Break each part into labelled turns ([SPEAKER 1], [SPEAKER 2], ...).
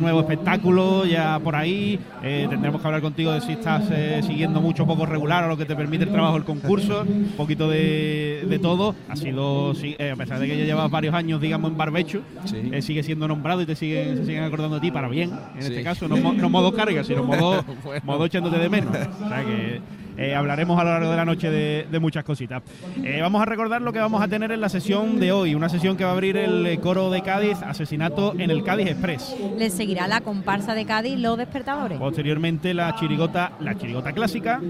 [SPEAKER 1] nuevo espectáculo ya por ahí. Eh, tendremos que hablar contigo de si estás eh, siguiendo mucho o poco regular o lo que te permite el trabajo el concurso. Un poquito de, todo. Ha sido, eh, a pesar de que ya llevas varios años, digamos, en barbecho, sigue siendo nombrado y te siguen, se siguen acordando de ti para bien. En este caso, no, modo carga, sino modo, modo echándote de menos. O sea que eh, hablaremos a lo largo de la noche de, muchas cositas. Eh, vamos a recordar lo que vamos a tener en la sesión de hoy, una sesión que va a abrir el eh, coro de Cádiz, asesinato en el Cádiz Express.
[SPEAKER 2] Le seguirá la comparsa de Cádiz, Los Despertadores.
[SPEAKER 1] Posteriormente la chirigota, la chirigota clásica.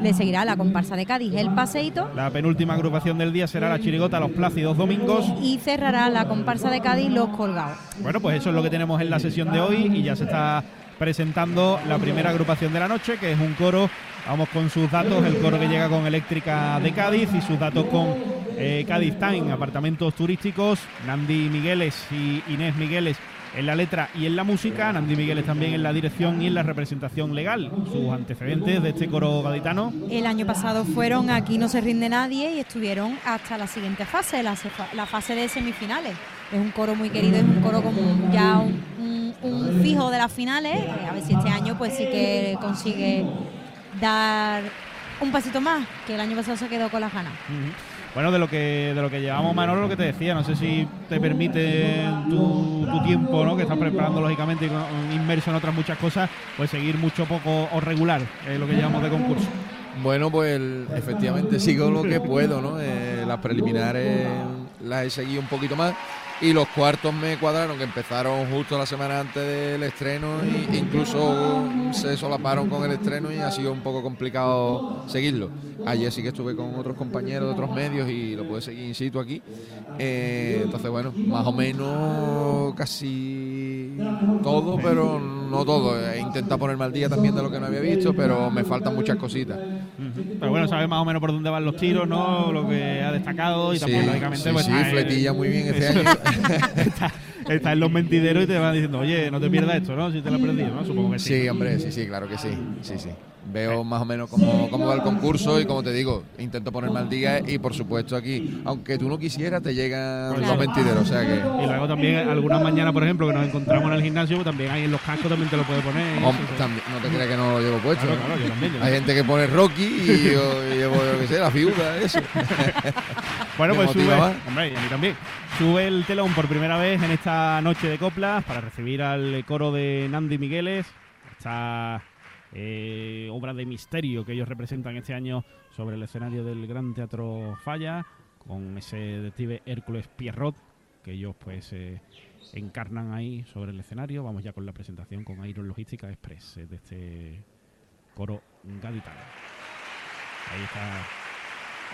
[SPEAKER 2] Le seguirá la comparsa de Cádiz, El Paseito.
[SPEAKER 1] La penúltima agrupación del día será la chirigota Los Plácidos Domingos.
[SPEAKER 2] Y cerrará la comparsa de Cádiz, Los Colgados.
[SPEAKER 1] Bueno, pues eso es lo que tenemos en la sesión de hoy y ya se está presentando la primera agrupación de la noche, que es un coro Vamos con sus datos, el coro que llega con Eléctrica de Cádiz y sus datos con eh, Cádiz Time, apartamentos turísticos, Nandi Migueles y Inés Migueles en la letra y en la música, Nandi Migueles también en la dirección y en la representación legal. Sus antecedentes de este coro gaditano.
[SPEAKER 2] El año pasado fueron Aquí no se rinde nadie y estuvieron hasta la siguiente fase, la, fase de semifinales. Es un coro muy querido, es un coro como ya un, un fijo de las finales. A ver si este año pues sí que consigue dar un pasito más, que el año pasado se quedó con las ganas.
[SPEAKER 1] Bueno, de lo que de lo que llevamos, Manolo, lo que te decía, no sé si te permite tu, tiempo, ¿no? que estás preparando lógicamente inmerso en otras muchas cosas, pues seguir mucho poco o regular eh, lo que llevamos de concurso.
[SPEAKER 3] Bueno, pues efectivamente sigo lo que puedo, ¿no? Eh, las preliminares las he seguido un poquito más y los cuartos me cuadraron, que empezaron justo la semana antes del estreno e incluso se solaparon con el estreno y ha sido un poco complicado seguirlo. Ayer sí que estuve con otros compañeros de otros medios y lo pude seguir in situ aquí. Eh, entonces, bueno, más o menos casi todo, pero no todo. He intentado ponerme al día también de lo que no había visto, pero me faltan muchas cositas.
[SPEAKER 1] Pero bueno, sabes más o menos por dónde van los tiros, ¿no? Lo que ha destacado y también, lógicamente, pues.
[SPEAKER 3] Sí, fletilla muy bien este año.
[SPEAKER 1] está, en los mentideros y te van diciendo, oye, no te pierdas esto, ¿no? Si te lo has perdido, ¿no? Supongo que sí.
[SPEAKER 3] Sí, hombre, sí, sí, claro que sí. Sí, sí veo más o menos cómo, cómo, va el concurso y como te digo, intento ponerme al día y por supuesto aquí, aunque tú no quisieras, te llegan los mentideros. O sea que...
[SPEAKER 1] Y luego también algunas mañanas, por ejemplo, que nos encontramos en el gimnasio, también hay en los cascos también te lo puedes poner.
[SPEAKER 3] no te creas que no lo llevo puesto. hay gente que pone Rocky y yo, llevo, yo qué sé, la figura, eso.
[SPEAKER 1] bueno, pues sube, hombre, y a mí también. Sube el telón por primera vez en esta noche de coplas para recibir al coro de Nandi Migueles. Está eh, obra de misterio que ellos representan este año sobre el escenario del Gran Teatro Falla, con ese detective Hércules Pierrot, que ellos pues eh, encarnan ahí sobre el escenario. Vamos ya con la presentación con Iron Logística Express eh, de este coro gaditano. Ahí está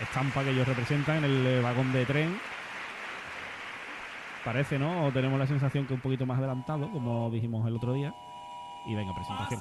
[SPEAKER 1] estampa que ellos representan en el vagón de tren. Parece, ¿no? O tenemos la sensación que un poquito más adelantado, como dijimos el otro día. Y venga, presentación.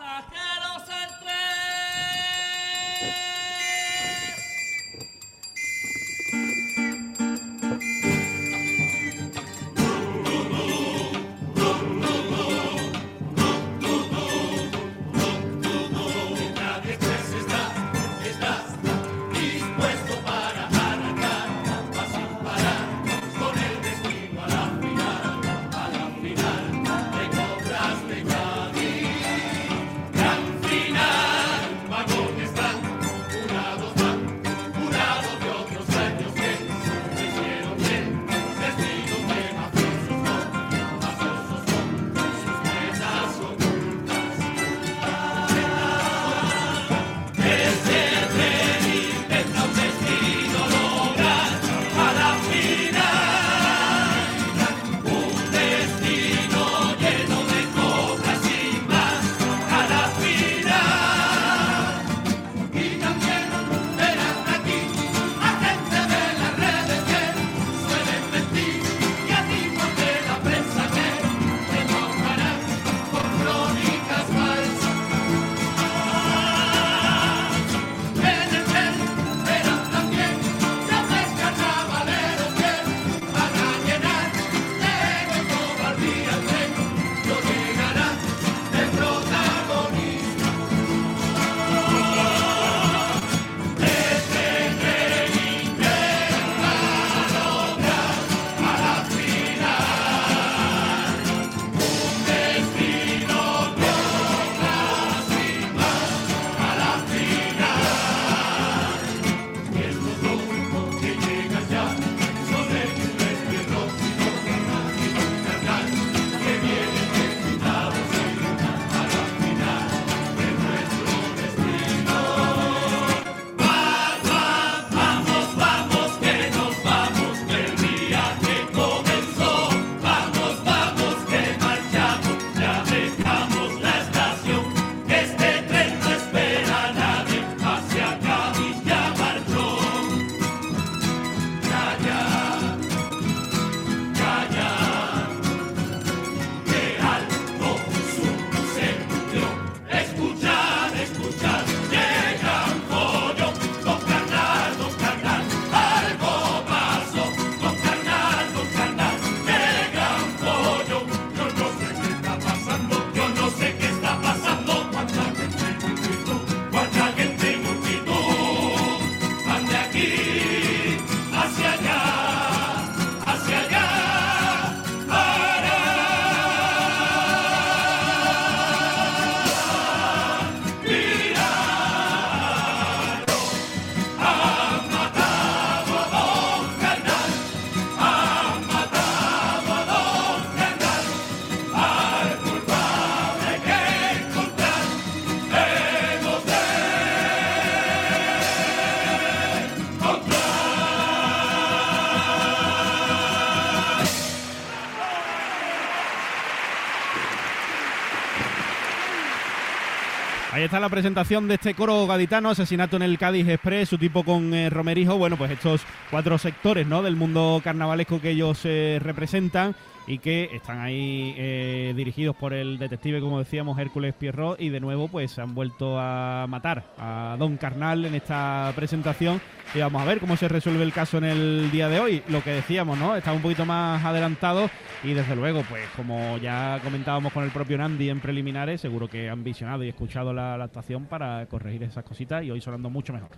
[SPEAKER 4] Está la presentación de este coro gaditano, asesinato en el Cádiz Express, su tipo con eh, Romerijo. Bueno, pues estos cuatro sectores ¿no? del mundo carnavalesco que ellos eh, representan y que están ahí eh, dirigidos por el detective, como decíamos, Hércules Pierrot, y de nuevo pues han vuelto a matar a Don Carnal en esta presentación. Y vamos a ver cómo se resuelve el caso en el día de hoy. Lo que decíamos, ¿no? Está un poquito más adelantado y desde luego, pues como ya comentábamos con el propio Nandi en preliminares, seguro que han visionado y escuchado la, la actuación para corregir esas cositas y hoy sonando mucho mejor.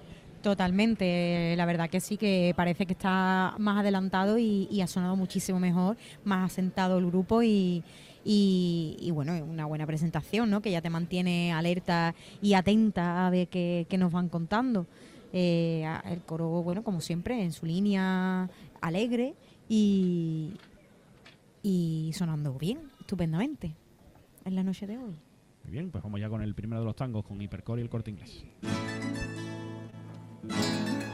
[SPEAKER 2] Totalmente, la verdad que sí, que parece que está más adelantado y, ha sonado muchísimo mejor, más asentado el grupo y, y, bueno, una buena presentación, ¿no? Que ya te mantiene alerta y atenta a ver qué, nos van contando. Eh, el coro, bueno, como siempre, en su línea alegre y, y sonando bien, estupendamente, en la noche de hoy.
[SPEAKER 4] Muy bien, pues vamos ya con el primero de los tangos, con Hipercore y el corte inglés. Música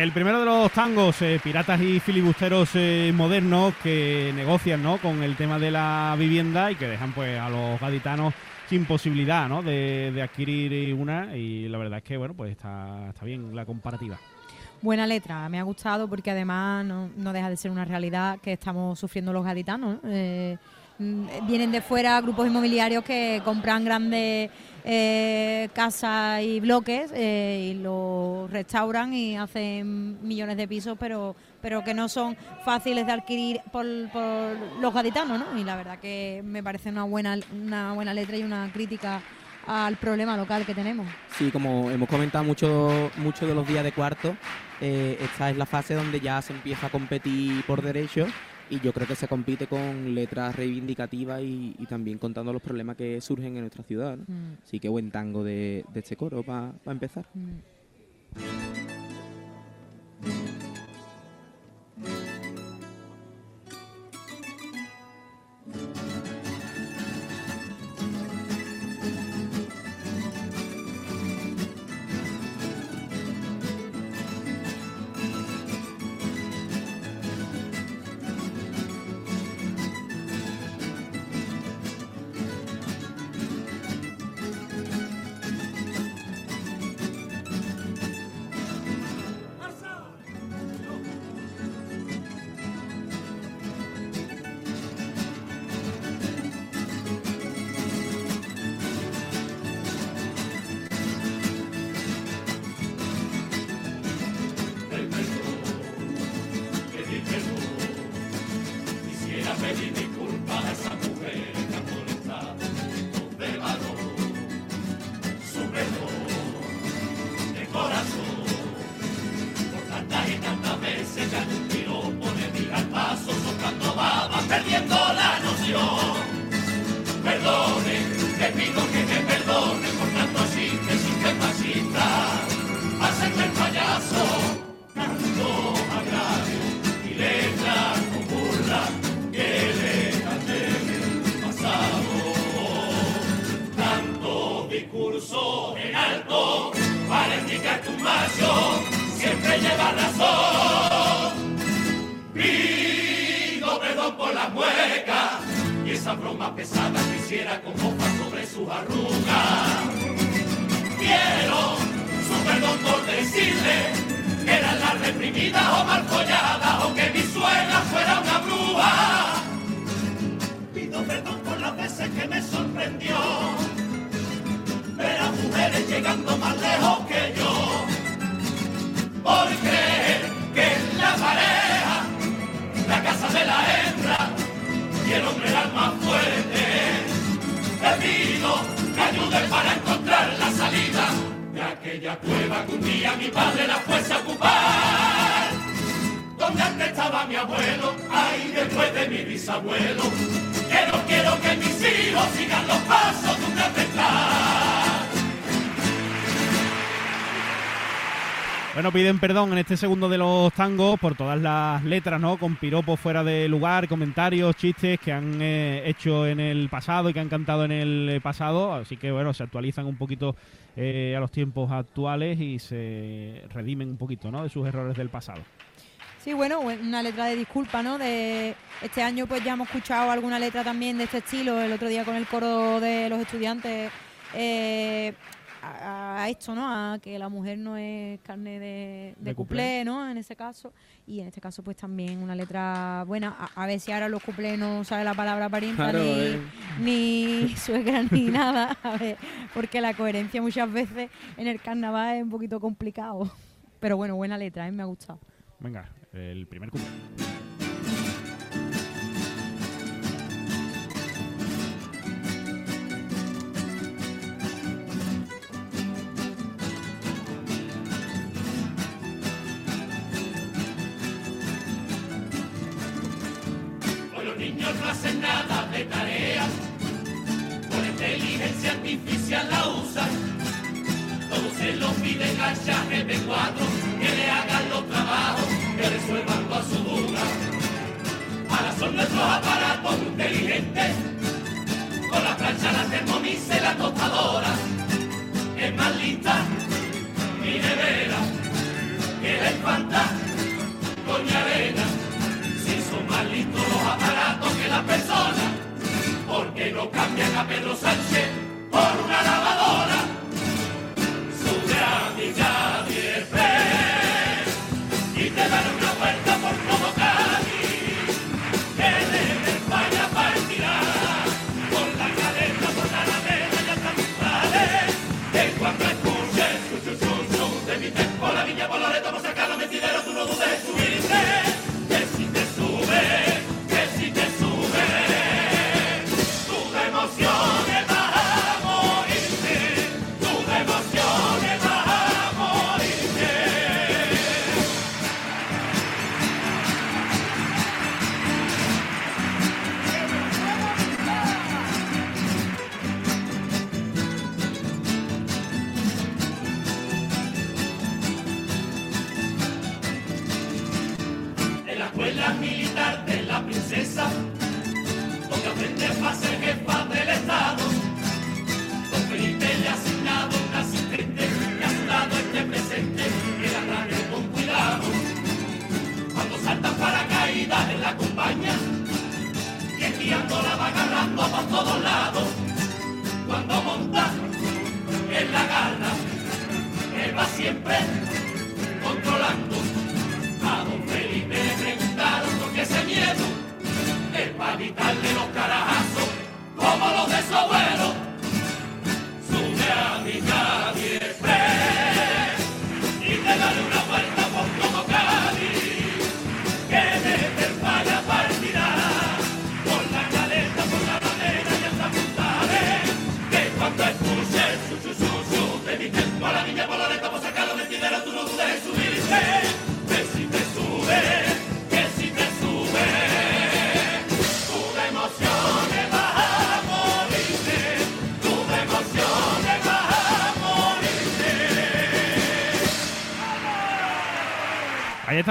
[SPEAKER 4] El primero de los tangos, eh, piratas y filibusteros eh, modernos que negocian ¿no? con el tema de la vivienda y que dejan pues a los gaditanos sin posibilidad ¿no? de, adquirir una y la verdad es que bueno pues está, bien la comparativa.
[SPEAKER 2] Buena letra, me ha gustado porque además no, deja de ser una realidad que estamos sufriendo los gaditanos. Eh, mm, vienen de fuera grupos inmobiliarios que compran grandes eh, casas y bloques eh, y los restauran y hacen millones de pisos, pero pero que no son fáciles de adquirir por, los gaditanos, ¿no? Y la verdad que me parece una buena una buena letra y una crítica al problema local que tenemos.
[SPEAKER 5] Sí, como hemos comentado mucho, mucho de los días de cuarto, eh, esta es la fase donde ya se empieza a competir por derecho y yo creo que se compite con letras reivindicativas y, también contando los problemas que surgen en nuestra ciudad. ¿no? Mm. Así que buen tango de, este coro para empezar. Mm.
[SPEAKER 1] Piden perdón en este segundo de los tangos por todas las letras, ¿no? Con piropos fuera de lugar, comentarios, chistes que han eh, hecho en el pasado y que han cantado en el pasado. Así que, bueno, se actualizan un poquito eh, a los tiempos actuales y se redimen un poquito, ¿no? De sus errores del pasado.
[SPEAKER 2] Sí, bueno, una letra de disculpa, ¿no? De este año pues ya hemos escuchado alguna letra también de este estilo, el otro día con el coro de los estudiantes eh, a, esto, ¿no? A que la mujer no es carne de, de, cuplé, ¿no? En ese caso. Y en este caso, pues también una letra buena. A, ver si ahora los cuplés no saben la palabra parienta ni, ni suegra ni nada. A ver, porque la coherencia muchas veces en el carnaval es un poquito complicado. Pero bueno, buena letra, ¿eh? me ha gustado.
[SPEAKER 1] Venga, el primer cuplé.
[SPEAKER 4] No hacen nada de tareas, con inteligencia artificial la usan. Todos se lo piden al chat GP4, que le hagan los trabajos, que resuelvan con su duda. Ahora son nuestros aparatos inteligentes, con la plancha, la termomise la tostadora. Es más lista, mi nevera, que la espanta, doña porque no cambian a Pedro Sánchez por una lavadora.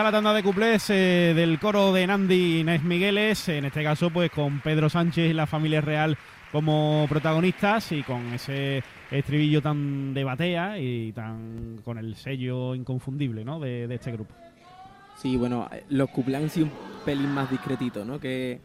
[SPEAKER 4] La
[SPEAKER 1] tanda de cuplés eh, del coro de Nandi Inés Migueles, en este caso pues con Pedro Sánchez y la familia real como protagonistas y con ese estribillo tan de batea y tan con el sello inconfundible ¿no? de, este grupo.
[SPEAKER 5] Sí, bueno, los cuplés han sido un pelín más discretitos, ¿no? Que,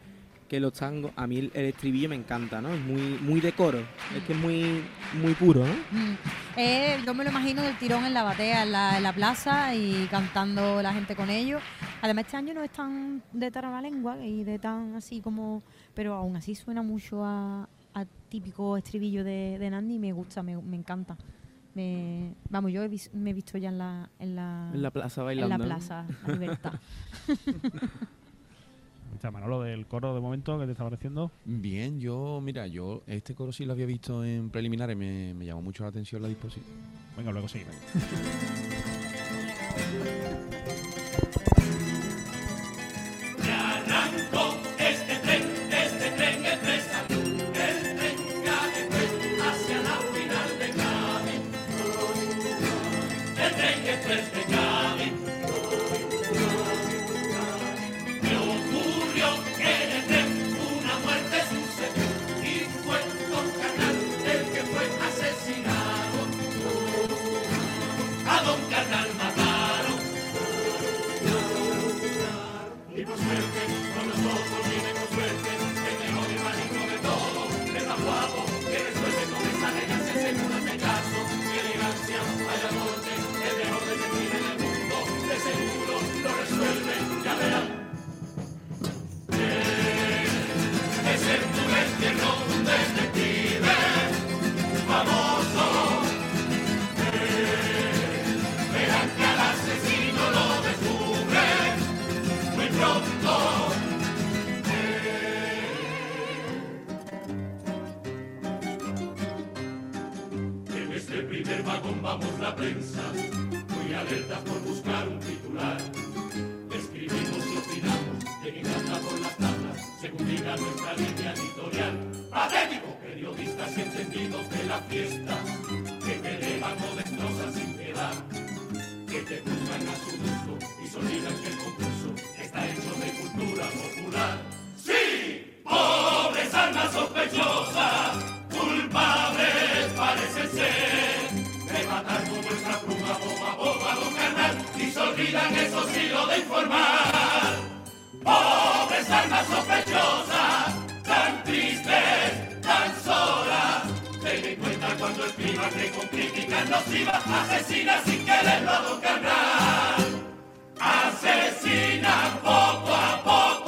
[SPEAKER 5] que los tangos. A mí el, el estribillo me encanta, ¿no? Es muy, muy de coro. Es que es muy, muy puro, ¿no?
[SPEAKER 2] Mm. Eh, yo me lo imagino del tirón en la batea, en la, en la plaza y cantando la gente con ellos. Además, este año no es tan de lengua y de tan así como. Pero aún así suena mucho a, a típico estribillo de, de Nandi y me gusta, me, me encanta. Me, vamos, yo he vis- me he visto ya en la, en la,
[SPEAKER 5] En la plaza
[SPEAKER 2] en
[SPEAKER 5] bailando.
[SPEAKER 2] la
[SPEAKER 5] ¿no?
[SPEAKER 2] plaza, la libertad.
[SPEAKER 1] Sea, Manolo, del coro de momento, ¿qué te está pareciendo?
[SPEAKER 6] Bien, yo, mira, yo este coro sí lo había visto en preliminares, me, me llamó mucho la atención la disposición.
[SPEAKER 1] Venga, luego seguimos.
[SPEAKER 4] arrancó la prensa, muy alerta por buscar un titular. Escribimos y opinamos, de que canta por las tablas, según diga nuestra línea editorial. Patético, periodistas y entendidos de la fiesta, que te elevan o sin piedad que te juzgan a su gusto y se olvidan que el concurso está hecho de cultura popular. ¡Sí! ¡Pobres almas sospechosas! ¡Pobres almas sospechosas! ¡Tan tristes! ¡Tan solas! Ten en cuenta cuando escribas que con críticas nocivas asesina sin quererlo a Carnal. Asesina poco a poco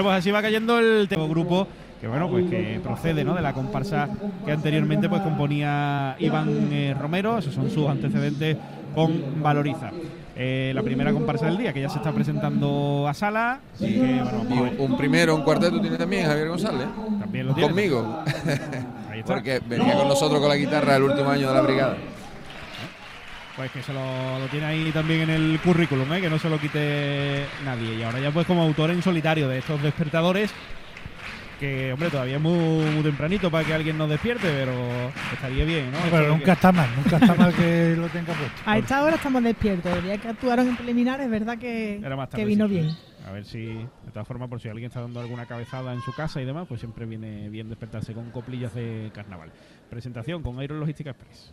[SPEAKER 1] Bueno, pues así va cayendo el grupo que bueno, pues que procede ¿no? de la comparsa que anteriormente pues componía Iván eh, Romero, esos son sus antecedentes con Valoriza. Eh, la primera comparsa del día, que ya se está presentando a sala. que, bueno,
[SPEAKER 3] Y un, un primero, un cuarteto tiene también Javier González.
[SPEAKER 1] También lo tiene.
[SPEAKER 3] Conmigo.
[SPEAKER 1] Ahí está.
[SPEAKER 3] Porque venía con nosotros con la guitarra el último año de la brigada.
[SPEAKER 1] Pues que se lo, lo tiene ahí también en el currículum, ¿eh? que no se lo quite nadie. Y ahora ya pues como autor en solitario de estos despertadores, que hombre, todavía es muy, muy tempranito para que alguien nos despierte, pero estaría bien, ¿no?
[SPEAKER 7] Pero nunca está mal, nunca está mal que lo tenga puesto.
[SPEAKER 8] A esta hora estamos despiertos. El día que actuaron en preliminares, es verdad que,
[SPEAKER 1] Era más
[SPEAKER 8] que vino
[SPEAKER 1] sí.
[SPEAKER 8] bien.
[SPEAKER 1] A ver si, de todas formas, por si alguien está dando alguna cabezada en su casa y demás, pues siempre viene bien despertarse con coplillas de carnaval. Presentación con Iron Logística Express.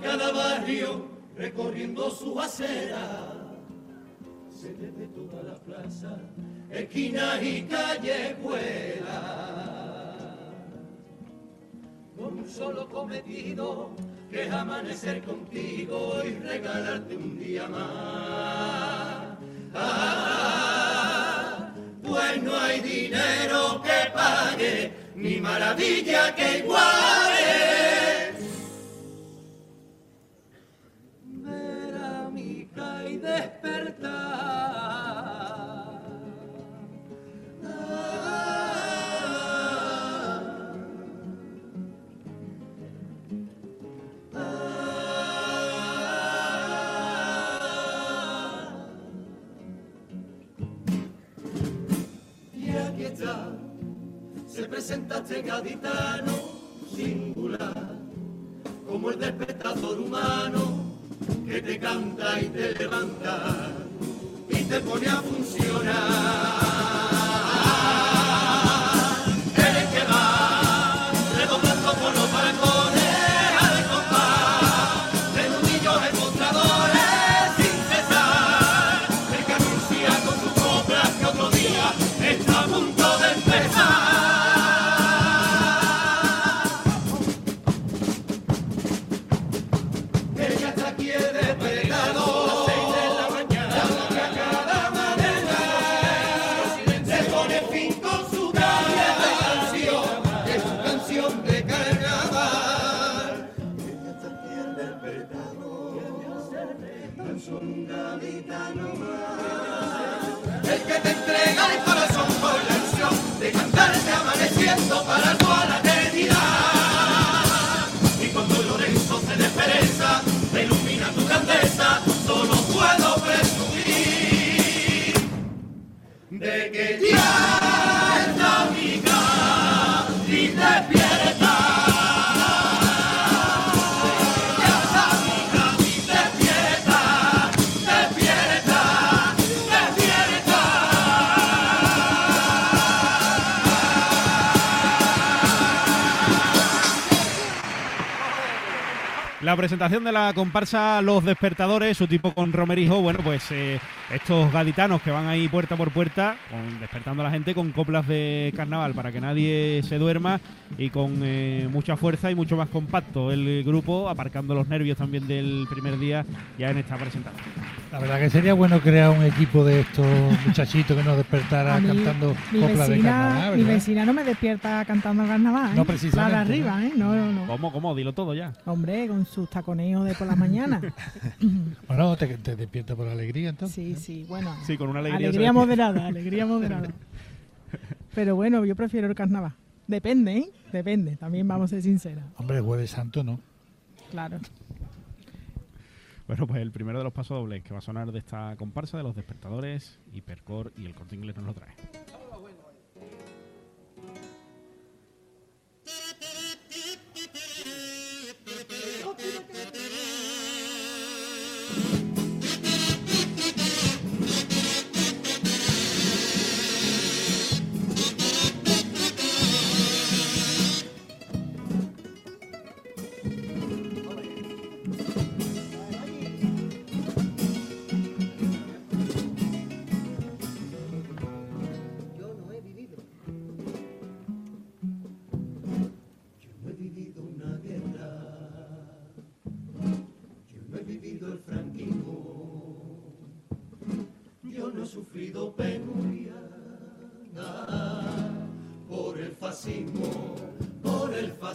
[SPEAKER 4] Cada barrio recorriendo su acera. Se le ve toda la plaza, esquinas y callejuelas con un solo cometido, que es amanecer contigo y regalarte un día más. Ah, pues no hay dinero que pague, ni maravilla que iguale. Y aquí está, se presenta este gaditano singular, como el despertador humano que te canta y te levanta y te pone a funcionar. De La
[SPEAKER 1] presentación de la comparsa Los Despertadores, su tipo con Romerijo, bueno, pues eh, estos gaditanos que van ahí puerta por puerta, con- despertando a la gente con coplas de carnaval para que nadie se duerma y con eh, mucha fuerza y mucho más compacto el grupo, aparcando los nervios también del primer día ya en esta presentación.
[SPEAKER 7] La verdad que sería bueno crear un equipo de estos muchachitos que nos despertara
[SPEAKER 8] mí,
[SPEAKER 7] cantando
[SPEAKER 8] mi
[SPEAKER 7] coplas de carnaval,
[SPEAKER 8] mi
[SPEAKER 7] ¿verdad?
[SPEAKER 8] vecina no me despierta cantando carnaval. ¿eh?
[SPEAKER 7] No, precisamente,
[SPEAKER 8] La de arriba, ¿eh? No, no, no.
[SPEAKER 1] ¿Cómo, cómo? Dilo todo ya.
[SPEAKER 8] Hombre, con sus taconeos de por la mañana.
[SPEAKER 7] Bueno, te, te despierta por alegría entonces.
[SPEAKER 8] Sí, sí, bueno.
[SPEAKER 1] Sí, con una alegría.
[SPEAKER 8] Alegría moderada, alegría moderada. Pero bueno, yo prefiero el carnaval. Depende, ¿eh? Depende, también vamos a ser sinceras.
[SPEAKER 7] Hombre, Jueves Santo no.
[SPEAKER 8] Claro.
[SPEAKER 1] Bueno, pues el primero de los pasos dobles que va a sonar de esta comparsa de los despertadores, Hipercore y el corte inglés nos lo trae.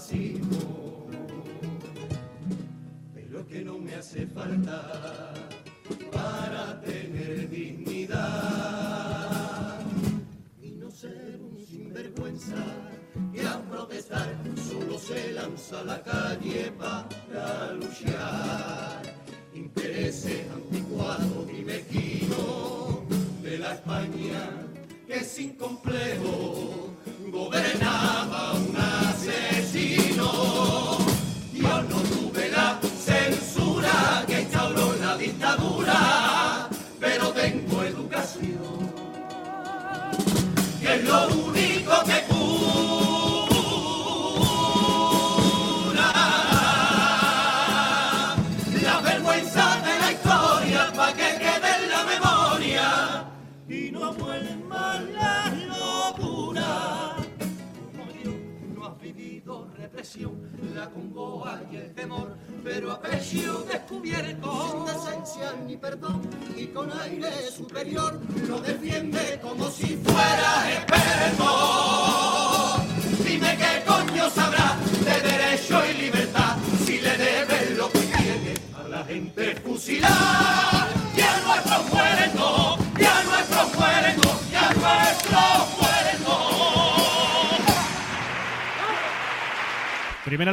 [SPEAKER 4] Por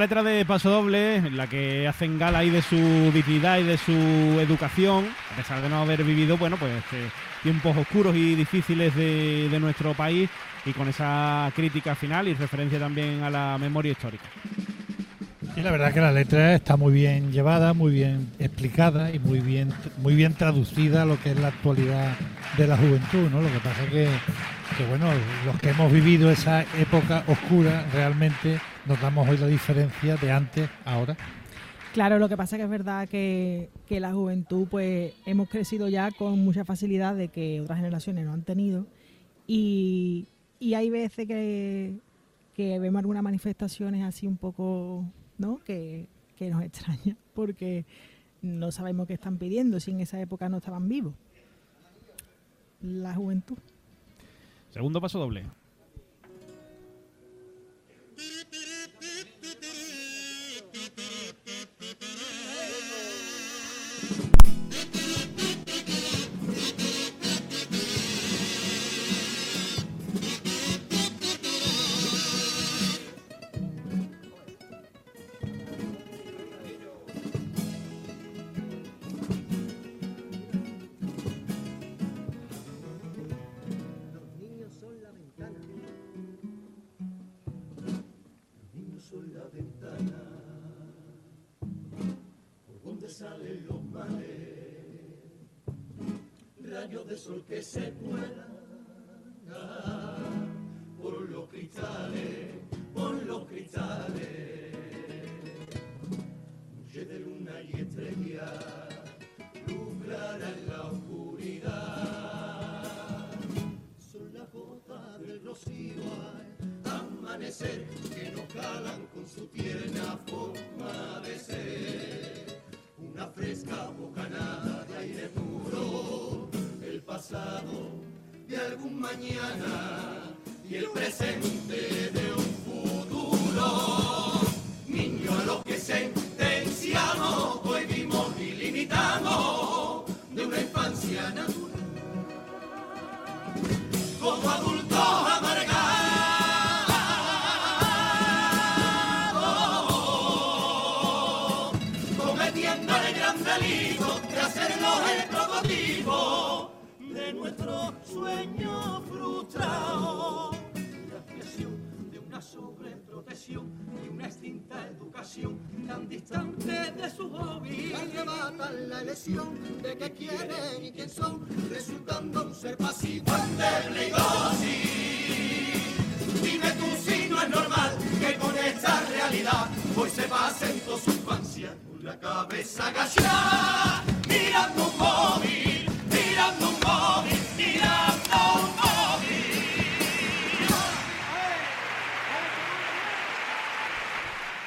[SPEAKER 1] letra de Paso Doble, en la que hacen gala ahí de su dignidad y de su educación, a pesar de no haber vivido, bueno, pues eh, tiempos oscuros y difíciles de, nuestro país y con esa crítica final y referencia también a la memoria histórica.
[SPEAKER 7] Sí, la verdad que la letra está muy bien llevada, muy bien explicada y muy bien muy bien traducida a lo que es la actualidad de la juventud, ¿no? Lo que pasa es que bueno, los que hemos vivido esa época oscura realmente notamos hoy la diferencia de antes a ahora.
[SPEAKER 8] Claro, lo que pasa es que es verdad que, que la juventud, pues hemos crecido ya con mucha facilidad de que otras generaciones no han tenido. Y, y hay veces que, que vemos algunas manifestaciones así un poco, ¿no? Que, que nos extraña, porque no sabemos qué están pidiendo si en esa época no estaban vivos. La juventud.
[SPEAKER 4] Segundo paso doble.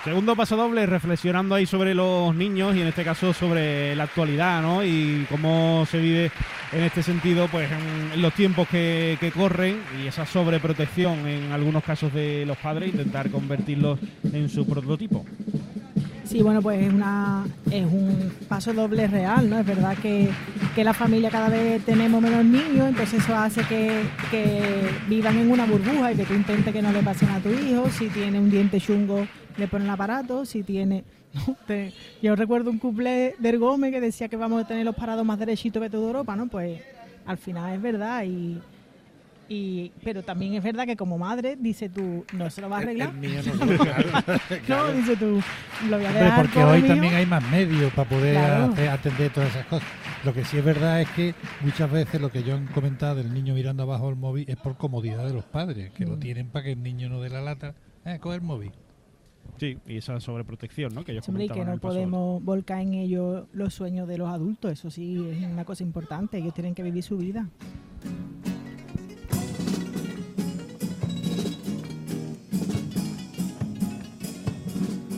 [SPEAKER 4] Segundo paso doble, reflexionando ahí sobre los niños y en este caso sobre la actualidad, ¿no? Y cómo se vive en este sentido, pues en, los tiempos que, que corren y esa sobreprotección en algunos casos de los padres, intentar convertirlos en su prototipo.
[SPEAKER 8] Sí, bueno, pues es, una, es un paso doble real, ¿no? Es verdad que, que la familia cada vez tenemos menos niños, entonces eso hace que, que vivan en una burbuja y que tú intentes que no le pasen a tu hijo. Si tiene un diente chungo, le ponen aparato. Si tiene... no, te- yo recuerdo un cumple del Gómez que decía que vamos a tener los parados más derechitos de toda Europa, ¿no? Pues al final es verdad y... Y, pero también es verdad que como madre, dice tú, no se lo va a arreglar.
[SPEAKER 7] El mío no lo
[SPEAKER 8] dice tú, lo voy a
[SPEAKER 7] Hombre,
[SPEAKER 8] dejar
[SPEAKER 7] porque hoy
[SPEAKER 8] mío.
[SPEAKER 7] también hay más medios para poder
[SPEAKER 8] Claro.
[SPEAKER 7] hacer- atender todas esas cosas. Lo que sí es verdad es que muchas veces lo que yo he comentado del niño mirando abajo el móvil es por comodidad de los padres, que lo
[SPEAKER 8] Mm.
[SPEAKER 7] tienen para que el niño no dé la lata. Eh, coge el móvil.
[SPEAKER 4] Sí, y esa sobreprotección, ¿no? Que ellos
[SPEAKER 8] Hombre, y que no podemos volcar en ellos los sueños de los adultos, eso sí es una cosa importante, ellos tienen que vivir su vida.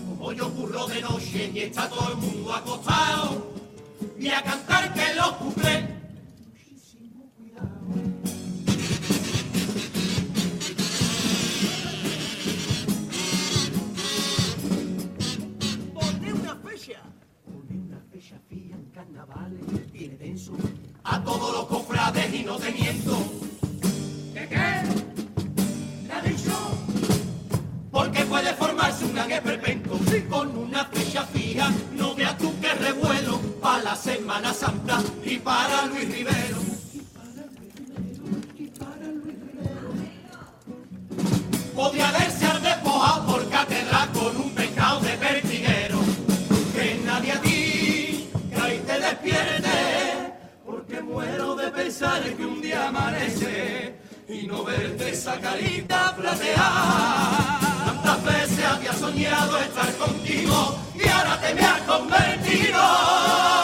[SPEAKER 9] Como yo curro de noche y está todo el mundo acostado, y a cantar que los cumple. Carnavales, tiene denso a todos los cofrades y no te miento. ¿Qué qué? ¿Le ha dicho? porque puede formarse un gran esperpento con una fecha fija. No veas tú que revuelo para la Semana Santa y para Luis Rivero. Podría haberse al despojado por catedral.
[SPEAKER 4] Pensar que un día amanece y no verte esa carita plateada. Tantas veces había soñado estar contigo y ahora te me has convertido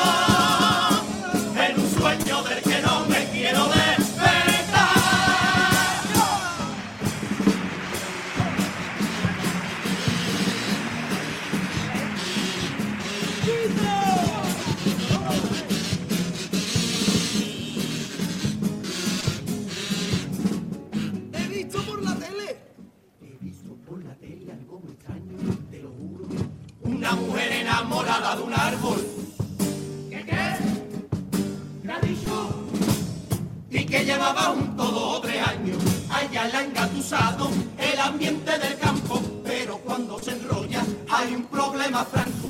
[SPEAKER 4] enamorada de un árbol. ¿Qué qué? ¿Qué ha dicho? Y que llevaba junto dos o tres años. Allá la engatusado el ambiente del campo. Pero cuando se enrolla hay un problema franco.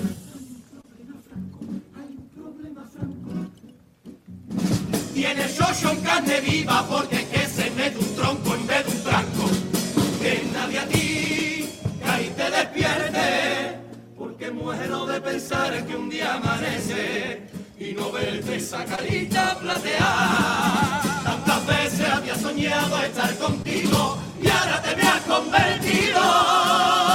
[SPEAKER 4] Tiene shosho en carne viva porque es que se mete un tronco en vez de un tranco. Que nadie a ti que ahí te despierte. Porque muero de pensar que un día amanece y no verte esa carita plateada. Tantas veces había soñado estar contigo y ahora te me has convertido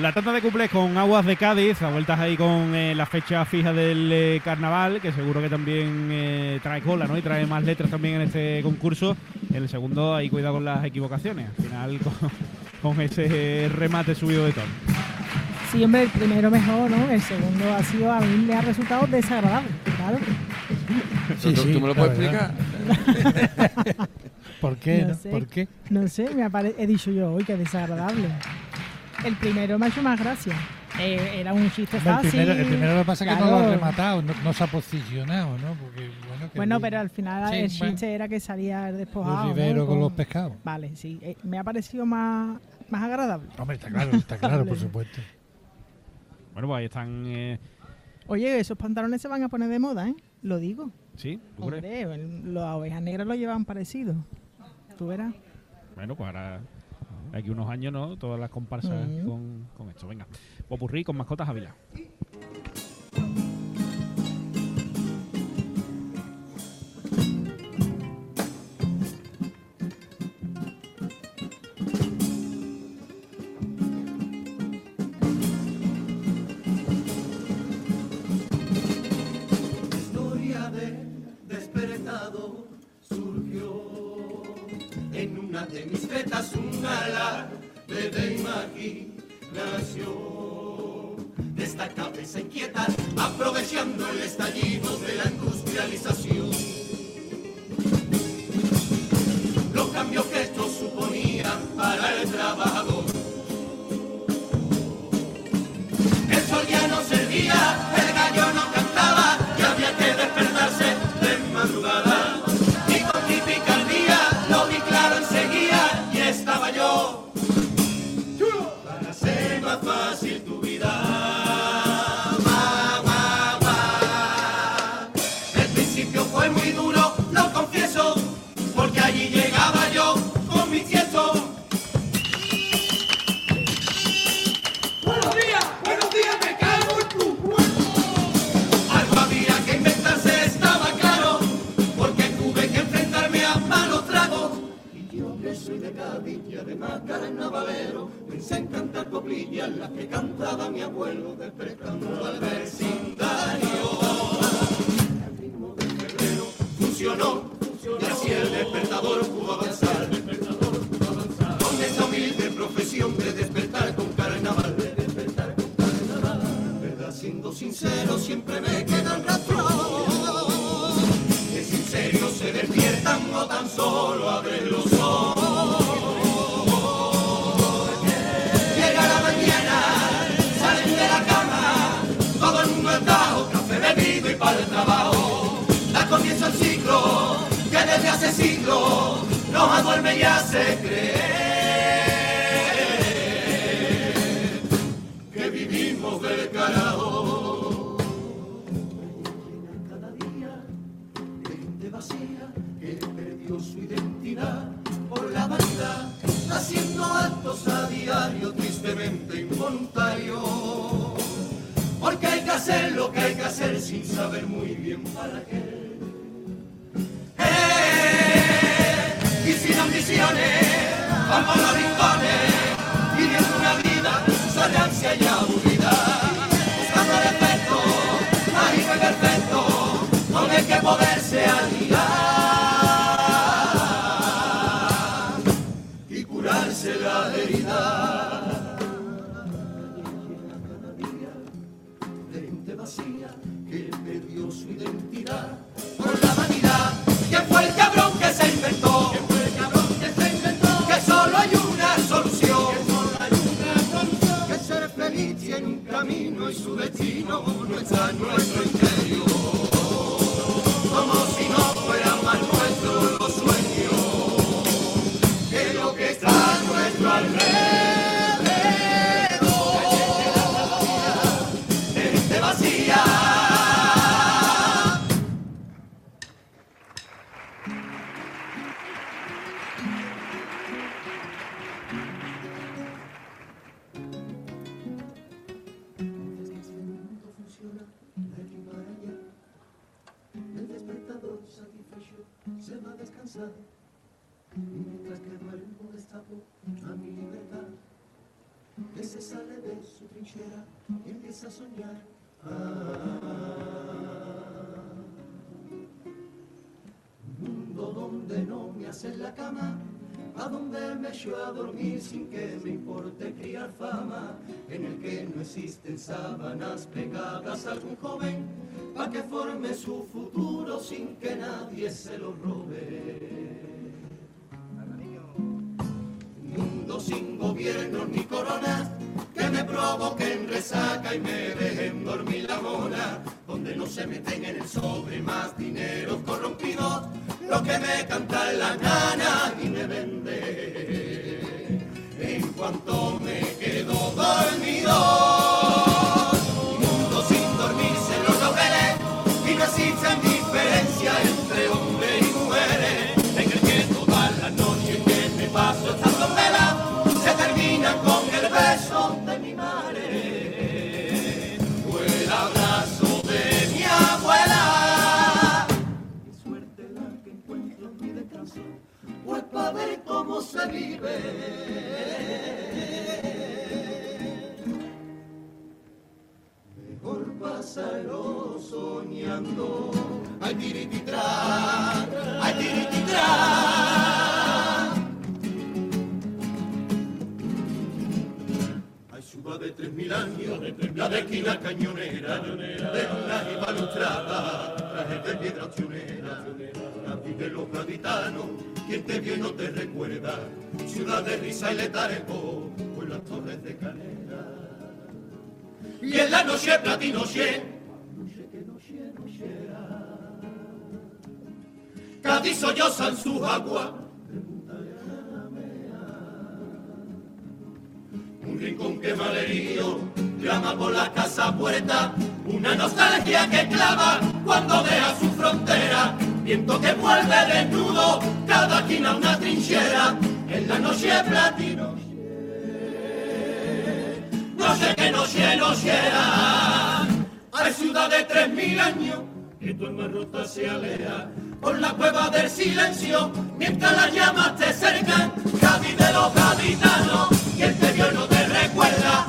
[SPEAKER 1] La tanda de cuplés con Aguas de Cádiz, a vueltas ahí con eh, la fecha fija del eh, carnaval, que seguro que también eh, trae cola, ¿no? Y trae más letras también en este concurso. En el segundo, ahí cuidado con las equivocaciones. Al final, con, con ese remate subido de tono.
[SPEAKER 8] Sí, hombre, el primero mejor, ¿no? El segundo ha sido, a mí me ha resultado desagradable, claro.
[SPEAKER 3] ¿Tú, tú- tú me lo puedes
[SPEAKER 7] verdad.
[SPEAKER 3] explicar?
[SPEAKER 7] ¿Por qué?
[SPEAKER 8] No
[SPEAKER 7] no?
[SPEAKER 8] sé.
[SPEAKER 7] ¿Por qué?
[SPEAKER 8] No sé, me apare- he dicho yo hoy que desagradable. El primero me ha hecho más gracia. Eh, era un chiste
[SPEAKER 7] el,
[SPEAKER 8] fácil.
[SPEAKER 7] primero, el primero lo que pasa es que no lo ha rematado, no, no se ha posicionado, ¿no? Porque, bueno, que
[SPEAKER 8] Bueno,
[SPEAKER 7] Luis-
[SPEAKER 8] pero al final
[SPEAKER 7] Sí,
[SPEAKER 8] el
[SPEAKER 7] bueno.
[SPEAKER 8] chiste era que salía despojado.
[SPEAKER 7] Luis
[SPEAKER 8] ¿no?
[SPEAKER 7] Rivero con
[SPEAKER 8] Con-
[SPEAKER 7] los pescados.
[SPEAKER 8] Vale, sí. eh, me ha parecido más, más agradable.
[SPEAKER 7] Hombre, está claro, está claro, por supuesto.
[SPEAKER 1] Bueno, pues ahí están. eh,
[SPEAKER 8] Oye, esos pantalones se van a poner de moda, ¿eh? Lo digo.
[SPEAKER 1] ¿Sí? ¿Tú crees?
[SPEAKER 8] El- las ovejas negras lo llevan parecido. Tú verás.
[SPEAKER 1] Bueno, pues ahora. Aquí unos años, ¿no? Todas las comparsas con, con esto. Venga. Popurrí con mascotas Ávila.
[SPEAKER 4] No existen sábanas pegadas a algún joven, para que forme su futuro sin que nadie se lo robe. mundo sin gobierno ni corona, que me provoquen resaca y me dejen dormir la mona, donde no se meten en el sobre más dinero corrompido, lo que me canta la nana y me vende. En cuanto me quedo dormido, mundo sin dormirse los laureles, y no existen diferencia entre hombres y mujeres, en el que todas las noches que me paso pues para ver cómo se vive. Mejor pasarlo soñando. Ay, tirititra, ay, tirititra. Hay ciudad de tres mil años, la de esquina cañonera, de una y trajes de piedra Cádiz quien te vio no te recuerda, ciudad de risa y letargo, con las torres de canela. Y en la noche platino cien, noche que noche nochera, Cádiz sollozan sus aguas, un rincón que malherido clama por la casa puerta, una nostalgia que clava cuando deja su frontera, viento que vuelve desnudo, cada esquina una trinchera, en la noche platino. No sé qué noche nochera, hay ciudad de tres mil años, que tu alma rota se alea por la cueva del silencio, mientras las llamas te cercan, Cádiz de los gaditanos, quien te vio no te recuerda,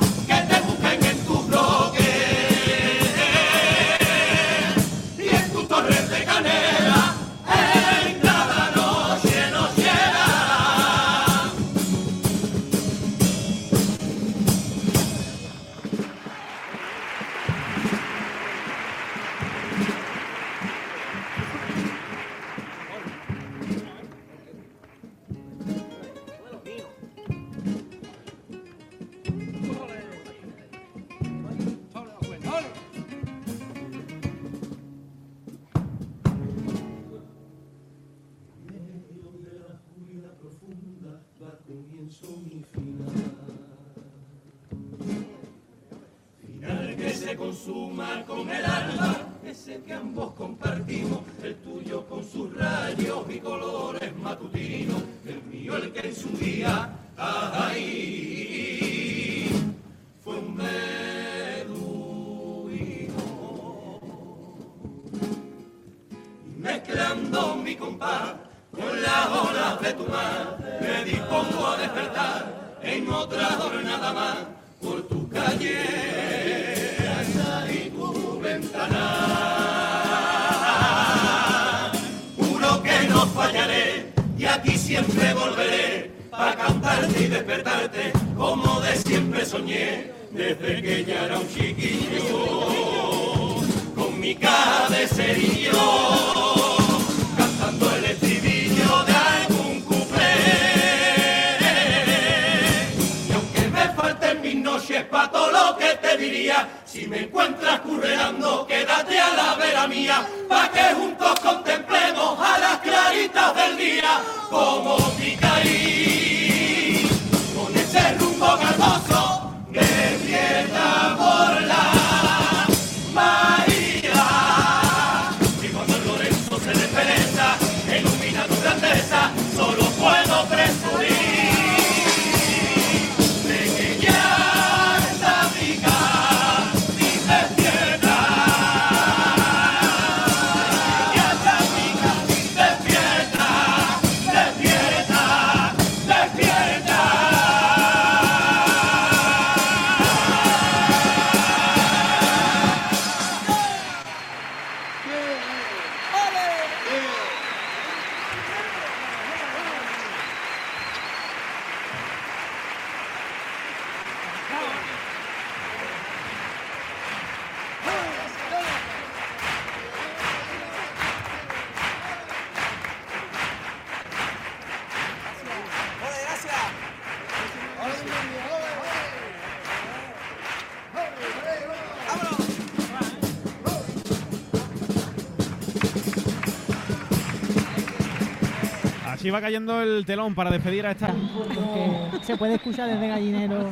[SPEAKER 1] Va cayendo el telón para despedir a esta.
[SPEAKER 8] Porque se puede escuchar desde Gallinero.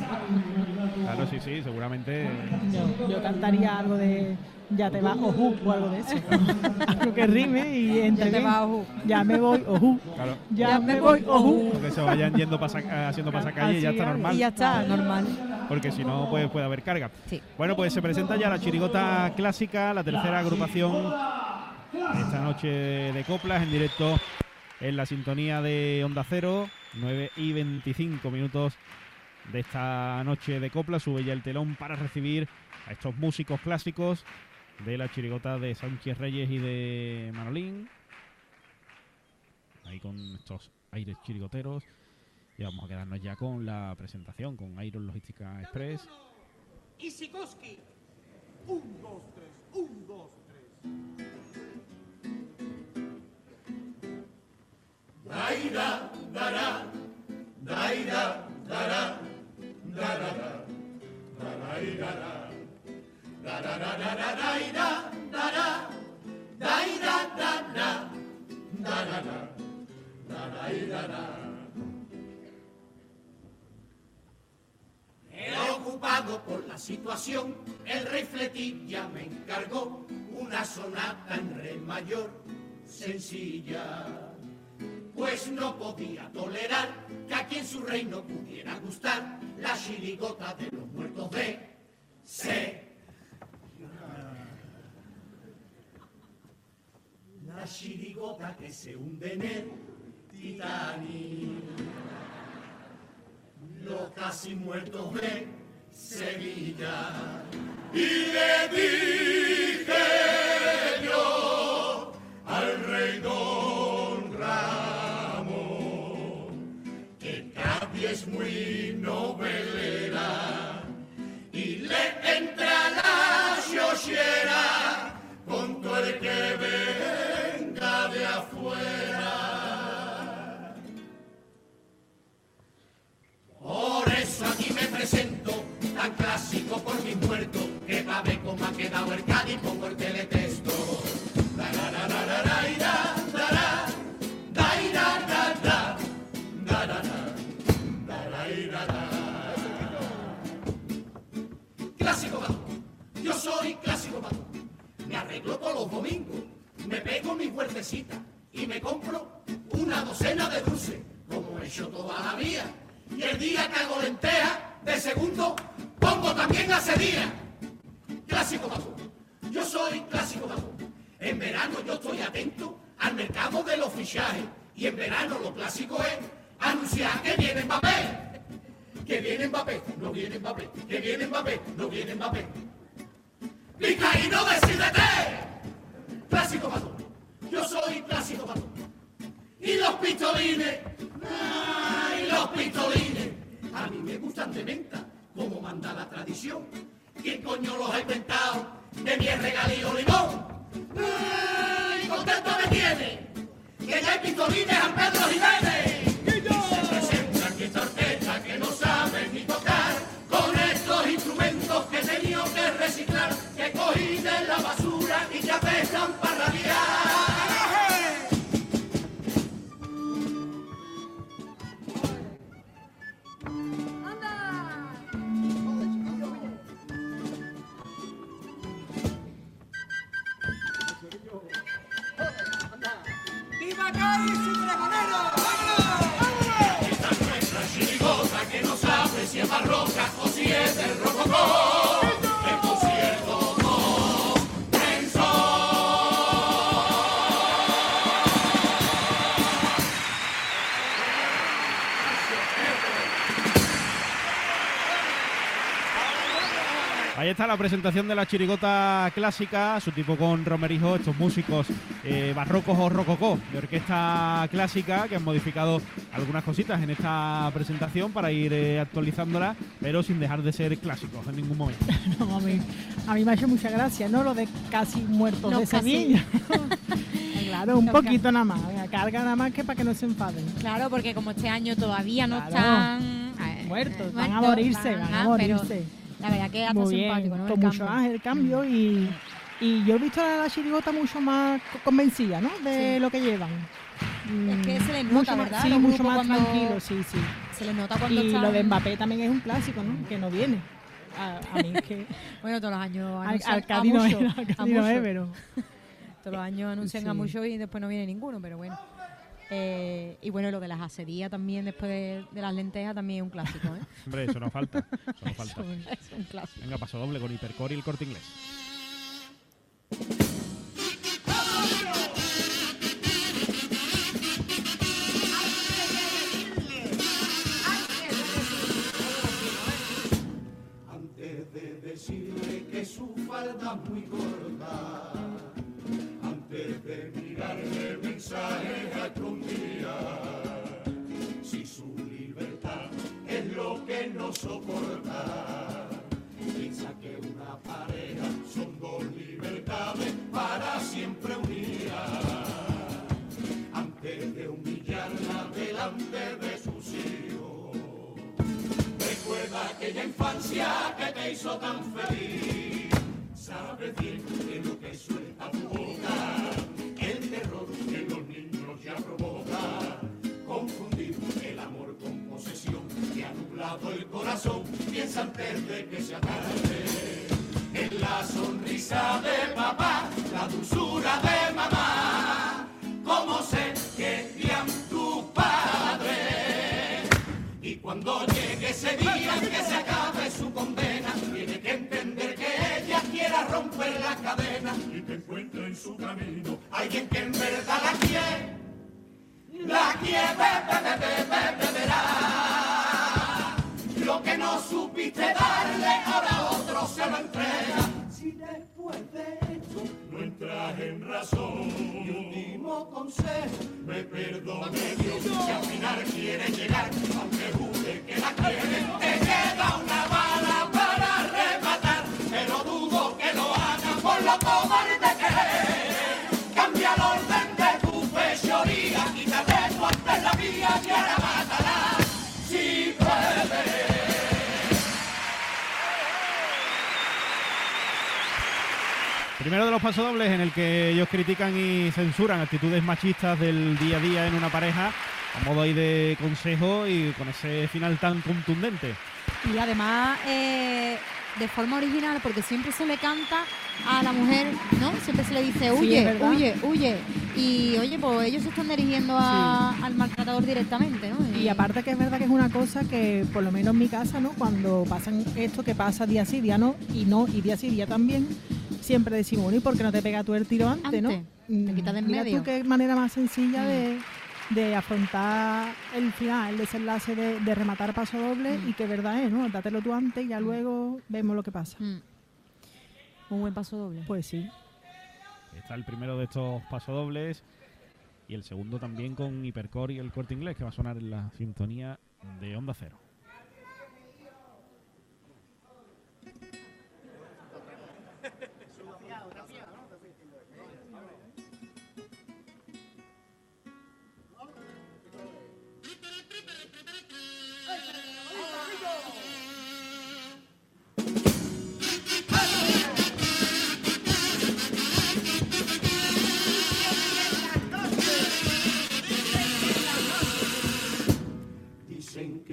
[SPEAKER 1] Claro, sí, sí, seguramente.
[SPEAKER 8] Yo, yo cantaría algo de Ya te vas, ojú, o algo de eso. algo que rime y entre
[SPEAKER 2] Ya te vas, ojú.
[SPEAKER 8] Ya me voy, ojú.
[SPEAKER 1] Claro.
[SPEAKER 8] Ya, me voy, ojú.
[SPEAKER 1] Que se vayan yendo pasa- haciendo pasacalle y ya está
[SPEAKER 8] es.
[SPEAKER 1] normal.
[SPEAKER 2] Y ya está, normal.
[SPEAKER 1] porque si no pues, puede haber carga.
[SPEAKER 2] Sí.
[SPEAKER 1] Bueno, pues se presenta ya la chirigota clásica, la tercera agrupación esta noche de coplas en directo en la sintonía de Onda Cero, 9 y 25 minutos de esta noche de coplas. Sube ya el telón para recibir a estos músicos clásicos de la chirigota de Sánchez Reyes y de Manolín. Ahí con estos aires chirigoteros. Y vamos a quedarnos ya con la presentación con Iron Logística Express.
[SPEAKER 10] Y Sikorsky. Un, dos, tres, un, dos, tres.
[SPEAKER 4] Daira, dará, daira, dará, dará, dará, Preocupado por la situación, el rey Fletín ya me encargó. Una sonata en re mayor, sencilla pues no podía tolerar que aquí en su reino pudiera gustar la chirigota de los muertos de C. La chirigota que se hunde en el Titanic. Los casi muertos de Sevilla. Y le dije yo al rey Cádiz es muy novelera y le entra la xochera con todo el que venga de afuera. Por eso aquí me presento, tan clásico por mi muerto, que pa' ver cómo ha quedado el Cádiz, pongo el yo soy clásico vato. Me arreglo todos los domingos, me pego mi huertecita y me compro una docena de dulces, como he hecho toda la vida. Y el día que hago lenteja, de segundo, pongo también hace día. Clásico vato, yo soy clásico vato. En verano yo estoy atento al mercado de los fichajes y en verano lo clásico es anunciar que viene Mbappé. Que viene Mbappé, no viene Mbappé, que viene Mbappé, no viene Mbappé. Vizcaíno, decídete. Clásico matón, yo soy clásico matón. Y los pistolines, ay, los pistolines, a mí me gustan de menta, como manda la tradición. ¿Quién coño los ha inventado? De mi regalío limón. ¡Ay, contento me tiene! Que ya hay pistolines al Pedro Jiménez. Que cogí de la basura y que apestan para radiar.
[SPEAKER 10] ¡Viva Cádiz y Pregonero!
[SPEAKER 4] Esta es nuestra chirigota que no sabe si es barroca o si es del rococó.
[SPEAKER 1] Ahí está la presentación de la chirigota clásica, su tipo con Romerijo, estos músicos eh, barrocos o rococó de orquesta clásica que han modificado algunas cositas en esta presentación para ir eh, actualizándola, pero sin dejar de ser clásicos en ningún momento.
[SPEAKER 8] No, a, mí, a mí me ha hecho mucha gracia, ¿no? Lo de casi muertos
[SPEAKER 2] No,
[SPEAKER 8] de. Sevilla. claro, un
[SPEAKER 2] No,
[SPEAKER 8] poquito nada más. Carga nada más que para que no se enfaden.
[SPEAKER 2] Claro, porque como este año todavía no
[SPEAKER 8] Claro.
[SPEAKER 2] están eh,
[SPEAKER 8] Muertos, van a morirse, van a
[SPEAKER 2] pero
[SPEAKER 8] morirse.
[SPEAKER 2] La verdad que
[SPEAKER 8] Muy
[SPEAKER 2] simpático,
[SPEAKER 8] bien,
[SPEAKER 2] ¿no?
[SPEAKER 8] con
[SPEAKER 2] El
[SPEAKER 8] mucho
[SPEAKER 2] cambio.
[SPEAKER 8] más el cambio y, y yo he visto a la chirigota mucho más co- convencida, ¿no? De
[SPEAKER 2] Sí.
[SPEAKER 8] lo que llevan.
[SPEAKER 2] Es que se les
[SPEAKER 8] Mucho
[SPEAKER 2] nota,
[SPEAKER 8] más-
[SPEAKER 2] ¿verdad?
[SPEAKER 8] Sí,
[SPEAKER 2] Los
[SPEAKER 8] mucho más
[SPEAKER 2] cuando-
[SPEAKER 8] tranquilo, sí, sí.
[SPEAKER 2] Se les nota cuando
[SPEAKER 8] Y
[SPEAKER 2] están...
[SPEAKER 8] lo de Mbappé también es un clásico, ¿no? Que no viene. A, a mí es que...
[SPEAKER 2] Bueno, todos los años
[SPEAKER 8] Al,
[SPEAKER 2] anuncian
[SPEAKER 8] al Cádiz no
[SPEAKER 2] a mucho,
[SPEAKER 8] al
[SPEAKER 2] a
[SPEAKER 8] no es,
[SPEAKER 2] mucho.
[SPEAKER 8] pero...
[SPEAKER 2] Todos los años anuncian a
[SPEAKER 8] Sí.
[SPEAKER 2] mucho y después no viene ninguno, pero bueno. Eh, y bueno, lo de las asedías también, después de, de las lentejas, también es un clásico, ¿eh?
[SPEAKER 1] Hombre, eso no falta. Eso no falta.
[SPEAKER 2] es un clásico.
[SPEAKER 1] Venga, paso doble con Hipercore y el corte inglés.
[SPEAKER 4] Antes de decirle que su falda es muy corta, antes de mirarle mensajes a lo que no soporta, piensa que una pareja son dos libertades para siempre unidas. Antes de humillarla delante de sus hijos, Recuerda aquella infancia que te hizo tan feliz.
[SPEAKER 1] Critican y censuran actitudes machistas del día a día en una pareja, a modo ahí de consejo y con ese final tan contundente.
[SPEAKER 2] Y además, eh, de forma original, porque siempre se le canta a la mujer, ¿no? Siempre se le dice, huye, huye, huye. Y oye, pues ellos se están dirigiendo a- al maltratador directamente, ¿no?
[SPEAKER 8] Y aparte que es verdad que es una cosa que, por lo menos en mi casa, ¿no? Cuando pasan esto que pasa día sí, día no, y no, y día sí, día también, siempre decimos, bueno, ¿y por qué no te pega tú el tiro antes, no?
[SPEAKER 2] Antes.
[SPEAKER 8] mm,
[SPEAKER 2] quita de en
[SPEAKER 8] mira
[SPEAKER 2] medio.
[SPEAKER 8] tú qué manera más sencilla
[SPEAKER 2] Mm.
[SPEAKER 8] de, de afrontar el final, el desenlace de, de rematar paso doble
[SPEAKER 2] Mm.
[SPEAKER 8] y que verdad es, ¿no? Dátelo tú antes y ya luego vemos lo que pasa.
[SPEAKER 2] Mm. Un buen paso doble.
[SPEAKER 8] Pues sí.
[SPEAKER 1] Está el primero de estos pasodobles y el segundo también con Hipercore y el corte inglés que va a sonar en la sintonía de Onda Cero.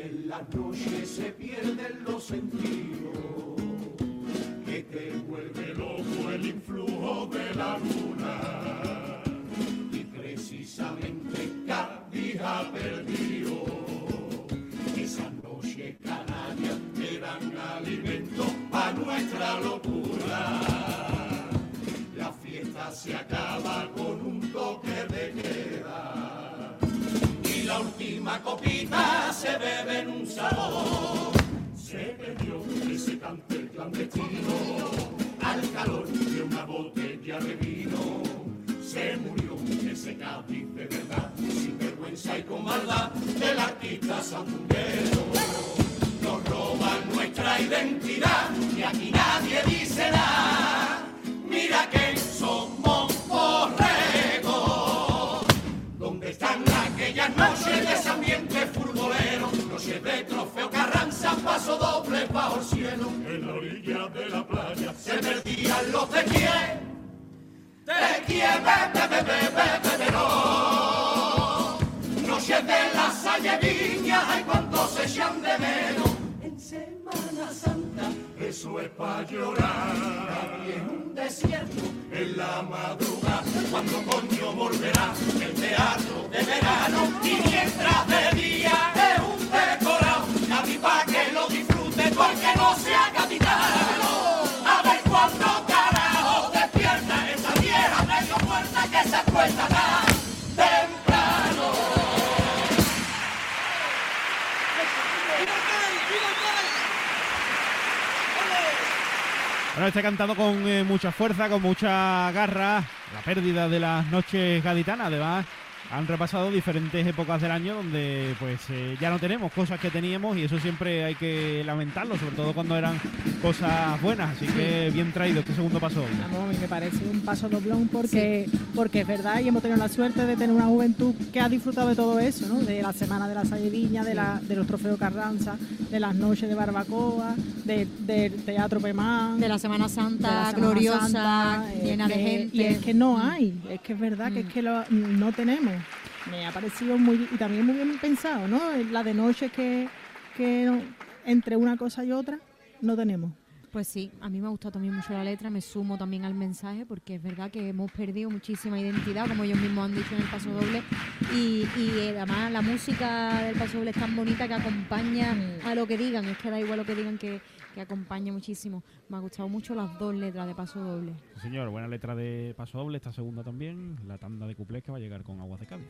[SPEAKER 4] En la noche se pierden los sentidos, que te vuelve loco el influjo de la luna. Y precisamente Cádiz perdido. Esa noche canarias eran alimento a nuestra locura. La fiesta se acaba con un toque última copita se bebe en un salón. Se perdió ese cante clandestino al calor de una botella de vino. Se murió ese Cádiz de verdad, sin vergüenza y con maldad del artista sandunguero. Nos roban nuestra identidad y aquí nadie dice nada. Mira que somos paso doble bajo el cielo. En la orilla de la playa se perdían los de quién. De quién, bebe, bebe, bebe, no. Noches de la salle viña, hay cuantos se echan de menos. En Semana Santa, eso es pa' llorar. Aquí en un desierto, en la madrugada, cuando coño volverá el teatro de verano. Y mientras de un decorado, nadie pa' que lo disfrute porque no sea capitano. A ver cuándo carajo despierta esa vieja medio muerta que se acuesta tan temprano.
[SPEAKER 1] Bueno, está cantado con eh, mucha fuerza, con mucha garra, la pérdida de las noches gaditanas. Además, han repasado diferentes épocas del año donde pues eh, ya no tenemos cosas que teníamos y eso siempre hay que lamentarlo, sobre todo cuando eran cosas buenas. Así que bien traído este segundo paso.
[SPEAKER 8] Vamos, a mí me parece un paso doblón porque, porque es verdad y hemos tenido la suerte de tener una juventud que ha disfrutado de todo eso, ¿no? De la semana de la Salleviña, de, la, de los trofeos Carranza, de las noches de barbacoa, de- del teatro Pemán.
[SPEAKER 2] De la Semana Santa
[SPEAKER 8] de la Semana
[SPEAKER 2] gloriosa,
[SPEAKER 8] Santa, es
[SPEAKER 2] llena de gente.
[SPEAKER 8] Y es que no hay, es que es verdad que es que lo- no tenemos. Me ha parecido muy, y también muy bien pensado, ¿no? La de noche que, que entre una cosa y otra no tenemos.
[SPEAKER 2] Pues sí, a mí me ha gustado también mucho la letra, me sumo también al mensaje porque es verdad que hemos perdido muchísima identidad, como ellos mismos han dicho en el paso doble, y, y eh, además la música del paso doble es tan bonita que acompaña a lo que digan, es que da igual lo que digan que, que acompaña muchísimo. Me ha gustado mucho las dos letras de paso doble.
[SPEAKER 1] Sí, señor, buena letra de paso doble, esta segunda también, la tanda de cuplés que va a llegar con Aguas de Cádiz.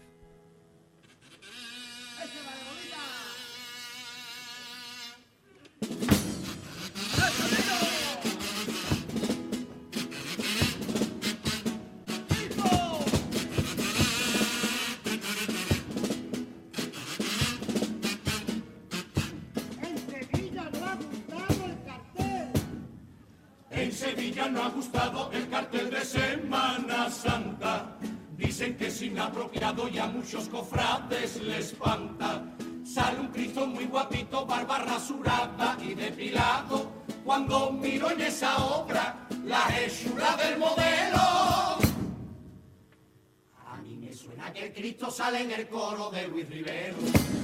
[SPEAKER 4] No ha gustado el cartel de Semana Santa. Dicen que es inapropiado y a muchos cofrades les espanta. Muy guapito, barba rasurada y depilado. Cuando miro en esa obra la hechura del modelo. A mí me suena que el Cristo sale en el coro de Luis Rivero.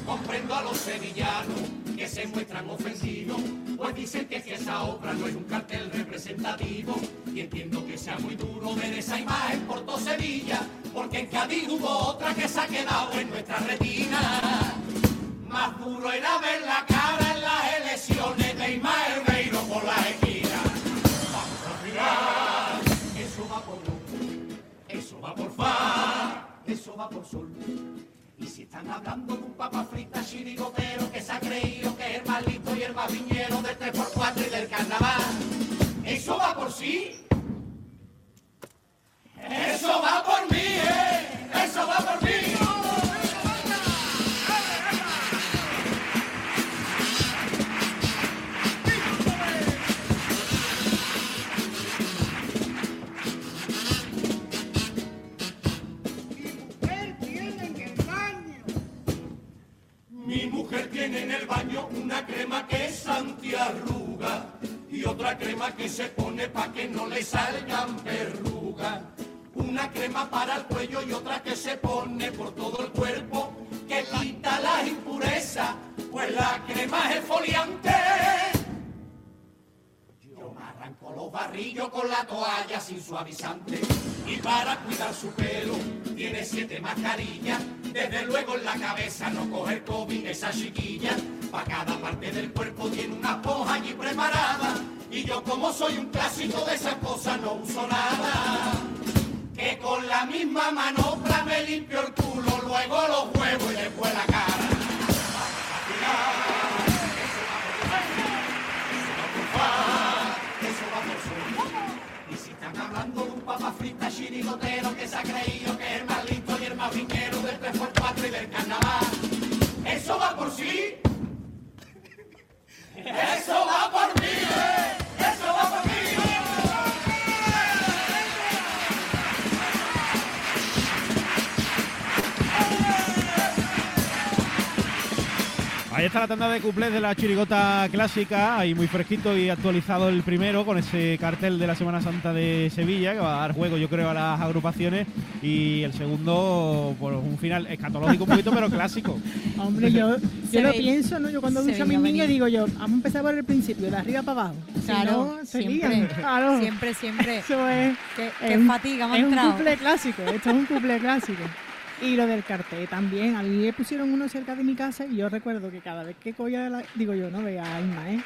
[SPEAKER 4] Comprendo a los sevillanos que se muestran ofendidos, pues dicen que, que esa obra no es un cartel representativo. Y entiendo que sea muy duro ver esa imagen por todo Sevilla, porque en Cádiz hubo otra que se ha quedado en nuestra retina. Más duro era ver la cara en las elecciones de Ismael Beiro por la esquina. Vamos a mirar, eso va por lo, eso
[SPEAKER 9] va por fa, eso va por sol. Y si están hablando de un papa frita chirigotero que se ha creído que es el más listo y el más viñero del 3x4 y del carnaval, eso va por sí. Eso va por mí, ¿eh? Eso va por mí. Mujer tiene en el baño una crema que es antiarruga y otra crema que se pone pa' que no le salgan verrugas. Una crema para el cuello y otra que se pone por todo el cuerpo que quita las impurezas, pues la crema es exfoliante. Yo me arranco los barrillos con la toalla sin suavizante y para cuidar su pelo tiene siete mascarillas. Desde luego en la cabeza no coger COVID esa chiquilla. Pa' cada parte del cuerpo tiene una esponja allí preparada. Y yo como soy un clásico de esas cosas no uso nada. Que con la misma manopla me limpio el culo, luego los huevos y después la cara. Hablando de un papa frita chirigotero que se ha creído que es el más listo y el más viñero del 3x4 y del carnaval, eso va por sí. Eso va por mí, ¿eh?
[SPEAKER 1] Ahí está la tanda de cuplés de la chirigota clásica, ahí muy fresquito y actualizado el primero con ese cartel de la Semana Santa de Sevilla que va a dar juego yo creo a las agrupaciones y el segundo por un final escatológico un poquito pero clásico.
[SPEAKER 8] Hombre, yo, yo lo pienso, ¿no? Yo cuando ducho a mis niños digo yo, vamos a empezar por el principio, de arriba para abajo. Si
[SPEAKER 2] Claro,
[SPEAKER 8] no, seguían.
[SPEAKER 2] siempre,
[SPEAKER 8] Claro.
[SPEAKER 2] siempre, siempre.
[SPEAKER 8] Eso es.
[SPEAKER 2] Qué,
[SPEAKER 8] es
[SPEAKER 2] qué fatiga me
[SPEAKER 8] Es un couple clásico, esto es un couple clásico. Y lo del cartel también. A mí me pusieron uno cerca de mi casa y yo recuerdo que cada vez que cogía la... Digo yo, no vea, Inma, ¿eh?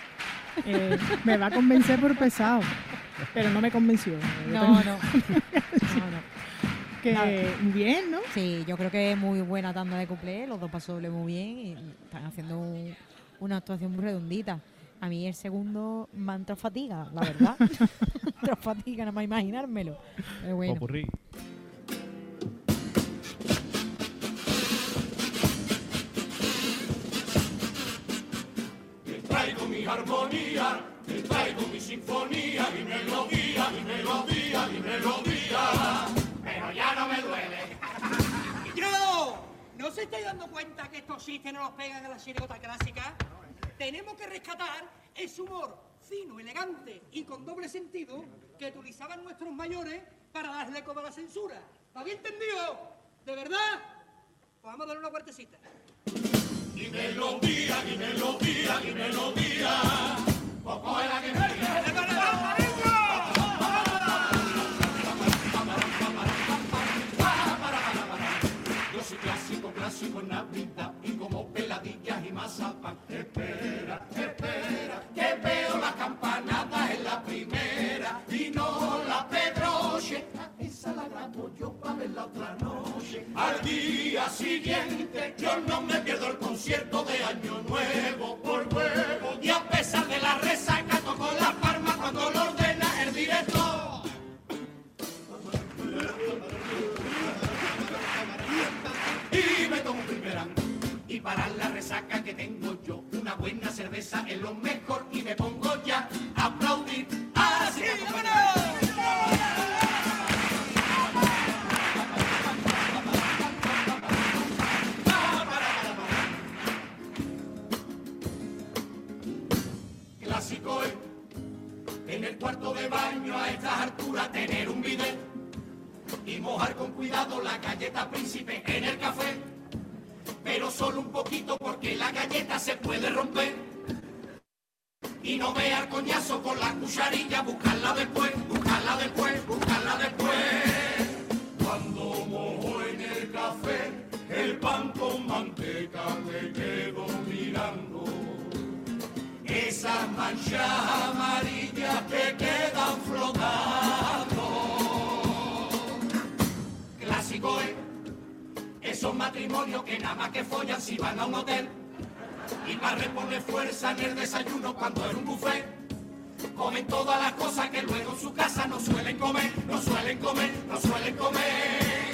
[SPEAKER 8] Eh, me va a convencer por pesado. Pero no me convenció.
[SPEAKER 2] No, no. no, no.
[SPEAKER 8] Que bien, ¿no?
[SPEAKER 2] Sí, yo creo que es muy buena tanda de cuplé, los dos pasos dobles muy bien y están haciendo un- una actuación muy redondita. A mí el segundo me entrado fatiga, la verdad. entrado fatiga, nada más imaginármelo. Pero bueno.
[SPEAKER 1] Popurrí.
[SPEAKER 9] Traigo mi armonía, traigo mi sinfonía, mi melodía, mi melodía, mi melodía. Pero ya no me duele.
[SPEAKER 11] ¡No! ¿No se estáis dando cuenta que estos chistes no los pegan a la chirigota clásica? Tenemos que rescatar ese humor fino, elegante y con doble sentido que utilizaban nuestros mayores para darle como a la censura. ¿Lo había entendido? ¿De verdad? Pues vamos a darle una vueltecita.
[SPEAKER 9] Mi melodía, mi melodía, mi melodía. Poco era Yo soy clásico, clásico en Navidad y como peladillas y mazapán. Espera, espera, que veo las campanadas en la primera La yo para verla otra noche. Al día siguiente yo no me pierdo el concierto de Año Nuevo por huevo. Y a pesar de la resaca toco la palma cuando lo ordena el director. y me tomo un primerán. Y para la resaca que tengo yo, una buena cerveza es lo mejor y me pongo ya a aplaudir. Cuarto de baño a estas alturas tener un bidet y mojar con cuidado la galleta príncipe en el café. Pero solo un poquito porque la galleta se puede romper. Y no vea coñazo con la cucharilla, buscarla después, buscarla después, buscarla después. Cuando mojo en el café el pan con manteca me quedo mirando. Esas manchas amarillas que quedan flotando. son matrimonios que nada más que follan si van a un hotel. Y para reponer fuerza en el desayuno cuando es un buffet. Comen todas las cosas que luego en su casa no suelen comer, no suelen comer, no suelen comer.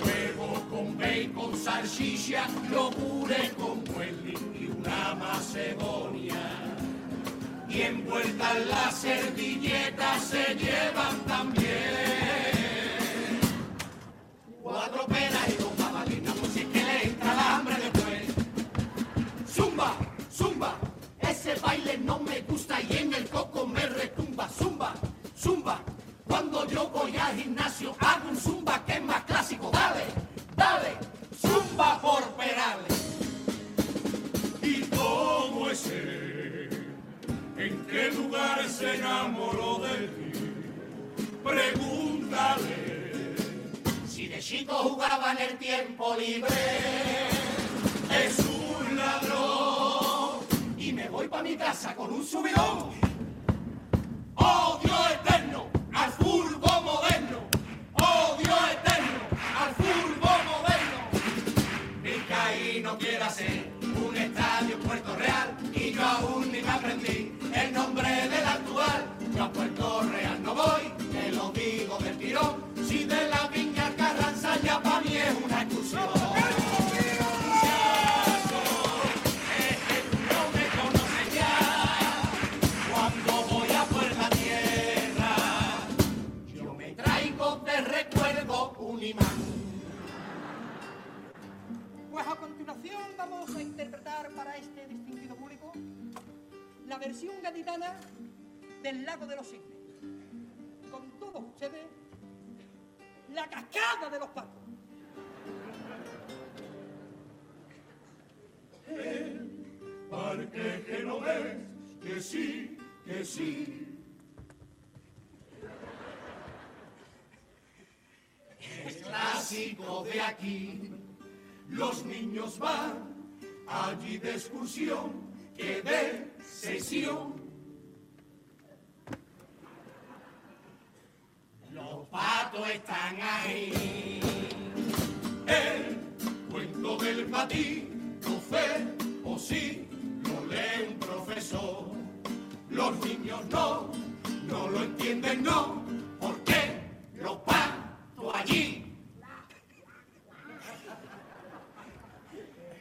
[SPEAKER 9] Huevo con bacon, salchicha, yogures con muesli y una macedonia. Y envueltas las servilletas se llevan también cuatro peras y dos babalinas, pues si que le entra la hambre después. Zumba, zumba, ese baile no me gusta y en el coco me retumba. Zumba, zumba, cuando yo voy al gimnasio hago un zumba que es más clásico. Dale, dale, zumba por perales. ¿Y? ¿En qué lugar se enamoró de ti? Pregúntale si de chico jugaba en el tiempo libre. Es un ladrón y me voy para mi casa con un subidón. Odio eterno al furbo moderno. Odio eterno al furbo moderno. Mi caí no quiere hacer un estadio en Puerto Real y yo aún ni me aprendí el nombre del actual. Yo a Puerto Real no voy, te lo digo del tirón. Si de la viña Carranza ya para mí es una excursión.
[SPEAKER 11] Pues a continuación vamos a interpretar para este público la versión gaditana del Lago de los Cisnes. Con todos ustedes, la cascada de los patos.
[SPEAKER 9] Parque que no ves, que sí, que sí. Es clásico de aquí. Los niños van allí de excursión, que de sesión. Los patos están ahí. El cuento del patito fe o sí lo lee un profesor. Los niños no, no lo entienden, no. ¿Por qué los patos allí?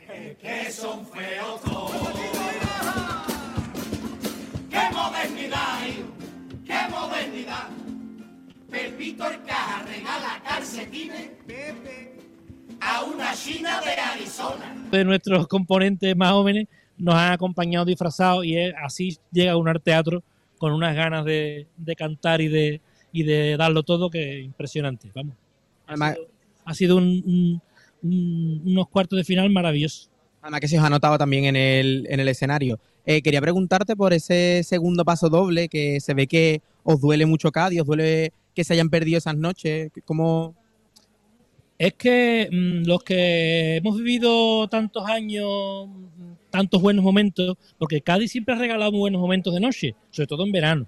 [SPEAKER 9] Es que son feos todos. ¡Qué modernidad! hijo! ¡Qué modernidad! Pepito el caja regala calcetines a una china de Arizona.
[SPEAKER 12] de nuestros componentes más jóvenes nos han acompañado disfrazados y es- así llega uno al teatro con unas ganas de, de cantar y de, y de darlo todo que es impresionante. Vamos.
[SPEAKER 5] Además,
[SPEAKER 12] Ha sido un- un- un- unos cuartos de final maravillosos.
[SPEAKER 5] Además que se os ha notado también en el, en el escenario. Eh, quería preguntarte por ese segundo paso doble que se ve que os duele mucho Cádiz, os duele que se hayan perdido esas noches. ¿Cómo,
[SPEAKER 12] Es que mm, los que hemos vivido tantos años, tantos buenos momentos, porque Cádiz siempre ha regalado muy buenos momentos de noche, sobre todo en verano.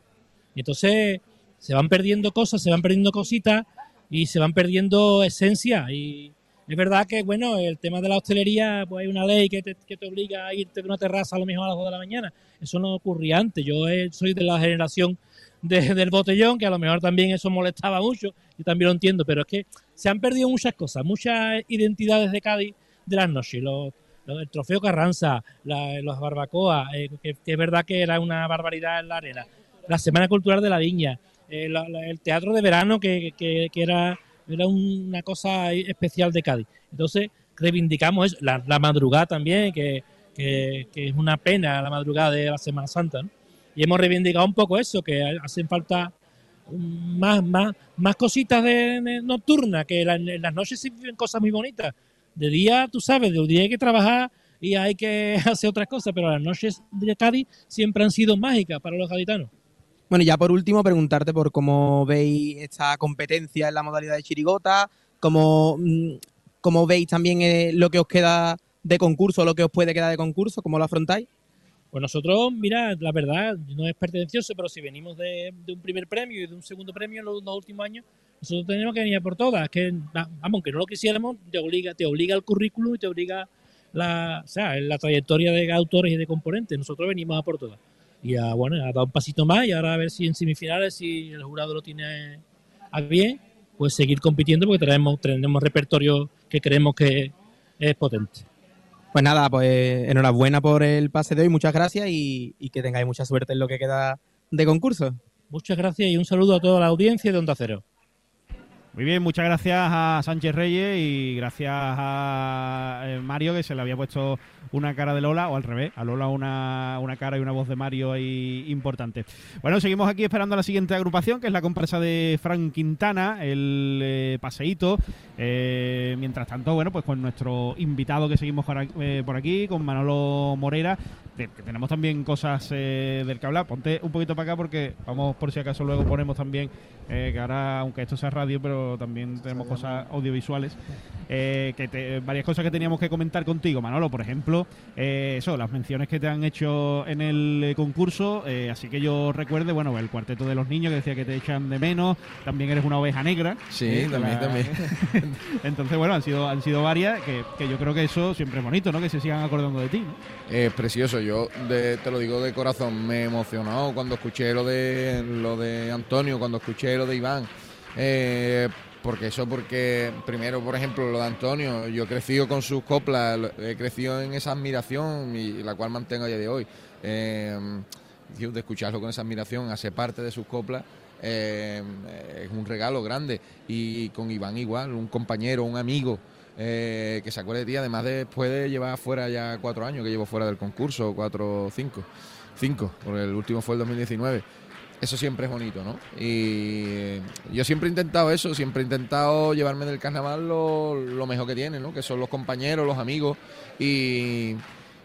[SPEAKER 12] Y entonces se van perdiendo cosas, se van perdiendo cositas y se van perdiendo esencia. Y es verdad que, bueno, el tema de la hostelería, pues hay una ley que te, que te obliga a irte de una terraza a lo mejor a las 2 de la mañana. Eso no ocurría antes. Yo eh, soy de la generación de- del botellón, que a lo mejor también eso molestaba mucho, y también lo entiendo, pero es que se han perdido muchas cosas, muchas identidades de Cádiz de las noches. Los, el trofeo Carranza, los barbacoas, eh, que, es verdad que era una barbaridad en la arena. La Semana Cultural de la Viña, eh, la- el teatro de verano, que- que era, era una cosa especial de Cádiz. Entonces, reivindicamos eso. La, madrugada también, que, que- es una pena la madrugada de la Semana Santa. ¿no? Y hemos reivindicado un poco eso, que hacen falta más, más, más cositas de, de nocturnas, que en las noches se viven cosas muy bonitas. De día, tú sabes, de día hay que trabajar y hay que hacer otras cosas, pero las noches de Cádiz siempre han sido mágicas para los gaditanos.
[SPEAKER 5] Bueno, ya por último, preguntarte por cómo veis esta competencia en la modalidad de chirigota, cómo, mm, cómo veis también eh, lo que os queda de concurso, lo que os puede quedar de concurso, cómo lo afrontáis.
[SPEAKER 12] Pues nosotros, mira, la verdad, no es pertenencioso, pero si venimos de, un primer premio y de un segundo premio en los dos últimos años, nosotros tenemos que venir a por todas. Que, va- vamos, que no lo quisiéramos, te obliga, te obliga el currículum y te obliga la, o sea, la trayectoria de autores y de componentes. Nosotros venimos a por todas. Y a, bueno, ha dado un pasito más y ahora a ver si en semifinales, si el jurado lo tiene a bien, pues seguir compitiendo porque tenemos, tenemos repertorio que creemos que es potente.
[SPEAKER 5] Pues nada, pues enhorabuena por el pase de hoy, muchas gracias y, y que tengáis mucha suerte en lo que queda de concurso.
[SPEAKER 12] Muchas gracias y un saludo a toda la audiencia de Onda Cero.
[SPEAKER 1] Muy bien, muchas gracias a Sánchez Reyes y gracias a eh, Mario que se le había puesto una cara de Lola o al revés, a Lola una, una cara y una voz de Mario ahí importante. Bueno, seguimos aquí esperando a la siguiente agrupación que es la comparsa de Frank Quintana, el eh, paseíto. Eh, mientras tanto, bueno, pues con nuestro invitado que seguimos por aquí, con Manolo Morera, que tenemos también cosas eh, del que hablar. Ponte un poquito para acá porque vamos por si acaso luego ponemos también, eh, que ahora, aunque esto sea radio, pero también tenemos cosas audiovisuales, eh, que te- varias cosas que teníamos que comentar contigo, Manolo. Por ejemplo, eh, eso, las menciones que te han hecho en el eh, concurso, así que yo recuerde, bueno, el cuarteto de los niños que decía que te echan de menos, también eres una oveja negra.
[SPEAKER 3] Sí, también,
[SPEAKER 1] la-
[SPEAKER 3] también.
[SPEAKER 1] Entonces, bueno, han sido, han sido varias, que, que yo creo que eso siempre es bonito, ¿no? Que se sigan acordando de ti, ¿no?
[SPEAKER 3] Es precioso, yo de- te lo digo de corazón, me he emocionado cuando escuché lo de lo de Antonio, cuando escuché de Iván. Eh, porque eso, porque primero, por ejemplo, lo de Antonio, yo he crecido con sus coplas, he crecido en esa admiración y la cual mantengo a día de hoy. Eh, de escucharlo con esa admiración, hacer parte de sus coplas, eh, es un regalo grande. Y con Iván igual, un compañero, un amigo eh, que se acuerde de ti, además después de llevar fuera ya cuatro años que llevo fuera del concurso, cuatro cinco, cinco, porque el último fue el 2019. Eso siempre es bonito, ¿no? Y yo siempre he intentado eso, siempre he intentado llevarme del carnaval lo, lo mejor que tiene, ¿no? Que son los compañeros, los amigos y,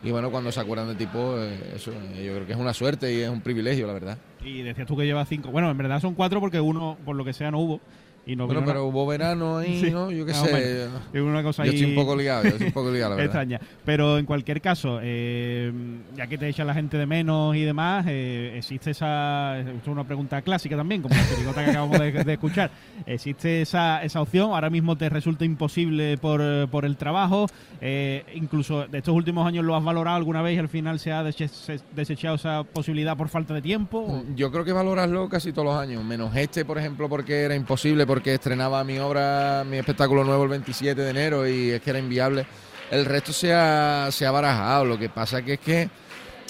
[SPEAKER 3] y bueno, cuando se acuerdan de ti, pues eso, yo creo que es una suerte y es un privilegio, la verdad.
[SPEAKER 1] Y decías tú que llevas cinco. Bueno, en verdad son cuatro porque uno, por lo que sea, no hubo. Y no
[SPEAKER 3] Bueno,
[SPEAKER 1] vino
[SPEAKER 3] pero
[SPEAKER 1] na-
[SPEAKER 3] hubo verano ahí,
[SPEAKER 1] Sí,
[SPEAKER 3] ¿no? Yo qué sé.
[SPEAKER 1] Es una cosa
[SPEAKER 3] yo
[SPEAKER 1] ahí
[SPEAKER 3] estoy un poco liado, yo estoy un poco liado, la verdad.
[SPEAKER 1] extraña. Pero en cualquier caso, eh, ya que te echan la gente de menos y demás, eh, existe esa. Esto es una pregunta clásica también, como la que acabamos de, de escuchar. ¿Existe esa, esa opción? ¿Ahora mismo te resulta imposible por, por el trabajo? Eh, incluso de estos últimos años lo has valorado alguna vez y al final se ha desechado esa posibilidad por falta de tiempo?
[SPEAKER 3] Yo creo que valorarlo casi todos los años, menos este, por ejemplo, porque era imposible, porque estrenaba mi obra, mi espectáculo nuevo el 27 de enero y es que era inviable. El resto se ha, se ha barajado, lo que pasa que es que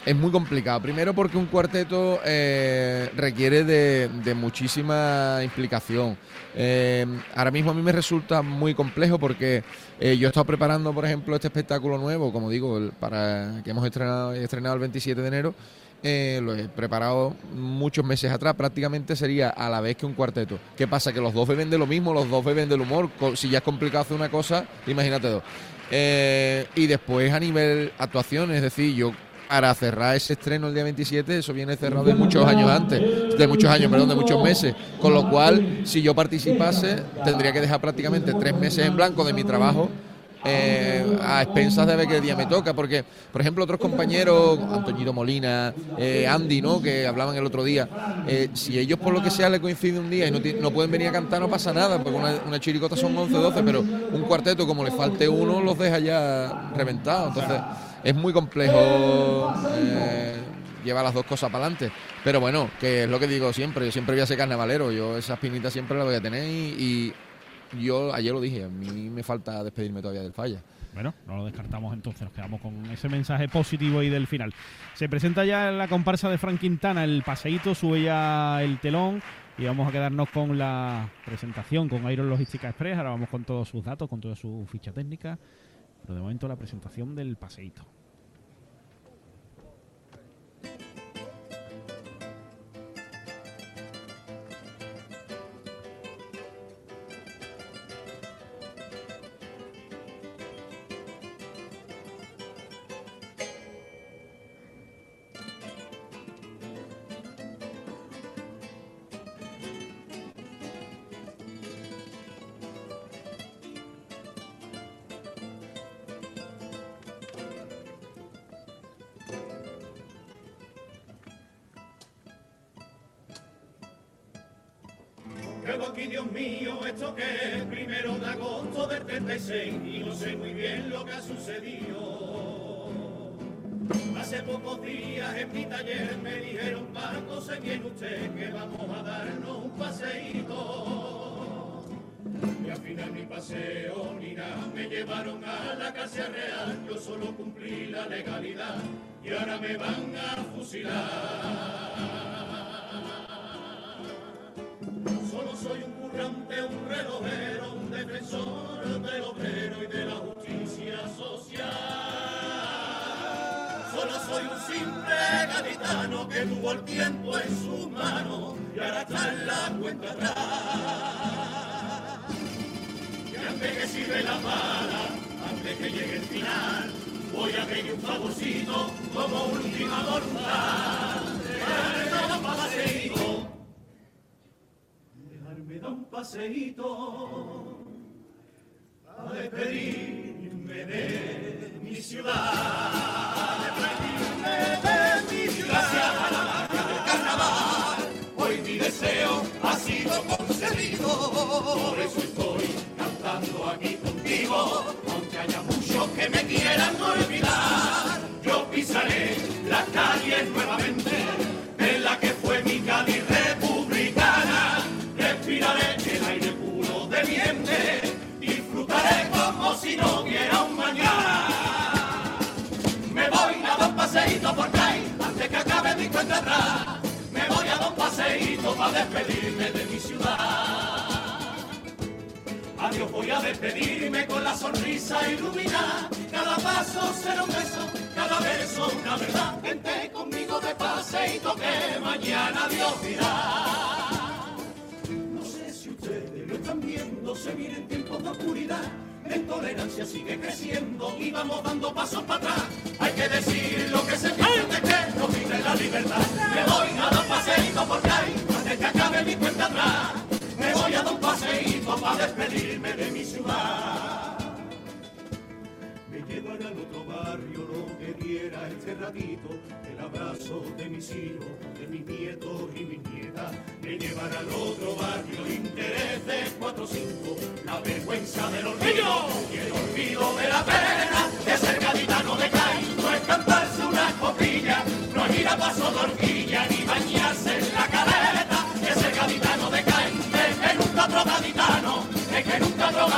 [SPEAKER 3] es muy complicado. Primero porque un cuarteto eh, requiere de, muchísima implicación. Eh, ahora mismo a mí me resulta muy complejo porque eh, yo he estado preparando, por ejemplo, este espectáculo nuevo, como digo, el- para que hemos estrenado, estrenado el 27 de enero. Eh, lo he preparado muchos meses atrás, prácticamente sería a la vez que un cuarteto. ¿Qué pasa? Que los dos beben de lo mismo, los dos beben del humor. Si ya es complicado hacer una cosa, imagínate dos. Eh, y después a nivel actuación, es decir, yo para cerrar ese estreno el día 27, eso viene cerrado de muchos años antes, de muchos años, perdón, de muchos meses. Con lo cual, si yo participase, tendría que dejar prácticamente tres meses en blanco de mi trabajo eh, a expensas de ver qué día me toca, porque, por ejemplo, otros compañeros, Antoñito Molina, eh, Andy, ¿no? que hablaban el otro día, eh, si ellos por lo que sea le coincide un día y no, no pueden venir a cantar, no pasa nada, porque una, una chiricota son 11, 12, pero un cuarteto, como le falte uno, los deja ya reventados. Entonces, es muy complejo. llevar las dos cosas para adelante. Pero bueno, que es lo que digo siempre, yo siempre voy a ser carnavalero, yo esa espinita siempre la voy a tener y yo ayer lo dije, a mí me falta despedirme todavía del falla.
[SPEAKER 1] Bueno, no lo descartamos entonces, nos quedamos con ese mensaje positivo y del final. Se presenta ya la comparsa de Frank Quintana, el paseíto, sube ya el telón y vamos a quedarnos con la presentación con Iron Logística Express. Ahora vamos con todos sus datos, con toda su ficha técnica, pero de momento la presentación del paseíto.
[SPEAKER 4] Y al final mi paseo ni nada, me llevaron a la Casa Real, yo solo cumplí la legalidad y ahora me van a fusilar. Solo soy un currante, un relojero, un defensor del obrero y de la justicia social. Solo soy un simple gaditano que tuvo el tiempo en sus manos y ahora está la cuenta atrás. Antes que sirve la bala, antes que llegue el final, voy a pedir un favorcito como última voluntad. Dejarme dar un paseíto, dejarme dar un paseíto, a de mi ciudad. De mi. Gracias a la magia del carnaval, hoy mi deseo ha sido concedido. Por eso estoy cantando aquí contigo, aunque haya muchos que me quieran olvidar. Yo pisaré las calles nuevamente, en la que fue mi republicana. Respiraré el aire puro de viente, disfrutaré como si no paseíto por ahí, antes que acabe mi cuenta atrás. Me voy a dar un paseíto para despedirme de mi ciudad. Adiós, voy a despedirme con la sonrisa iluminada. Cada paso será un beso, cada verso una verdad. Vente conmigo de paseíto que mañana Dios dirá. No sé si ustedes lo están viendo, se vienen tiempos de oscuridad. La intolerancia sigue creciendo y vamos dando pasos para atrás. Hay que decir lo que se de que nos vive la libertad. Me voy a dar paseíto por ahí antes que acabe mi cuenta atrás. Me voy a dar un paseíto para despedirme de mi ciudad. Me llevan al otro barrio lo que diera este ratito, el abrazo de mis hijos, nietos y mis nietas. Me llevan al otro barrio interés de cuatro o cinco, la vergüenza del olvido y el olvido de la pena de ser gaditano de Cádiz. No es cantarse una copilla, no es ir a paso de horquilla, ni bañarse en la caleta, de ser gaditano de Cádiz. Es que nunca otro gaditano, es que nunca otro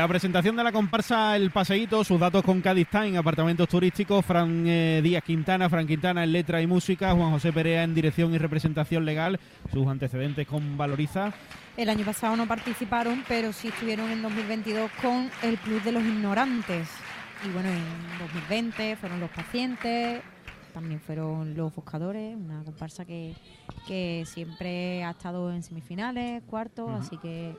[SPEAKER 4] La
[SPEAKER 1] presentación de la comparsa El Paseíto, sus datos con Cádiz Time, apartamentos turísticos, Fran eh, Díaz Quintana, Fran Quintana en letra y música, Juan José Perea en dirección y representación legal, sus antecedentes con Valoriza.
[SPEAKER 2] El año pasado no participaron, pero sí estuvieron en 2022 con el Club de los Ignorantes. Y bueno, en 2020 fueron los pacientes, también fueron los buscadores, una comparsa que, que siempre ha estado en semifinales, cuartos, así que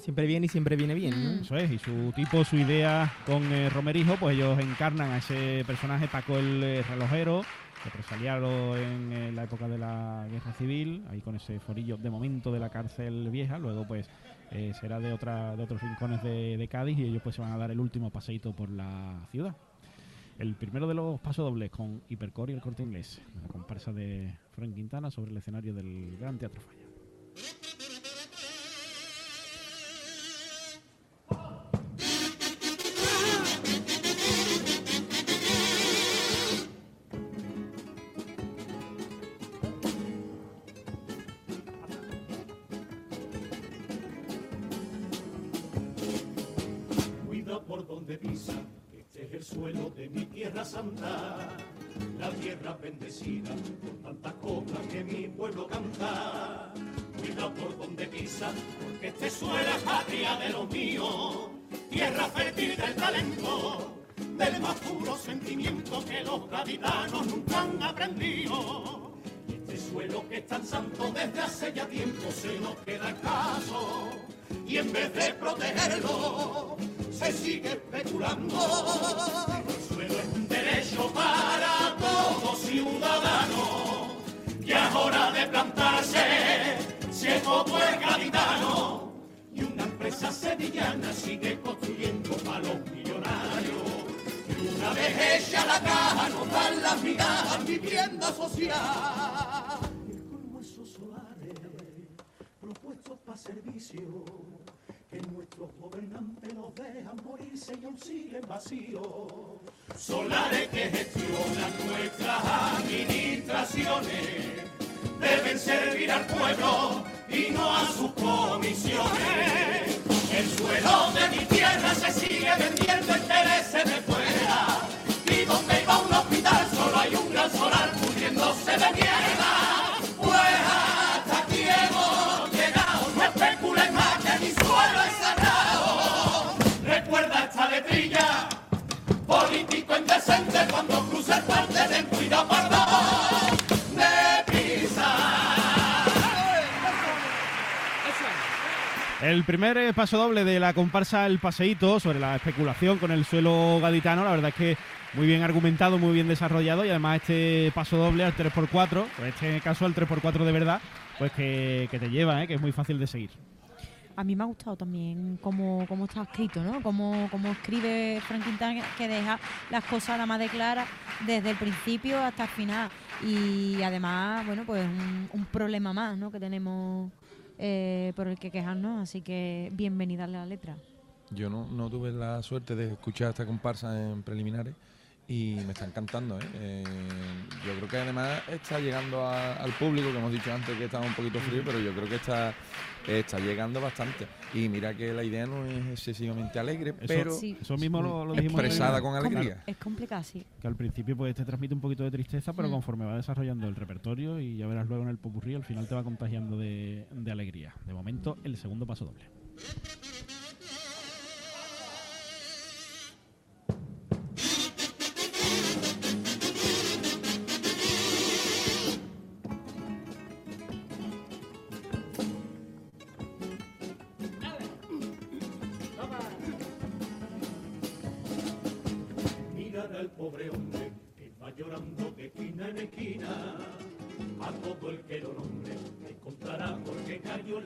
[SPEAKER 5] Siempre viene y siempre viene bien, ¿no?
[SPEAKER 1] Eso es, y su tipo, su idea con eh, Romerijo, pues ellos encarnan a ese personaje Paco el eh, relojero, represaliado en eh, la época de la guerra civil, ahí con ese forillo de momento de la cárcel vieja, luego pues eh, será de otra de otros rincones de, Cádiz y ellos pues se van a dar el último paseíto por la ciudad. El primero de los pasodobles con Hipercor y el corte inglés, la comparsa de Frank Quintana sobre el escenario del Gran Teatro Falla. Paso doble de la comparsa El Paseíto sobre la especulación con el suelo gaditano, la verdad es que muy bien argumentado, muy bien desarrollado y además este paso doble al 3x4, en este caso al 3x4 de verdad, pues que, te lleva, ¿eh? que es muy fácil de seguir.
[SPEAKER 2] A mí me ha gustado también cómo, cómo está escrito, ¿no? Cómo, cómo escribe Frank Quintana, que deja las cosas nada más de claras desde el principio hasta el final. Y además, bueno, pues un, un problema más, ¿no? Que tenemos eh, por el que quejarnos. Así que bienvenida a la letra.
[SPEAKER 6] Yo no, no tuve la suerte de escuchar esta comparsa en preliminares y me está encantando. ¿eh? Eh, yo creo que además está llegando a- al público, que hemos dicho antes que estaba un poquito frío, pero yo creo que está, está llegando bastante. Y mira que la idea no es excesivamente alegre,
[SPEAKER 1] Eso-
[SPEAKER 6] pero
[SPEAKER 1] Sí. eso mismo lo- lo dijimos
[SPEAKER 6] expresada con
[SPEAKER 1] Claro.
[SPEAKER 6] alegría.
[SPEAKER 2] Es complicado, sí.
[SPEAKER 1] Que al principio pues te transmite un poquito de tristeza, pero
[SPEAKER 2] Mm.
[SPEAKER 1] conforme va desarrollando el repertorio y ya verás luego en el popurrí, al final te va contagiando de, de alegría. De momento, el segundo paso doble.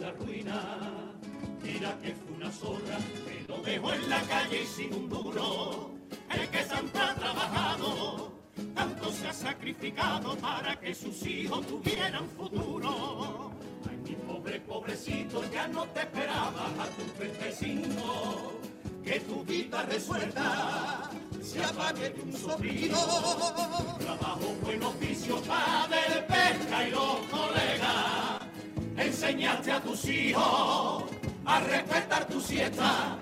[SPEAKER 4] La ruina. Mira que fue una zorra que lo dejó en la calle y sin un duro. El que siempre ha trabajado, tanto se ha sacrificado para que sus hijos tuvieran futuro. Ay, mi pobre pobrecito, ya no te esperaba a tus 35 que tu vida resuelta se apague de un soplido. Trabajo, buen oficio, padre, pesca y los colegas. Enseñaste a tus hijos a respetar tu siesta.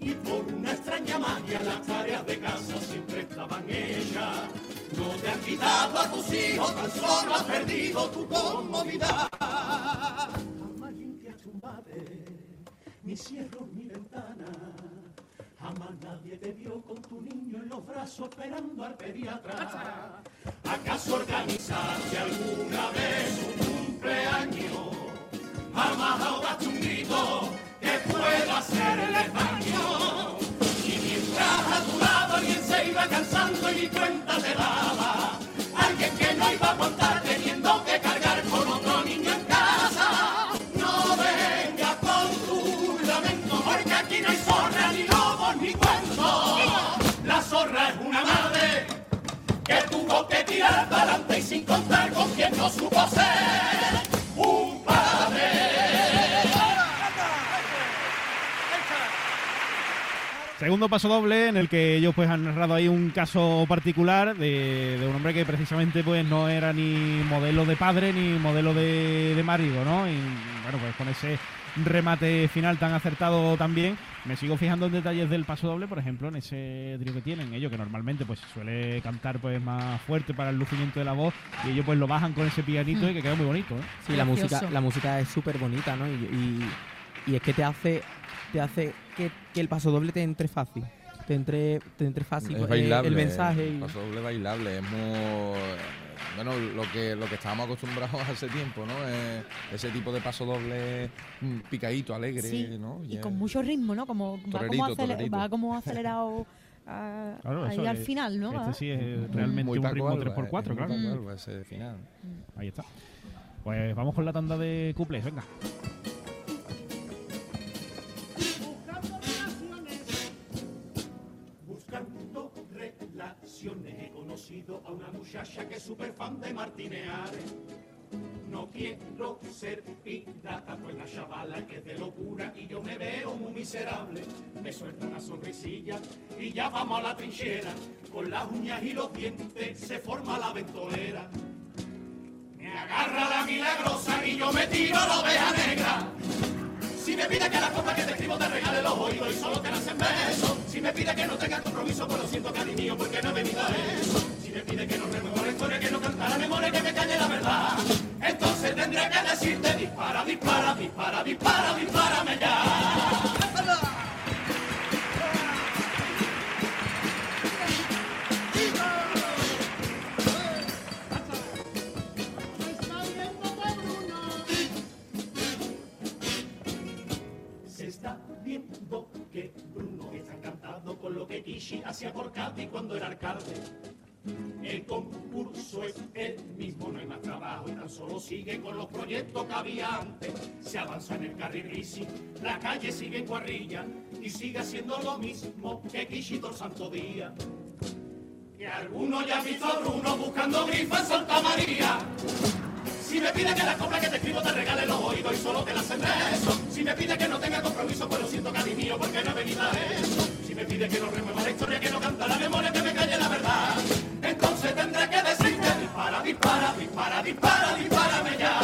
[SPEAKER 4] Y por una extraña magia las tareas de casa siempre estaban hechas. No te han quitado a tus hijos, tan solo has perdido tu comodidad. Jamás limpias tu madre, ni cierro mi ventana. Jamás nadie te vio con tu niño en los brazos esperando al pediatra. ¿Acaso organizaste alguna vez un cumpleaños? Jamás ahogaste un grito que pueda hacerle daño. Y mientras a tu lado alguien se iba cansando y ni cuenta te daba. Alguien que no iba a aguantar teniendo que cargar con otro niño en casa. No vengas con tu lamento, porque aquí no hay zorra, ni lobos, ni cuentos. La zorra es una madre que tuvo que tirar para adelante y sin contar con quien no supo ser
[SPEAKER 1] Segundo paso doble en el que ellos pues han narrado ahí un caso particular de, de un hombre que precisamente pues no era ni modelo de padre ni modelo de, de marido, ¿no? Y bueno, pues con ese remate final tan acertado también, me sigo fijando en detalles del paso doble, por ejemplo, en ese trío que tienen ellos que normalmente pues suele cantar pues más fuerte para el lucimiento de la voz y ellos pues lo bajan con ese pianito y que queda muy bonito, ¿eh?
[SPEAKER 5] Sí, la música, la música es súper bonita, ¿no? Y, y- y es que te hace, te hace que, que el paso doble te entre fácil. Te entre, te entre fácil
[SPEAKER 3] Es
[SPEAKER 5] eh,
[SPEAKER 3] bailable.
[SPEAKER 5] el mensaje. y-
[SPEAKER 3] Paso doble bailable. Es muy. Bueno, lo que, lo que estábamos acostumbrados hace tiempo, ¿no? Eh, ese tipo de paso doble mm, picadito, alegre,
[SPEAKER 2] Sí,
[SPEAKER 3] ¿no?
[SPEAKER 2] y con mucho ritmo, ¿no? Como va,
[SPEAKER 3] Torerito,
[SPEAKER 2] como, acele-
[SPEAKER 3] torerito.
[SPEAKER 2] va como acelerado ah,
[SPEAKER 1] Claro,
[SPEAKER 2] ahí al final, ¿no?
[SPEAKER 1] Este
[SPEAKER 2] Va.
[SPEAKER 1] sí es realmente
[SPEAKER 3] Muy
[SPEAKER 1] un ritmo
[SPEAKER 3] Alba,
[SPEAKER 1] 3x4,
[SPEAKER 3] es muy
[SPEAKER 1] claro.
[SPEAKER 3] Alba ese final.
[SPEAKER 1] Ahí está. Pues vamos con la tanda de cuplés, venga.
[SPEAKER 4] A una muchacha que es súper fan de Martineares. No quiero ser pirata, pues la chavala que es de locura y yo me veo muy miserable. Me suelta una sonrisilla y ya vamos a la trinchera. Con las uñas y los dientes se forma la ventolera. Me agarra la milagrosa y yo me tiro la oveja negra. Si me pide que la copa que te escribo te regale los oídos y solo te nacen besos. Si me pide que no tenga compromiso, pues lo siento cariño porque no he venido a eso. Pide que no la historia, que no canta la memoria, que me calle la verdad. Entonces tendré que decirte dispara, dispara, dispara, dispara, dispárame ya. Que Bruno está encantado con lo que Kishi hacía por Cádiz cuando era alcalde. El concurso es el mismo, no hay más trabajo y tan solo sigue con los proyectos que había antes. Se avanza en el carril bici, la calle sigue en cuadrilla y sigue haciendo lo mismo que todo el santo día. Que alguno ya visto a Bruno buscando grifa en Santa María. Si me pide que la compra que te escribo te regale los oídos y solo te la eso. Si me pide que no tenga compromiso, pues lo siento cariño porque no he venido a eso. Si me pide que no remueva la historia, que no canta la memoria, que Entonces tendré que decirte dispara, dispara, dispara, dispara, dispárame ya.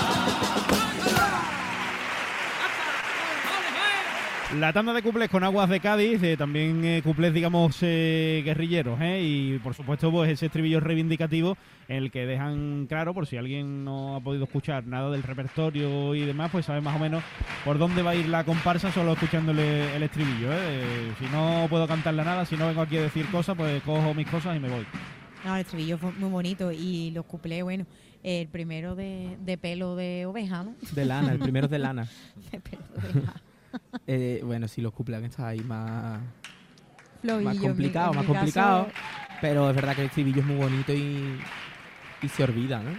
[SPEAKER 1] La tanda de cuplés con aguas de Cádiz, eh, también eh, cuplés, digamos, eh, guerrilleros, ¿eh? y por supuesto, pues ese estribillo reivindicativo el que dejan claro, por si alguien no ha podido escuchar nada del repertorio y demás, pues sabe más o menos por dónde va a ir la comparsa solo escuchándole el estribillo. ¿eh? Si no puedo cantarle nada, si no vengo aquí a decir cosas, pues cojo mis cosas y me voy.
[SPEAKER 2] No, el estribillo fue muy bonito y los cuplés, bueno, el primero de, de pelo de oveja, ¿no?
[SPEAKER 5] De lana, el primero es de lana.
[SPEAKER 2] De pelo de oveja.
[SPEAKER 5] Eh, bueno, sí, los cumpleaños está ahí más,
[SPEAKER 2] Flovillo,
[SPEAKER 5] más
[SPEAKER 2] en mi-
[SPEAKER 5] complicado, más
[SPEAKER 2] caso,
[SPEAKER 5] complicado. Pero es verdad que el estribillo es muy bonito y, y se olvida, ¿no?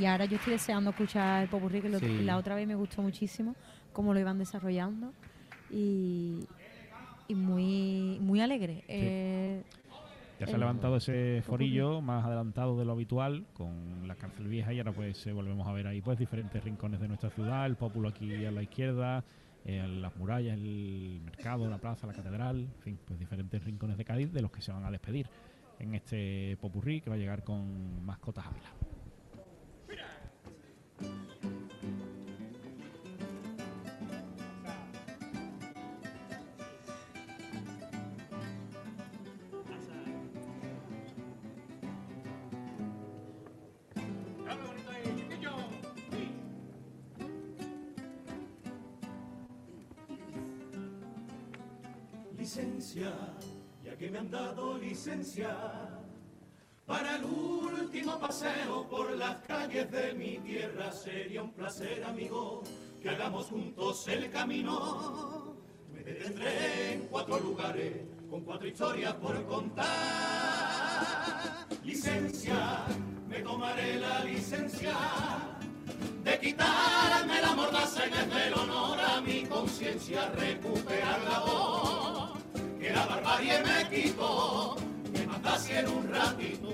[SPEAKER 2] Y ahora yo estoy deseando escuchar el popurrí, que
[SPEAKER 5] Sí.
[SPEAKER 2] la otra vez me gustó muchísimo cómo lo iban desarrollando. Y, y muy, muy alegre. Eh,
[SPEAKER 1] Ya se ha
[SPEAKER 2] el-
[SPEAKER 1] levantado ese forillo más adelantado de lo habitual con la cárcel vieja y ahora pues eh, volvemos a ver ahí pues diferentes rincones de nuestra ciudad, el pópulo aquí a la izquierda, eh, las murallas, el mercado, la plaza, la catedral, en fin, pues diferentes rincones de Cádiz de los que se van a despedir en este popurrí que va a llegar con mascotas Ávila.
[SPEAKER 4] Licencia, ya que me han dado licencia para el último paseo por las calles de mi tierra. Sería un placer, amigo, que hagamos juntos el camino. Me detendré en cuatro lugares con cuatro historias por contar. Licencia, me tomaré la licencia de quitarme la mordaza y desde el honor a mi conciencia recuperar la voz que la barbarie me quitó me mandase en un ratito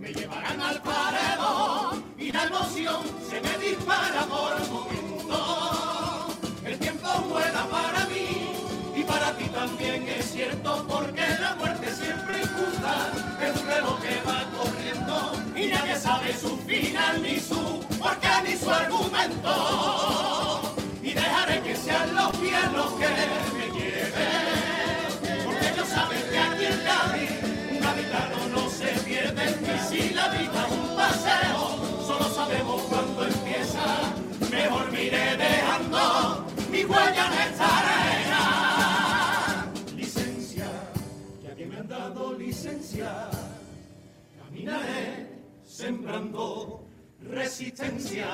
[SPEAKER 4] me llevarán al paredón y la emoción se me dispara por momentos el tiempo vuela para mí y para ti también es cierto porque la muerte siempre injusta es un reloj que va corriendo y nadie sabe su final ni su porque ni su argumento. Y dejaré que sean los pies los que me no se pierde y si la vida es un paseo solo sabemos cuándo empieza. Mejor me iré dejando mi huella en esta arena. Licencia ya que me han dado licencia. Caminaré sembrando resistencia.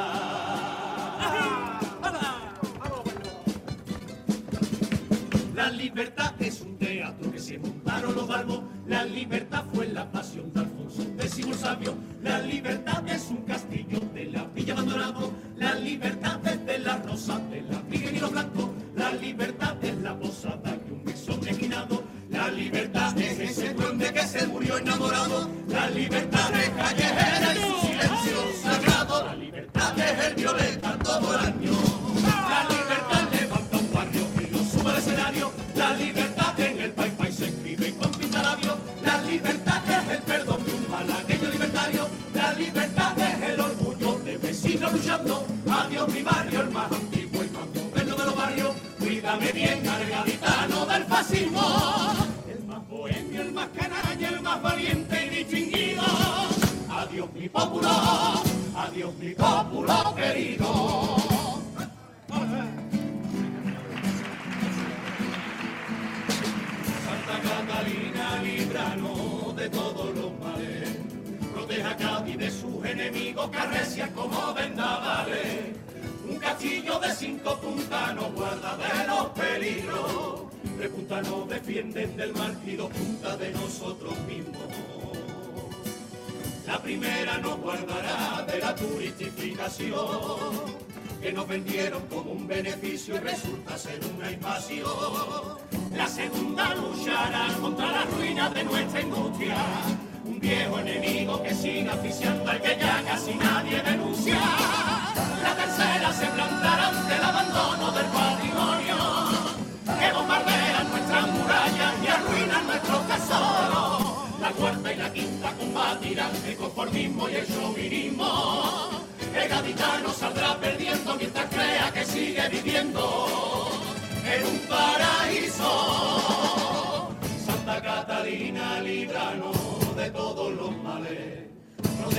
[SPEAKER 4] La libertad es un teatro que se montaron los balbos. La libertad fue la pasión de Alfonso un décimo sabio. La libertad es un castillo de la villa abandonado. La libertad es de la rosa, de la viga y los blancos. La libertad es la posada de un mesón esquinado. La libertad es ese duende que se murió enamorado. La libertad es callejera y su silencio sagrado. La libertad es el violeta todo el año. La libertad levanta un barrio y lo sube al escenario. La libertad luchando. Adiós mi barrio, antiguo y más moderno de los barrios. Cuídame bien al gaditano del fascismo. El más bohemio, el más canalla, el más valiente y distinguido. Adiós mi populo, adiós mi populo querido. De sus enemigos que arrecian como vendavales. Un castillo de cinco puntas nos guarda de los peligros. Puntas nos defienden del mal y dos puntas de nosotros mismos. La primera nos guardará de la turistificación que nos vendieron como un beneficio y resulta ser una invasión. La segunda luchará contra la ruina de nuestra industria, viejo enemigo que sigue asfixiando al que ya casi nadie denuncia. La tercera se plantará ante el abandono del patrimonio, que bombardean nuestras murallas y arruinan nuestros tesoros. La cuarta y la quinta combatirán el conformismo y el chauvinismo. El gaditano saldrá perdiendo mientras crea que sigue viviendo en un paraíso.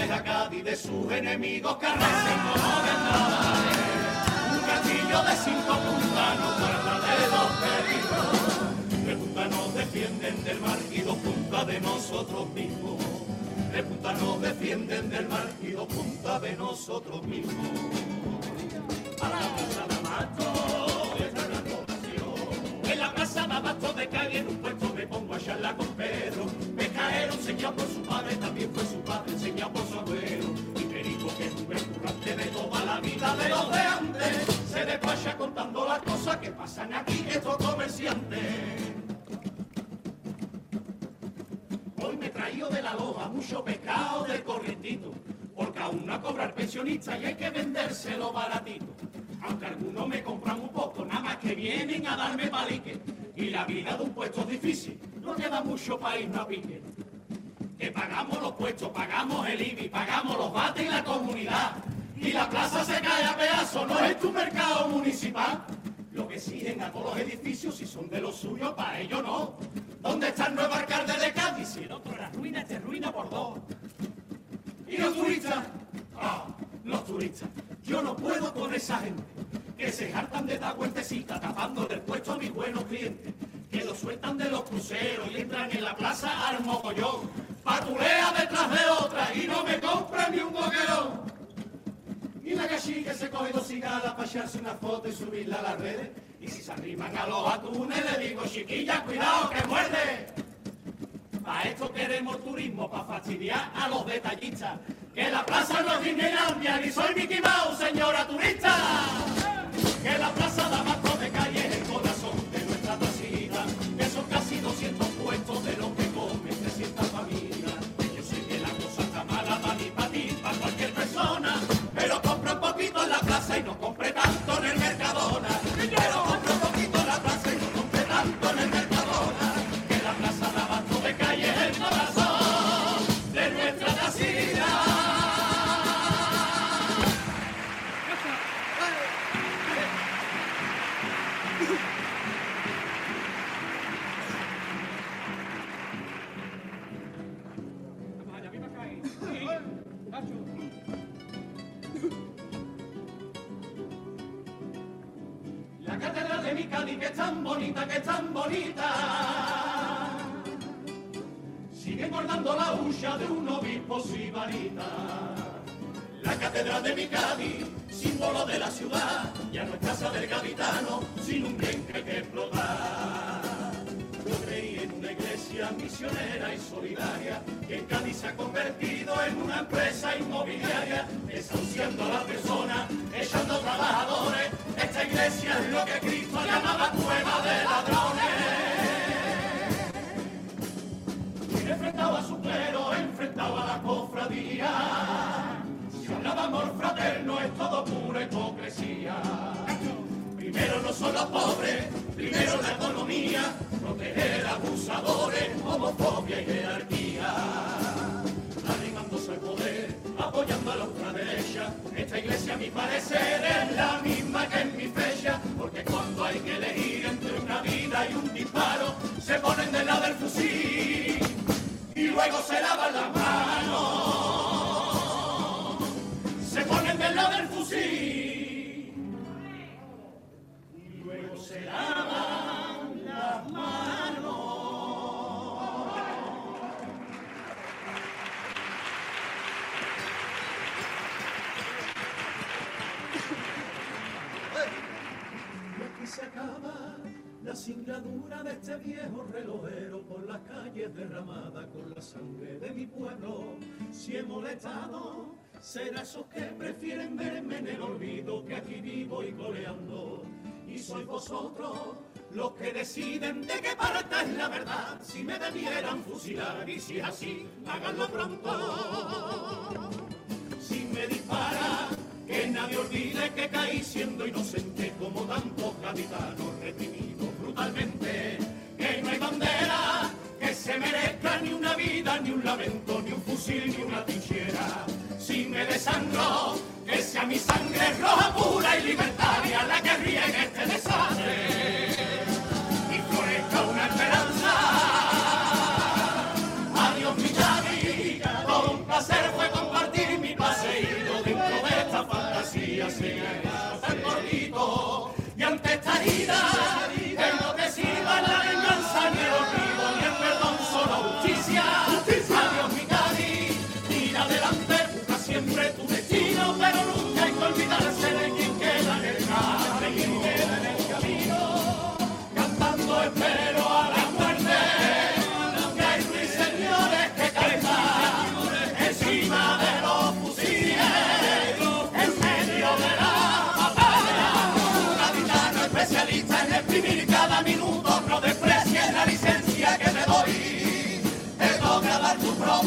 [SPEAKER 4] Proteja a Cádiz de sus enemigos que arrasen como vendavales. Un castillo de cinco puntas nos guarda de los peligros. Tres puntas nos defienden del mar y dos puntas de nosotros mismos. Tres puntas nos defienden del mar y dos puntas de nosotros mismos. A la plaza de Abasto, esta es la población. En la plaza de Abasto de Cali en un puesto me pongo a charlar con Pedro. Pescaero enseñado por su padre, también fue su padre enseñado por vida de los de antes se despacha contando las cosas que pasan aquí estos comerciantes. Hoy me traído de la loja mucho pescado del corrientito, porque aún no a cobrar pensionista y hay que vendérselo baratito. Aunque algunos me compran un poco, nada más que vienen a darme palique. Y la vida de un puesto es difícil, no queda mucho irnos a pique. Que pagamos los puestos, pagamos el IBI, pagamos los bates y la comunidad. Y la plaza se cae a pedazos, no es tu mercado municipal. Lo que exigen a todos los edificios, si son de los suyos, para ellos no. ¿Dónde está el nuevo alcalde de Cádiz? Si el otro era ruina, es ruina por dos. ¿Y los turistas? Ah, los turistas. Yo no puedo con esa gente que se hartan de dar vueltecitas tapando del puesto a mis buenos clientes. Que los sueltan de los cruceros y entran en la plaza al mogollón. Patulea detrás de otra y no me compran ni un boquerón. La cachica se coge cigarras para echarse una foto y subirla a las redes. Y si se arriman a los atunes, le digo, chiquilla, cuidado que muerde. Para esto queremos turismo, para fastidiar a los detallistas. Que la plaza no es Disneylandia, ni soy Mickey Mouse, señora turista. Que la plaza de abajo la ciudad, ya no es casa del gaditano, sin un bien que hay que explotar. Yo creí en una iglesia misionera y solidaria, que en Cádiz se ha convertido en una empresa inmobiliaria, desahuciando a la persona, echando trabajadores. Esta iglesia es lo que Cristo llamaba cueva de ladrones. Enfrentaba a su clero, enfrentaba a la cofradía. Amor fraterno es todo pura hipocresía. Primero no son los pobres, primero la economía, proteger abusadores, homofobia y jerarquía. Arrimándose al poder, apoyando a la ultraderecha, esta iglesia a mi parecer es la misma que en mi fecha, porque cuando hay que elegir entre una vida y un disparo, se ponen del lado del fusil y luego se lavan las manos. Del fusil y luego se lavan las manos. Y aquí se acaba la singladura de este viejo relojero por las calles derramada con la sangre de mi pueblo. Si he molestado, será esos que prefieren verme en el olvido que aquí vivo y coleando. Y sois vosotros los que deciden de qué parte es la verdad. Si me debieran fusilar y si es así, háganlo pronto. Si me dispara, que nadie olvide que caí siendo inocente como tantos gaditanos reprimidos brutalmente. Que no hay bandera que se merezca ni una vida, ni un lamento, ni un fusil, ni una trinchera. Si me desangro, que sea mi sangre roja, pura y libertaria la que riegue este desastre. Y florezca una esperanza. Adiós mi Xavi, todo placer fue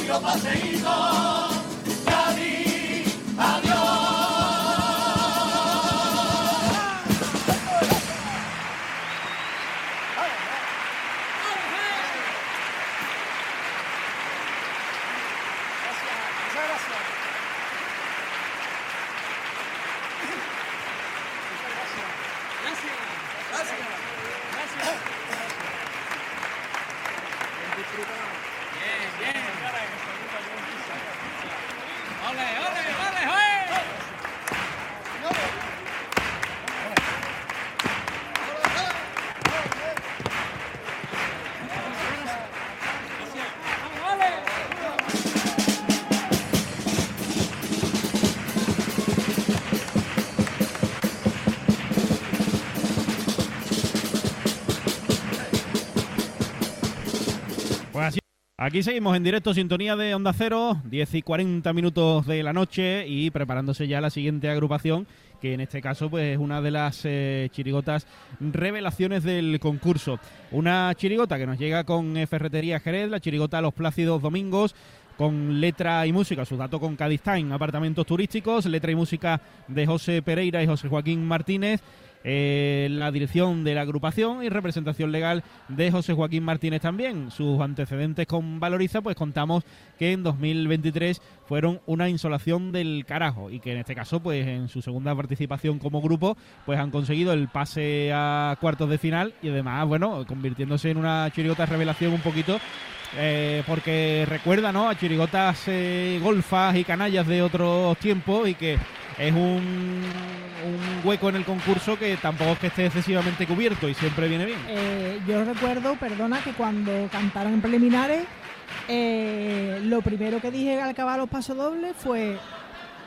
[SPEAKER 4] propio paseíto.
[SPEAKER 1] Aquí seguimos en directo, sintonía de Onda Cero, 10 y 40 minutos de la noche y preparándose ya la siguiente agrupación, que en este caso pues es una de las eh, chirigotas revelaciones del concurso. Una chirigota que nos llega con eh, Ferretería Jerez, la chirigota Los Plácidos Domingos, con letra y música, su dato con Cádiz Time, apartamentos turísticos, letra y música de José Pereira y José Joaquín Martínez, eh, la dirección de la agrupación y representación legal de José Joaquín Martínez también. Sus antecedentes con Valoriza, pues contamos que en 2023 fueron una insolación del carajo y que en este caso, pues en su segunda participación como grupo, pues han conseguido el pase a cuartos de final y además, bueno, convirtiéndose en una chirigota revelación un poquito eh, porque recuerda ¿no? a chirigotas eh, golfas y canallas de otros tiempos y que es un, un hueco en el concurso que tampoco es que esté excesivamente cubierto y siempre viene bien.
[SPEAKER 8] Eh, yo recuerdo, perdona, que cuando cantaron en preliminares, eh, lo primero que dije al acabar los pasodobles fue,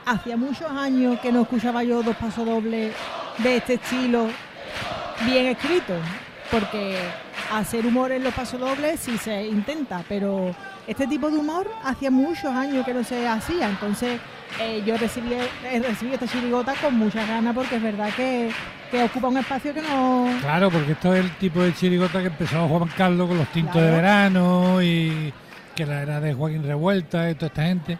[SPEAKER 8] hacía muchos años que no escuchaba yo dos pasodobles de este estilo bien escritos, porque hacer humor en los pasodobles sí se intenta, pero este tipo de humor hacía muchos años que no se hacía, entonces eh, yo recibí, he recibido esta chirigota con muchas ganas porque es verdad que, que ocupa un espacio que no...
[SPEAKER 7] Claro, porque esto es el tipo de chirigota que empezó Juan Carlos con los tintos de
[SPEAKER 8] Claro.
[SPEAKER 7] verano y que la era de Joaquín Revuelta y toda esta gente.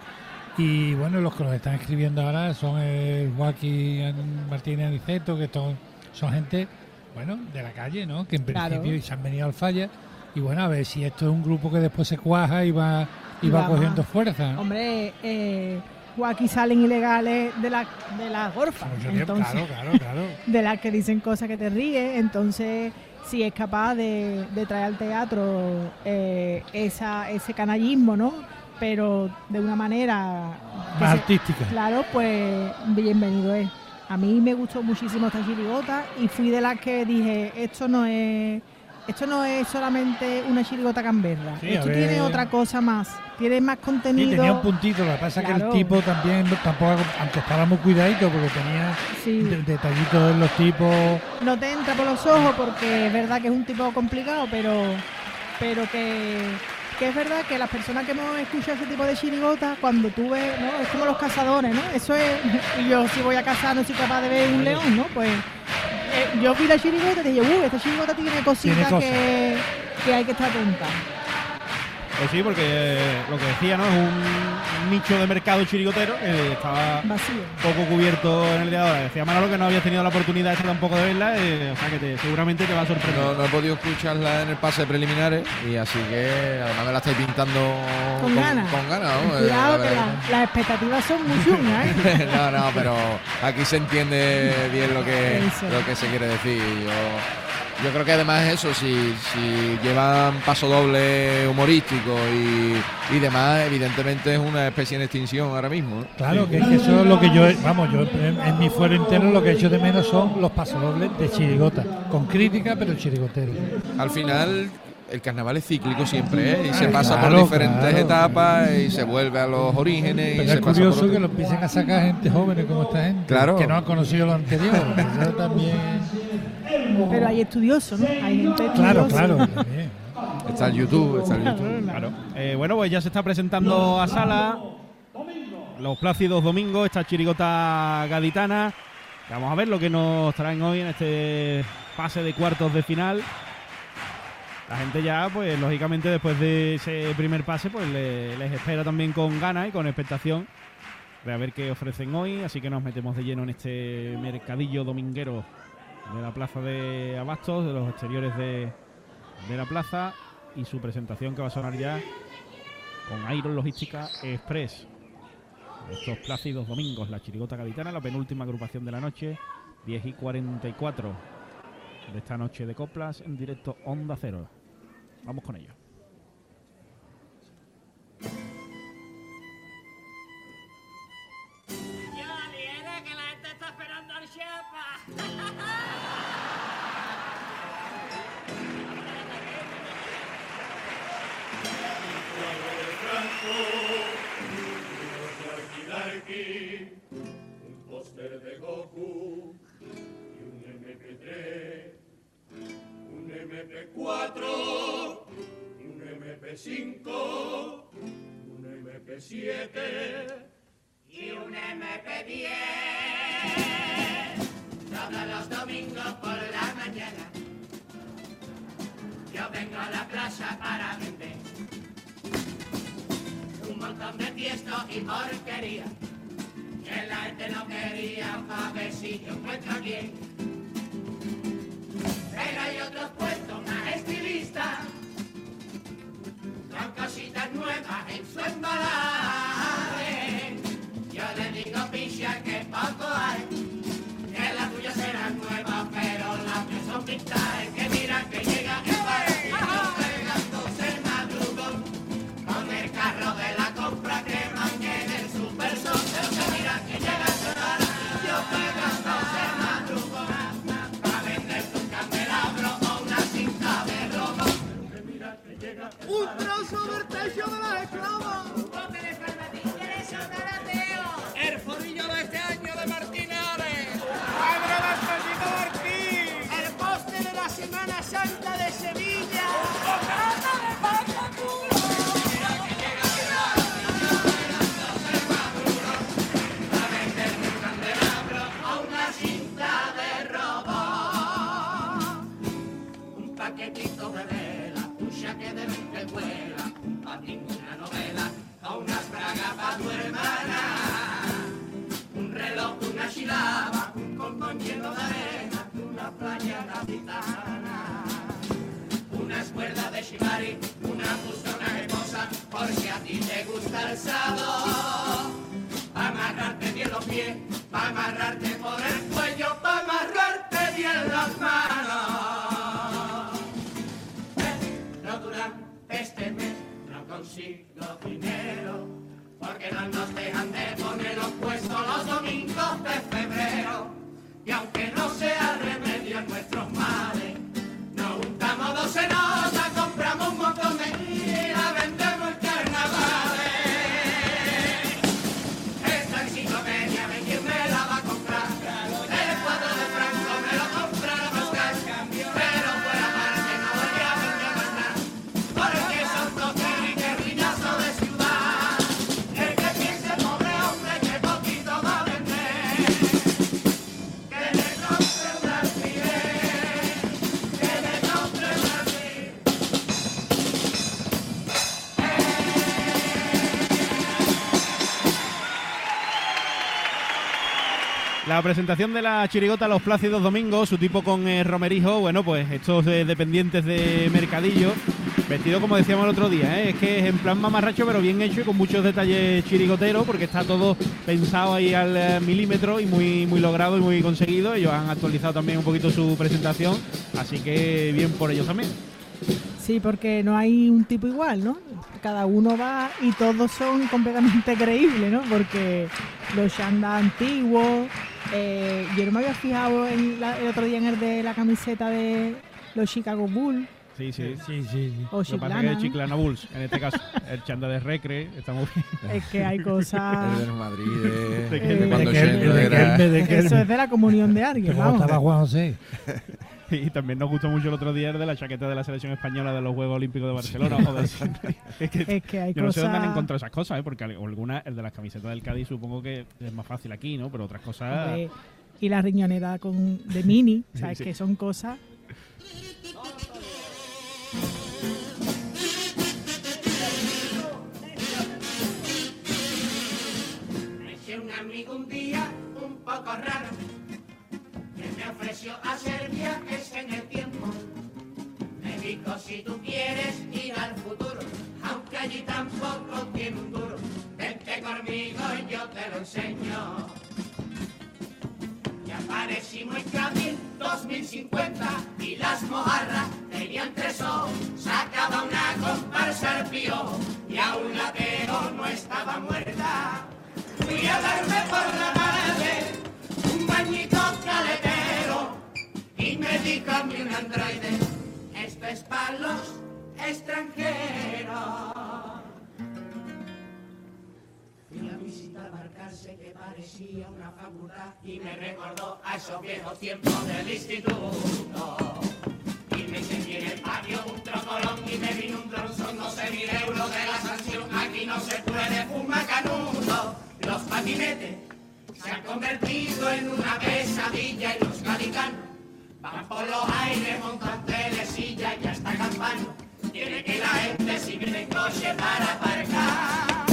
[SPEAKER 7] Y bueno, los que nos están escribiendo ahora son el Joaquín Martínez Aniceto, que son, son gente, bueno, de la calle, ¿no? Que en
[SPEAKER 8] Claro.
[SPEAKER 7] principio se han venido al falla. Y bueno, a ver si esto es un grupo que después se cuaja y va, y
[SPEAKER 8] Y
[SPEAKER 7] va
[SPEAKER 8] va
[SPEAKER 7] cogiendo fuerza.
[SPEAKER 8] Hombre, eh, aquí salen ilegales de la, de la gorfa, entonces,
[SPEAKER 7] claro, claro, claro.
[SPEAKER 8] de las que dicen cosas que te ríes, entonces si es capaz de, de traer al teatro eh, esa, ese canallismo, ¿no? Pero de una manera
[SPEAKER 7] Más
[SPEAKER 8] se-
[SPEAKER 7] artística.
[SPEAKER 8] Claro, pues bienvenido es. A mí me gustó muchísimo esta chirigota y fui de las que dije, esto no es esto no es solamente una chirigota camberra,
[SPEAKER 7] Sí,
[SPEAKER 8] esto tiene otra cosa más, tiene más
[SPEAKER 7] Sí,
[SPEAKER 8] contenido.
[SPEAKER 7] tenía un puntito, lo que pasa es que el tipo también, tampoco, aunque estaba muy cuidadito, porque tenía
[SPEAKER 8] Sí.
[SPEAKER 7] de- detallitos en los tipos.
[SPEAKER 8] no te entra por los ojos porque es verdad que es un tipo complicado, pero, pero que, que es verdad que las personas que hemos escuchado ese tipo de chirigotas, cuando tú ves, ¿no? Es como los cazadores, ¿no? Eso es, y yo si voy a cazar no soy capaz de ver un león, ¿no? Pues eh, yo vi la chirigota y dije, uh, esta chirigota tiene cositas que, que hay que estar atenta.
[SPEAKER 1] Pues sí, porque eh, lo que decía, ¿no? Es un nicho de mercado chirigotero que estaba
[SPEAKER 8] Vacío.
[SPEAKER 1] poco cubierto en el día de ahora. Decía Manolo que no había tenido la oportunidad esta tampoco de verla, eh, o sea que te- seguramente te va a sorprender.
[SPEAKER 3] No, no he podido escucharla en el pase de preliminares y así que además me la estáis pintando
[SPEAKER 8] Con ganas.
[SPEAKER 3] con ganas, ¿no? Eh,
[SPEAKER 8] Cuidado
[SPEAKER 3] la
[SPEAKER 8] que la- las expectativas son muy chungas, ¿eh?
[SPEAKER 3] no, no, pero aquí se entiende bien lo que, lo que se quiere decir. Yo, yo creo que además eso, si, si llevan paso doble humorístico y, y demás, evidentemente es una especie en extinción ahora mismo. ¿no?
[SPEAKER 7] Claro, que, que eso es lo que yo, vamos, yo en, en mi fuero interno lo que he hecho de menos son los pasodobles de chirigota, con crítica, pero chirigotero.
[SPEAKER 3] Al final, el carnaval es cíclico siempre, ¿eh? Y se pasa
[SPEAKER 7] claro,
[SPEAKER 3] por diferentes
[SPEAKER 7] claro.
[SPEAKER 3] etapas y se vuelve a los orígenes. y
[SPEAKER 7] Pero
[SPEAKER 3] se
[SPEAKER 7] es
[SPEAKER 3] pasa
[SPEAKER 7] curioso
[SPEAKER 3] por
[SPEAKER 7] que lo empiecen a sacar gente joven como esta gente,
[SPEAKER 3] Claro.
[SPEAKER 7] que no han conocido lo anterior. Eso también.
[SPEAKER 8] Pero hay estudiosos, ¿no? Hay gente
[SPEAKER 7] Claro, claro. también.
[SPEAKER 3] Está el YouTube, está el YouTube.
[SPEAKER 1] Claro. Eh, bueno, pues ya se está presentando a sala los plácidos domingos, esta chirigota gaditana. Vamos a ver lo que nos traen hoy en este pase de cuartos de final. La gente ya, pues lógicamente después de ese primer pase, pues le- les espera también con ganas y con expectación de a ver qué ofrecen hoy. Así que nos metemos de lleno en este mercadillo dominguero de la plaza de Abastos, de los exteriores de, de la plaza y su presentación que va a sonar ya con Iron Logística Express. Estos plácidos domingos, la chirigota gaditana, la penúltima agrupación de la noche, 10 y 44 de esta noche de coplas en directo Onda Cero. Vamos con ello.
[SPEAKER 4] Un póster de Goku y un MP3, un MP4, un MP5, un MP7
[SPEAKER 9] Y un MP10. Todos los domingos por la mañana. Yo vengo a la plaza para vender. Un montón de tiesto y porquería. Que la gente no quería a ver si yo encuentro a quién. Pero hay otros puestos más estilistas. Con cositas nuevas en su embalaje. Yo le digo picha que poco hay.
[SPEAKER 11] ¡Un trozo techo de los esclavos!
[SPEAKER 9] Una escuela de shibari, una justa, una hermosa, porque a ti te gusta el sábado. Pa' amarrarte bien los pies, pa' amarrarte por el cuello, pa' amarrarte bien las manos. Pero durante este mes no consigo dinero, porque no nos dejan de poner los puestos los domingos de febrero. Y aunque no sea remedio nuestros males, nos juntamos dos enotas, La
[SPEAKER 1] presentación de la chirigota Los Plácidos Domingos, su tipo con eh, romerijo, bueno, pues estos eh, dependientes de Mercadillo, vestido como decíamos el otro día, ¿eh? es que es en plan mamarracho, pero bien hecho y con muchos detalles chirigoteros, porque está todo pensado ahí al eh, milímetro y muy, muy logrado y muy conseguido. Ellos han actualizado también un poquito su presentación, así que bien por ellos también.
[SPEAKER 8] Sí, porque no hay un tipo igual, ¿no? Cada uno va y todos son completamente creíbles, ¿no? Porque los chandas antiguos, eh, yo no me había fijado en la- el otro día en el de la camiseta de los Chicago Bulls.
[SPEAKER 1] Sí, sí.
[SPEAKER 7] Sí, sí.
[SPEAKER 8] O
[SPEAKER 1] Lo que pasa
[SPEAKER 8] Chiclana,
[SPEAKER 1] Bulls, en este caso, el chanda de Recre, está muy bien.
[SPEAKER 8] Es que hay cosas...
[SPEAKER 3] El del Madrid, de,
[SPEAKER 1] De
[SPEAKER 3] de
[SPEAKER 7] de de de
[SPEAKER 8] Eso es de la comunión de alguien, vamos.
[SPEAKER 7] estaba Juan José.
[SPEAKER 1] Y también nos gustó mucho el otro día el de la chaqueta de la selección española de los Juegos Olímpicos de Barcelona. joder. es que
[SPEAKER 8] Es que hay
[SPEAKER 1] yo no sé dónde han encontrado esas cosas, ¿eh? porque algunas, el de las camisetas del Cádiz supongo que es más fácil aquí, ¿no? Pero otras cosas...
[SPEAKER 8] Y la riñonera con, de mini, ¿sabes?
[SPEAKER 1] Sí.
[SPEAKER 8] Que son cosas...
[SPEAKER 9] Un amigo un día un poco raro ofreció hacer viajes en el tiempo. Me dijo si tú quieres ir al futuro, aunque allí tampoco tiene un duro, vente conmigo y yo te lo enseño. Y aparecimos en Cádiz 2050 y las mojarras tenían tres ojos, sacaba una comparsa al pío y a un latero no estaba muerta. Fui a darme por la tarde un bañito y me dijo a mí un androide, esto es para los extranjeros. Fui a visitar Barcarse que parecía una facultad y me recordó a esos viejos tiempos del instituto. Y me sentí en el patio un trocolón y me vino un tronzón, 12 mil euros de la sanción. Aquí no se puede fumar canuto. Los patinetes se han convertido en una pesadilla y los gaditanos van por los aires, montan telesilla y hasta campano. Tiene que la gente si viene en coche para aparcar.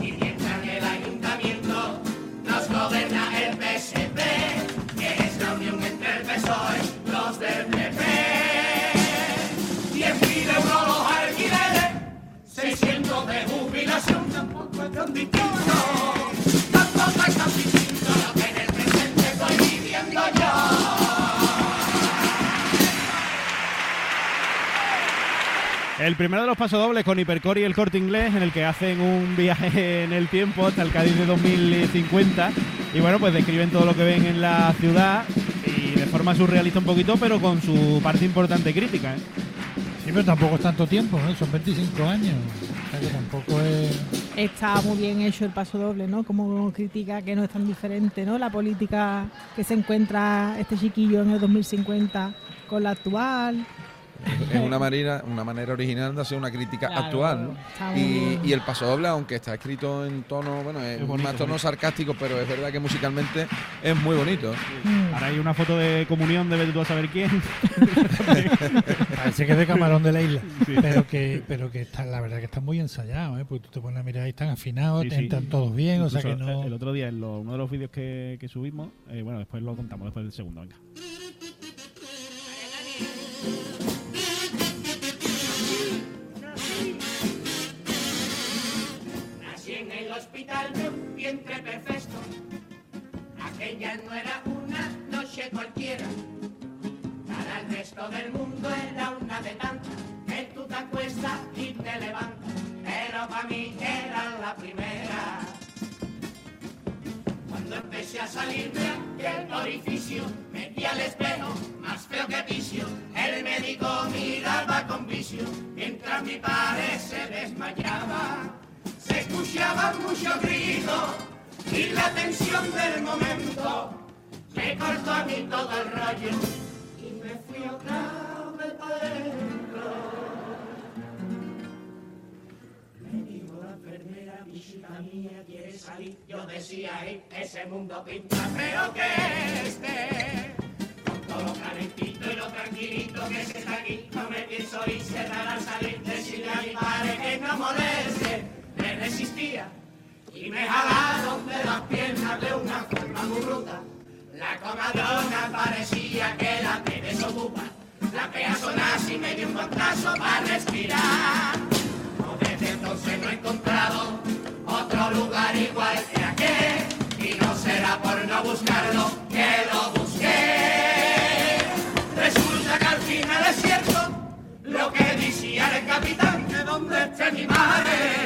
[SPEAKER 9] Y mientras en el ayuntamiento nos gobierna el PSP, que es la unión entre el PSOE los del PP. 10 mil euros los alquileres, 600 de jubilación, tampoco es tan distinto. El
[SPEAKER 1] primero de los pasodobles con Hipercore y el Corte Inglés, en el que hacen un viaje en el tiempo hasta el Cádiz de 2050. Y bueno, pues describen todo lo que ven en la ciudad y de forma surrealista un poquito, pero con su parte importante crítica. ¿eh?
[SPEAKER 7] Sí, pero tampoco es tanto tiempo, ¿no? Son 25 años. O sea que tampoco es.
[SPEAKER 8] Está muy bien hecho el paso doble, ¿no? Como critica que no es tan diferente, ¿no? La política que se encuentra este chiquillo en el 2050 con la actual.
[SPEAKER 6] Es una manera, una manera original de hacer una crítica
[SPEAKER 8] Claro,
[SPEAKER 6] actual, ¿no? Y, y el paso doble, aunque está escrito en tono, bueno, es
[SPEAKER 1] Es bonito,
[SPEAKER 6] más tono
[SPEAKER 1] bonito.
[SPEAKER 6] sarcástico, pero es verdad que musicalmente es muy bonito.
[SPEAKER 8] Mm.
[SPEAKER 1] Ahora hay una foto de comunión de tú a saber quién.
[SPEAKER 7] Parece que es de Camarón de la Isla.
[SPEAKER 1] Sí.
[SPEAKER 7] Pero que pero que está, la verdad que está muy ensayado, ¿eh? porque tú te pones a mirar ahí, están afinados,
[SPEAKER 1] Sí,
[SPEAKER 7] te
[SPEAKER 1] sí.
[SPEAKER 7] entran todos bien, o sea que no...
[SPEAKER 1] eh, El otro día, en lo- uno de los vídeos que, que subimos, eh, bueno, después lo contamos, después del segundo, venga.
[SPEAKER 9] Hospital de un vientre perfecto. Aquella no era una noche cualquiera. Para el resto del mundo era una de tantas que tú te acuestas y te levantas. Pero para mí era la primera. Cuando empecé a salirme del orificio, metí al espejo, más feo que vicio. El médico miraba con vicio, mientras mi padre se desmayaba. Se escuchaban muchos gritos y la tensión del momento me cortó a mí todo el rollo y me fui otra vez para adentro. Me dijo la enfermera, visita mía, quiere salir. Yo decía, "Ey, ese mundo pinta feo que esté. Con todo lo calentito y lo tranquilito que se está aquí, no me pienso ir, cerrar al salir, decirle a mi padre que no moleste. Resistía y me jalaron de las piernas de una forma muy bruta. La comadrona parecía que la me desocupa. La peazona así me dio un guantazo para respirar. No, desde entonces no he encontrado otro lugar igual que aquel. Y no será por no buscarlo que lo busqué. Resulta que al final es cierto lo que decía el capitán, que donde esté mi madre,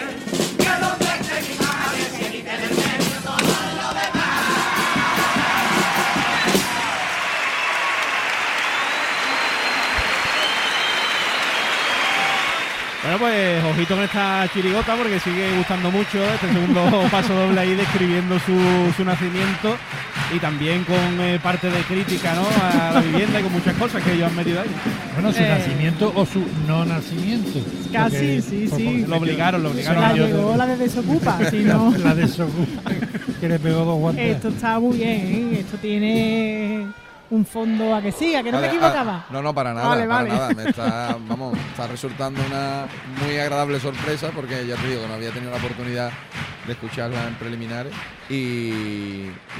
[SPEAKER 1] Bueno, pues ojito con esta chirigota porque sigue gustando mucho este segundo paso doble ahí describiendo su, su nacimiento y también con eh, parte de crítica ¿no? a la vivienda y con muchas cosas que ellos han metido ahí.
[SPEAKER 7] Bueno, su
[SPEAKER 8] Eh.
[SPEAKER 7] nacimiento o su no nacimiento.
[SPEAKER 8] Casi,
[SPEAKER 7] Porque-
[SPEAKER 8] sí,
[SPEAKER 7] por-
[SPEAKER 8] sí.
[SPEAKER 7] por-
[SPEAKER 1] Lo obligaron, lo
[SPEAKER 8] La
[SPEAKER 1] obligaron. Yo-
[SPEAKER 8] llegó la de desocupa, si no.
[SPEAKER 7] la de Sokupa, que le pegó dos guantes.
[SPEAKER 8] Esto está muy bien, ¿eh? Esto tiene un fondo a que sí, a que no me
[SPEAKER 6] Vale,
[SPEAKER 8] equivocaba.
[SPEAKER 6] ah, no, no, para nada,
[SPEAKER 8] Vale,
[SPEAKER 6] para
[SPEAKER 8] vale.
[SPEAKER 6] nada. Me está, vamos, está resultando una muy agradable sorpresa porque ya te digo que no había tenido la oportunidad de escucharla en preliminares y,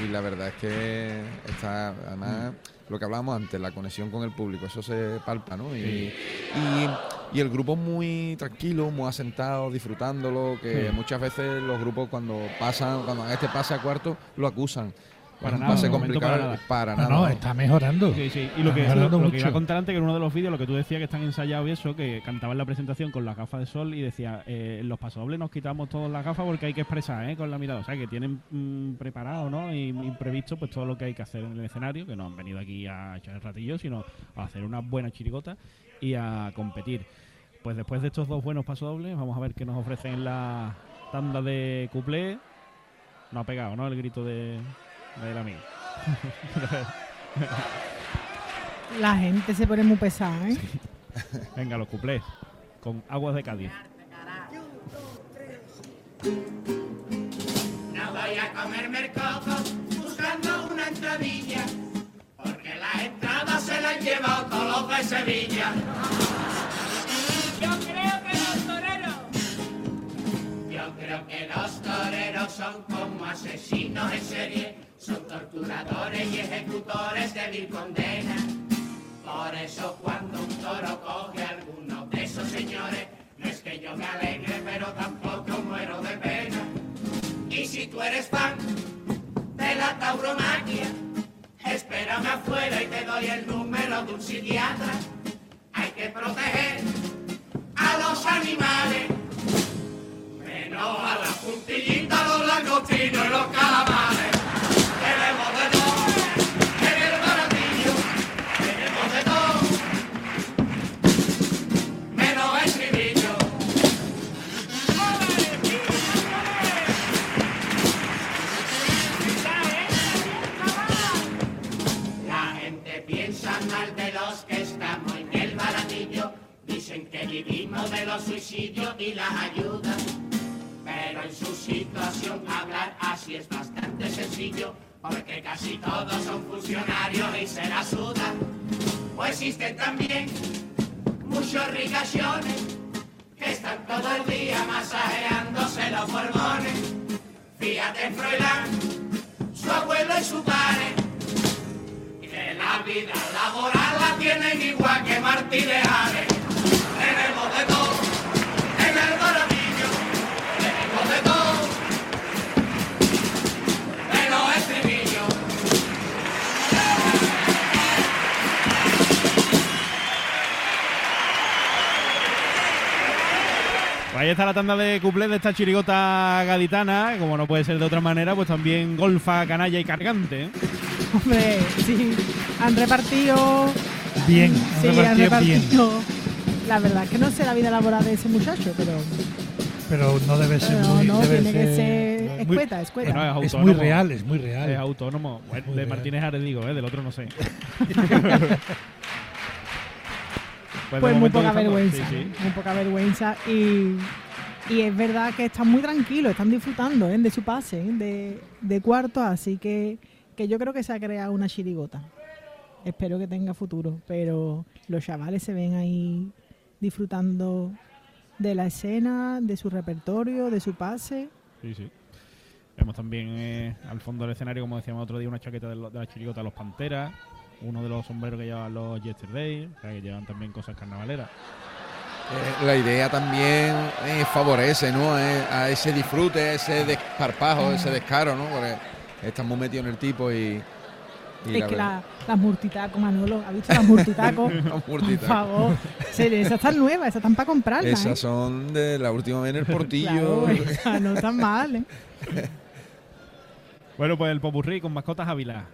[SPEAKER 6] y la verdad es que está, además, lo que hablábamos antes, la conexión con el público, eso se palpa, ¿no? Y, y, y el grupo muy tranquilo, muy asentado, disfrutándolo, que
[SPEAKER 1] Sí.
[SPEAKER 6] muchas veces los grupos cuando pasan, cuando este pase a cuarto, lo acusan.
[SPEAKER 1] Para nada,
[SPEAKER 6] pase
[SPEAKER 1] de momento
[SPEAKER 6] complicado,
[SPEAKER 1] para nada.
[SPEAKER 6] para
[SPEAKER 7] No,
[SPEAKER 6] nada.
[SPEAKER 7] no, está mejorando.
[SPEAKER 1] Sí, sí. Y lo que, lo,
[SPEAKER 7] mejorando
[SPEAKER 1] lo que iba a contar antes, que en uno de los vídeos, lo que tú decías que están ensayados y eso, que cantaba en la presentación con las gafas de sol y decía, eh, en los pasodobles nos quitamos todas las gafas porque hay que expresar ¿eh? con la mirada. O sea, que tienen mm, preparado ¿no? y, y previsto pues todo lo que hay que hacer en el escenario, que no han venido aquí a echar el ratillo, sino a hacer una buena chirigota y a competir. Pues después de estos dos buenos pasodobles, vamos a ver qué nos ofrecen en la tanda de cuplé. No ha pegado, ¿no? El grito de, del amigo.
[SPEAKER 8] La gente se pone muy pesada, ¿eh?
[SPEAKER 1] Venga, los cuplés. Con aguas de Cádiz.
[SPEAKER 9] No voy a comerme el coco buscando una entradilla, porque las entradas se las han llevado todos los de Sevilla. Yo creo que los toreros. Yo creo que los toreros son como asesinos en serie, son torturadores y ejecutores de vil condena. Por eso cuando un toro coge a alguno de esos señores, no es que yo me alegre, pero tampoco muero de pena. Y si tú eres fan de la tauromaquia, espérame afuera y te doy el número de un psiquiatra. Hay que proteger a los animales, menos a la puntillita, los langostinos y los calamares. Los que estamos en el baratillo modelo suicidio y las ayuda. Pero en su situación hablar así es bastante sencillo, porque casi todos son funcionarios y se la sudan. Pues existen también muchos ricachones que están todo el día masajeándose los borbones. Fíjate Froilán, su abuelo y su padre, que la vida laboral la tienen igual que Martínez Ares.
[SPEAKER 1] Pues ahí está la tanda de cuplés de esta chirigota gaditana, como no puede ser de otra manera, pues también golfa, canalla y cargante. ¿eh?
[SPEAKER 8] Hombre, sí, han repartido.
[SPEAKER 7] Bien, han
[SPEAKER 8] Sí, han
[SPEAKER 7] repartido bien.
[SPEAKER 8] repartido. La verdad es que no sé la vida laboral de ese muchacho, pero
[SPEAKER 7] Pero no debe ser
[SPEAKER 8] Pero
[SPEAKER 7] muy.
[SPEAKER 8] no,
[SPEAKER 7] debe
[SPEAKER 8] tiene que
[SPEAKER 7] ser
[SPEAKER 8] escueta, escueta.
[SPEAKER 1] Bueno, es
[SPEAKER 7] Es muy real, es muy real.
[SPEAKER 1] Es autónomo. Bueno,
[SPEAKER 7] muy
[SPEAKER 1] de. Martínez Ares digo, ¿eh? del otro no sé. Pues,
[SPEAKER 8] pues muy poca vergüenza,
[SPEAKER 1] Sí, sí.
[SPEAKER 8] muy poca vergüenza y, y es verdad que están muy tranquilos, están disfrutando ¿eh? de su pase, ¿eh? de, de cuartos, así que, que yo creo que se ha creado una chirigota. Espero que tenga futuro, pero los chavales se ven ahí disfrutando de la escena, de su repertorio, de su pase.
[SPEAKER 1] Sí, sí. Vemos también eh, al fondo del escenario, como decíamos otro día, una chaqueta de, lo- de la chirigota de los Panteras, uno de los sombreros que llevan los Yesterday, o sea, que llevan también cosas carnavaleras.
[SPEAKER 3] Eh, la idea también eh, favorece ¿no? Eh, a ese disfrute, a ese desparpajo, ese descaro, ¿no? Porque están muy metidos en el tipo y. y
[SPEAKER 8] es
[SPEAKER 3] la
[SPEAKER 8] que
[SPEAKER 3] verdad-
[SPEAKER 8] la- las murtitacos, Manolo, ¿has visto las murtitacos?
[SPEAKER 3] Las
[SPEAKER 8] Por
[SPEAKER 3] murtitacos.
[SPEAKER 8] favor, esas están nuevas, esas están para comprarlas. ¿eh?
[SPEAKER 3] Esas son de la última vez en el
[SPEAKER 8] Claro,
[SPEAKER 3] portillo.
[SPEAKER 8] no están mal, ¿eh?
[SPEAKER 1] Bueno, pues el Popurrí con mascotas Ávila.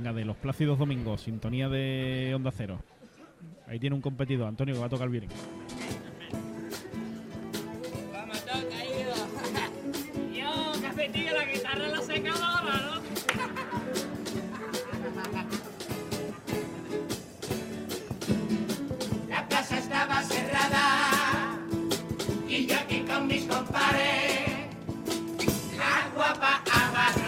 [SPEAKER 1] Venga, de los Plácidos Domingos, sintonía de Onda Cero. Ahí tiene un competidor, Antonio, que va a tocar bien.
[SPEAKER 13] Yo, cafetillo, la guitarra en la secadora, ¿no?
[SPEAKER 9] La estaba cerrada y yo aquí con mis compares. La guapa abarrotada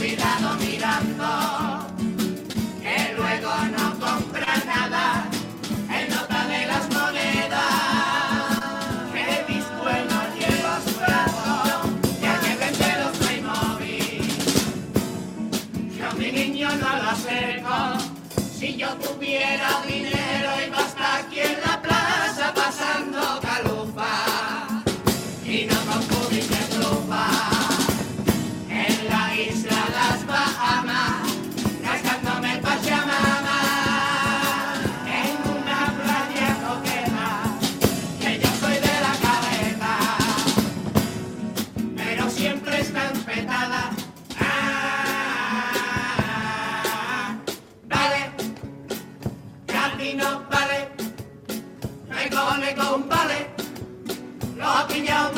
[SPEAKER 9] jubilado mirando que luego no compra nada en nota de las monedas. Que mis buenos lleva su brazo y al que vende los Playmobil. Yo mi niño no lo acerco. Si yo tuviera dinero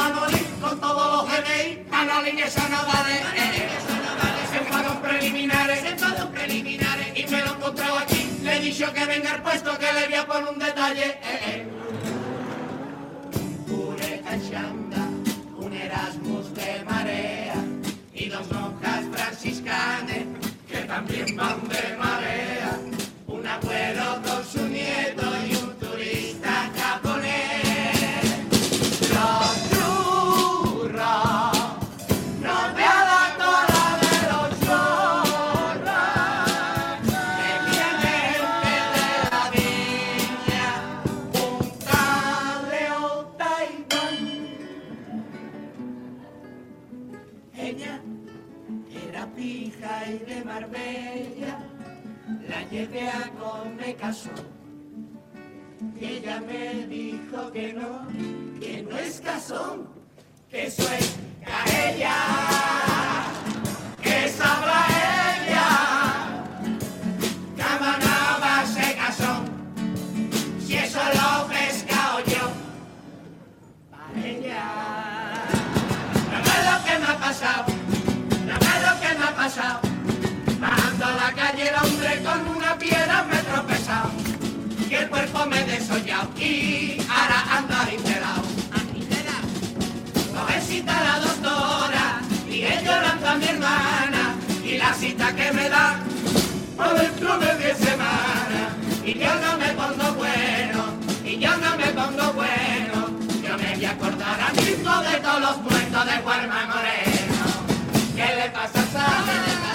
[SPEAKER 9] Manolín con todos los GDI Manolín esa no vale eh, no vale se preliminares se enfadó en preliminares y me lo he encontrado aquí le he dicho que venga al puesto que le voy a poner un detalle eh, eh. Que eso me da pa' dentro de diez semanas. Y yo no me pongo bueno y yo no me pongo bueno yo me voy a acordar a mismo de todos los muertos de Guarma Moreno ¿qué le pasa a Sa?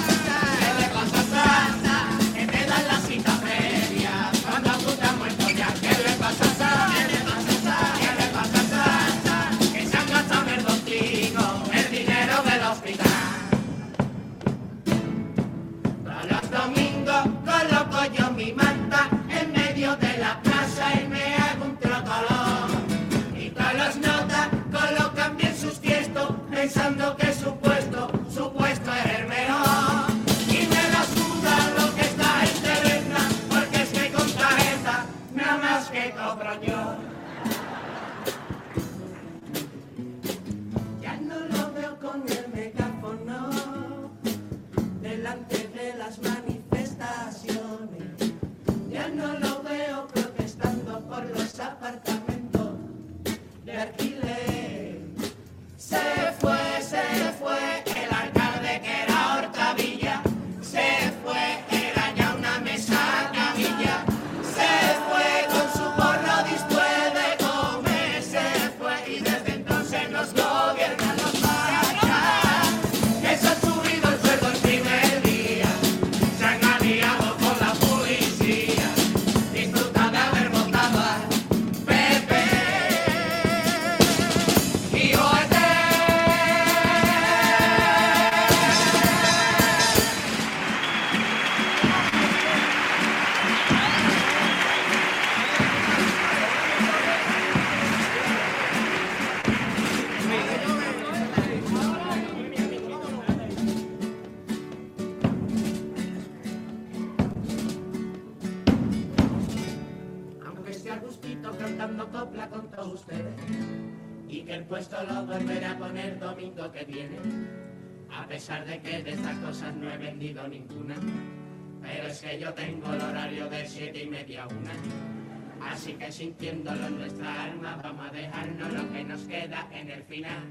[SPEAKER 9] Yo tengo el horario de siete y media a una así que sintiéndolo en nuestra alma vamos a dejarnos lo que nos queda en el final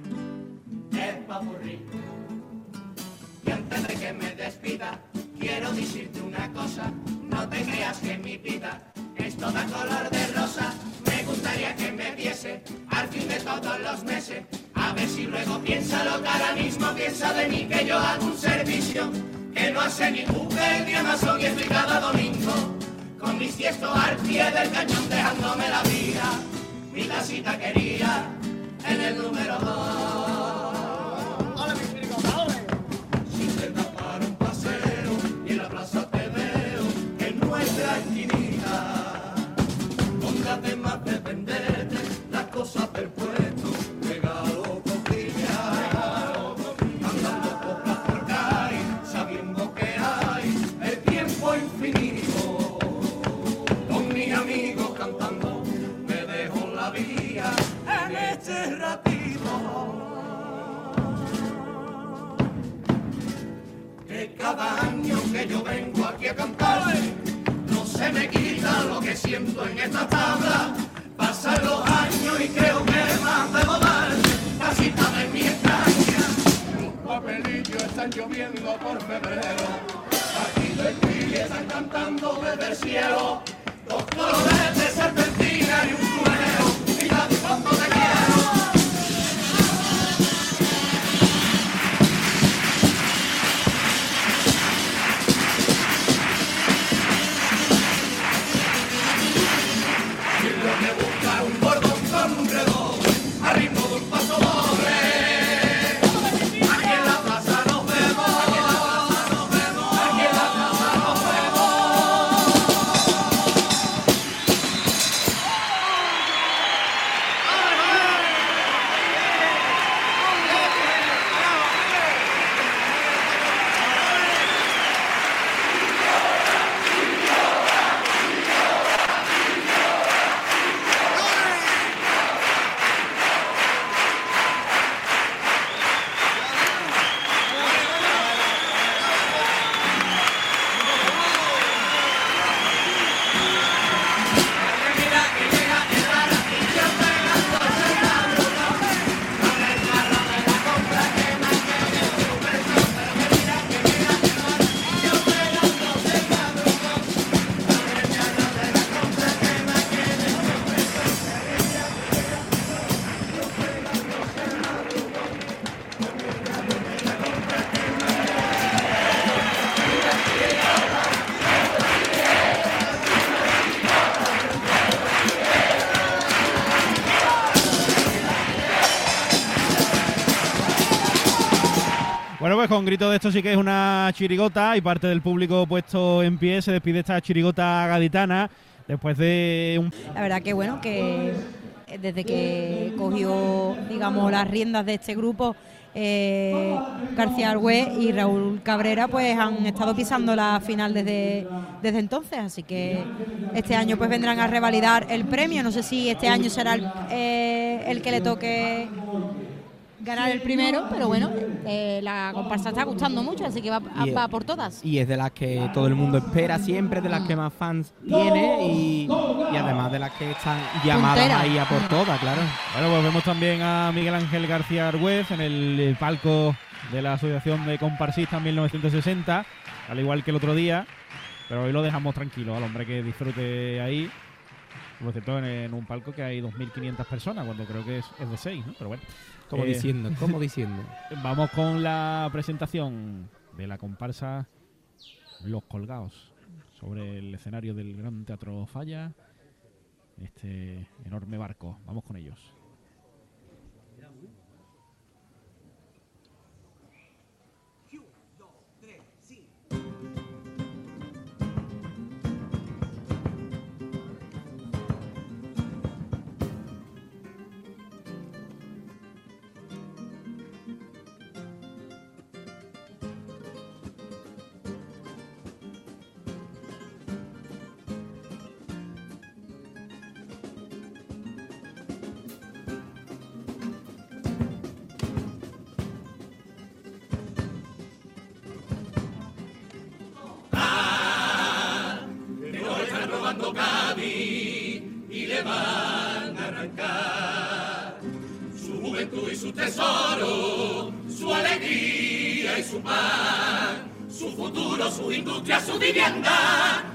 [SPEAKER 9] el popurrí y antes de que me despida, quiero decirte una cosa. No te creas que mi vida es toda color de rosa. Me gustaría que me viese al fin de todos los meses. A ver si luego piensa lo que ahora mismo piensa de mí, que yo hago un servicio que no hace ni Google ni Amazon y estoy cada domingo. Con mis tiestos al pie del cañón dejándome la vida. Mi casita quería en el número dos. Si te para un paseo y en la plaza te veo en nuestra esquinita. Póngate más de venderte las cosas del cada año que yo vengo aquí a cantar no se me quita lo que siento en esta tabla. Pasan los años y creo que más debo dar casita de mi extraña. Los papelillos están lloviendo por febrero. Aquí aquí están cantando desde el cielo.
[SPEAKER 1] Grito de esto sí que es una chirigota y parte del público puesto en pie se despide esta chirigota gaditana después de un...
[SPEAKER 2] La verdad que bueno, que desde que cogió, digamos, las riendas de este grupo, eh, García Argüez y Raúl Cabrera pues han estado pisando la final desde, desde entonces, así que este año pues vendrán a revalidar el premio, no sé si este año será el, eh, el que le toque ganar el primero, pero bueno, eh, la comparsa está gustando mucho, así que va, por todas.
[SPEAKER 5] Y es de las que todo el mundo espera siempre, de las que más fans tiene y, y además de las que están llamadas
[SPEAKER 1] Puntera.
[SPEAKER 5] ahí a por todas, claro.
[SPEAKER 1] Bueno, pues vemos también a Miguel Ángel García Argüez en el palco de la Asociación de Comparsistas 1960, al igual que el otro día, pero hoy lo dejamos tranquilo al hombre que disfrute ahí. Por cierto, en, en un palco que hay 2.500 personas, cuando creo que es, es de 6, ¿no? Pero bueno.
[SPEAKER 5] Como
[SPEAKER 1] Eh,
[SPEAKER 5] diciendo, como diciendo.
[SPEAKER 1] Vamos con la presentación de la comparsa Los Colgados sobre el escenario del Gran Teatro Falla. Este enorme barco. Vamos con ellos.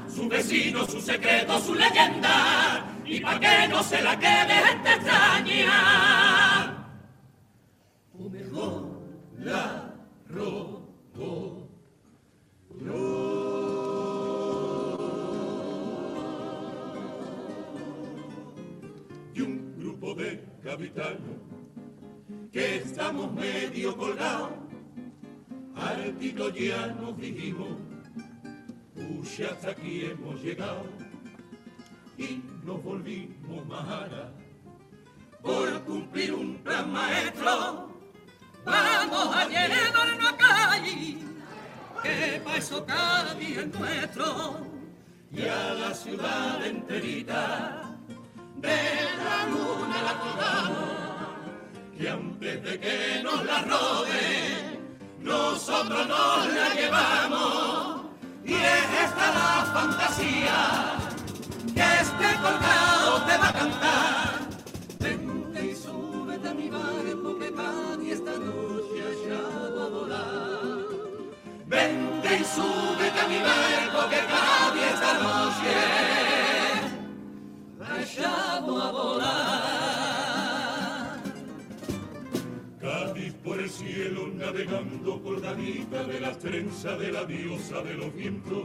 [SPEAKER 4] Su vecino, su secreto, su leyenda, y pa' que no se la quede gente extraña. O mejor la robo y un grupo de capitanos que estamos medio colgados. Al ya nos dijimos, hasta aquí hemos llegado y nos volvimos majara por cumplir un plan maestro. Vamos a llevarnos a calle, que pa' eso Cádiz es nuestro y a la ciudad enterita de la luna la colgamos, que antes de que nos la roben, nosotros nos la llevamos. Y es esta la fantasía que este colgado te va a cantar. Vente y súbete a mi barco que Cádiz esta noche allá va a volar. Vente y súbete a mi barco que Cádiz esta noche allá va a volar. Navegando colgadita de las trenzas de la diosa de los vientos.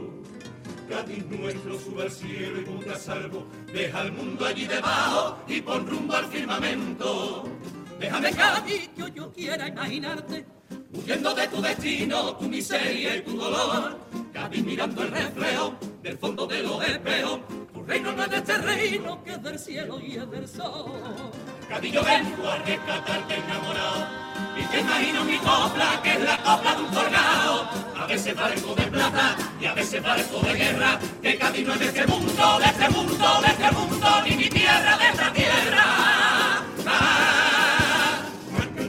[SPEAKER 4] Cádiz nuestro sube al cielo y ponte a salvo, deja al mundo allí debajo y pon rumbo al firmamento. Déjame Cádiz que yo quiera imaginarte, huyendo de tu destino, tu miseria y tu dolor. Cádiz mirando el reflejo del fondo de los espejos, tu reino no es de este reino que es del cielo y es del sol. Cádiz yo vengo a rescatarte enamorado, y te imagino mi copla, que es la copla de un colgado. A veces barco de plata y a veces barco de guerra, que Cádiz no es de este mundo, de este mundo, de este mundo, ni mi tierra, de esta tierra. Ah,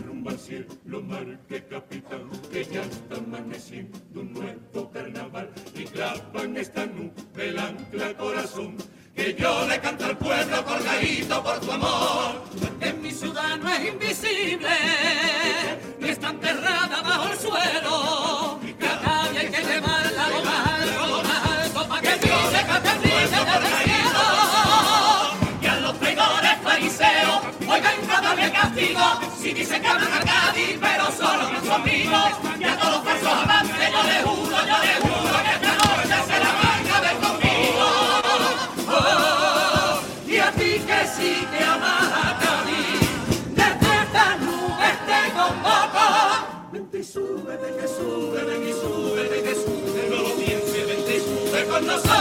[SPEAKER 4] rumbo al cielo, marque capitán, que ya está amaneciendo un nuevo carnaval y clavan esta nube el ancla corazón. Que yo le canto al pueblo colgadito por tu amor, que mi ciudad no es invisible, ni está enterrada bajo el suelo. Que a nadie hay que llevarla lo más alto, lo más alto, pa' que brille, pa' que brille desde el cielo. Y a los traidores fariseos, oigan cada el castigo, si dicen que aman a Cádiz, pero solo que son amigos. Y a todos los falsos amantes, yo les juro, yo les juro que Súbete que súbete que sube, súbete que súbete, no lo pienses, vente sube con nosotros.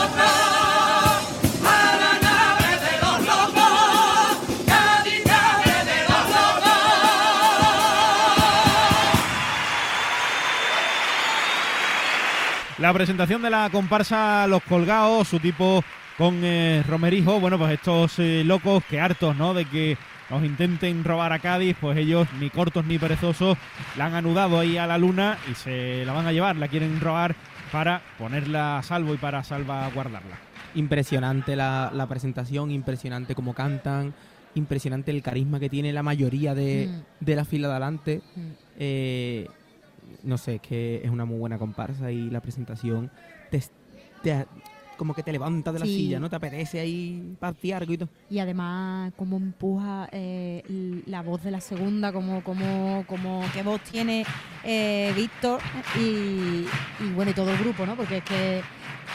[SPEAKER 4] a La nave de los locos, a diables de los locos.
[SPEAKER 1] La presentación de la comparsa Los Colgados, su tipo con eh, Romerijo, bueno, pues estos eh, locos que hartos, ¿no? De que nos intenten robar a Cádiz, pues ellos ni cortos ni perezosos la han anudado ahí a la luna y se la van a llevar, la quieren robar para ponerla a salvo y para salvaguardarla.
[SPEAKER 5] Impresionante la, la presentación, impresionante cómo cantan, impresionante el carisma que tiene la mayoría de,
[SPEAKER 2] Mm.
[SPEAKER 5] de la fila de adelante.
[SPEAKER 2] Mm.
[SPEAKER 5] Eh, no sé, es que es una muy buena comparsa y la presentación te, te- como que te levanta de la
[SPEAKER 2] Sí.
[SPEAKER 5] silla, ¿no? Te apetece ahí partir algo y todo.
[SPEAKER 2] Y además, cómo empuja eh, la voz de la segunda, como, como, como qué voz tiene eh, Víctor y, y bueno, y todo el grupo, ¿no? Porque es que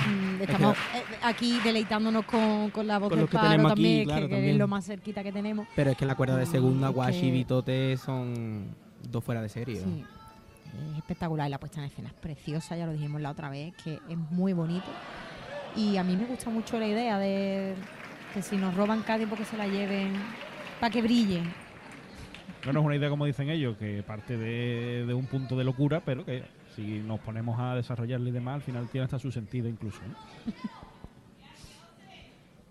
[SPEAKER 2] mm, estamos eh, aquí deleitándonos con, con la voz
[SPEAKER 5] Con
[SPEAKER 2] del paro
[SPEAKER 5] aquí,
[SPEAKER 2] también,
[SPEAKER 5] claro,
[SPEAKER 2] que,
[SPEAKER 5] también.
[SPEAKER 2] es lo más cerquita que tenemos.
[SPEAKER 5] Pero es que la cuerda de
[SPEAKER 2] Ah,
[SPEAKER 5] segunda,
[SPEAKER 2] que-
[SPEAKER 5] y Vitote son dos fuera de serie. ¿no?
[SPEAKER 2] Sí, es espectacular. y La puesta en escena es preciosa, ya lo dijimos la otra vez, que es muy bonito. Y a mí me gusta mucho la idea de que si nos roban Cádiz, porque se la lleven para que brillen.
[SPEAKER 1] No, no es una idea como dicen ellos, que parte de, de un punto de locura, pero que si nos ponemos a desarrollarla y demás, al final tiene hasta su sentido incluso.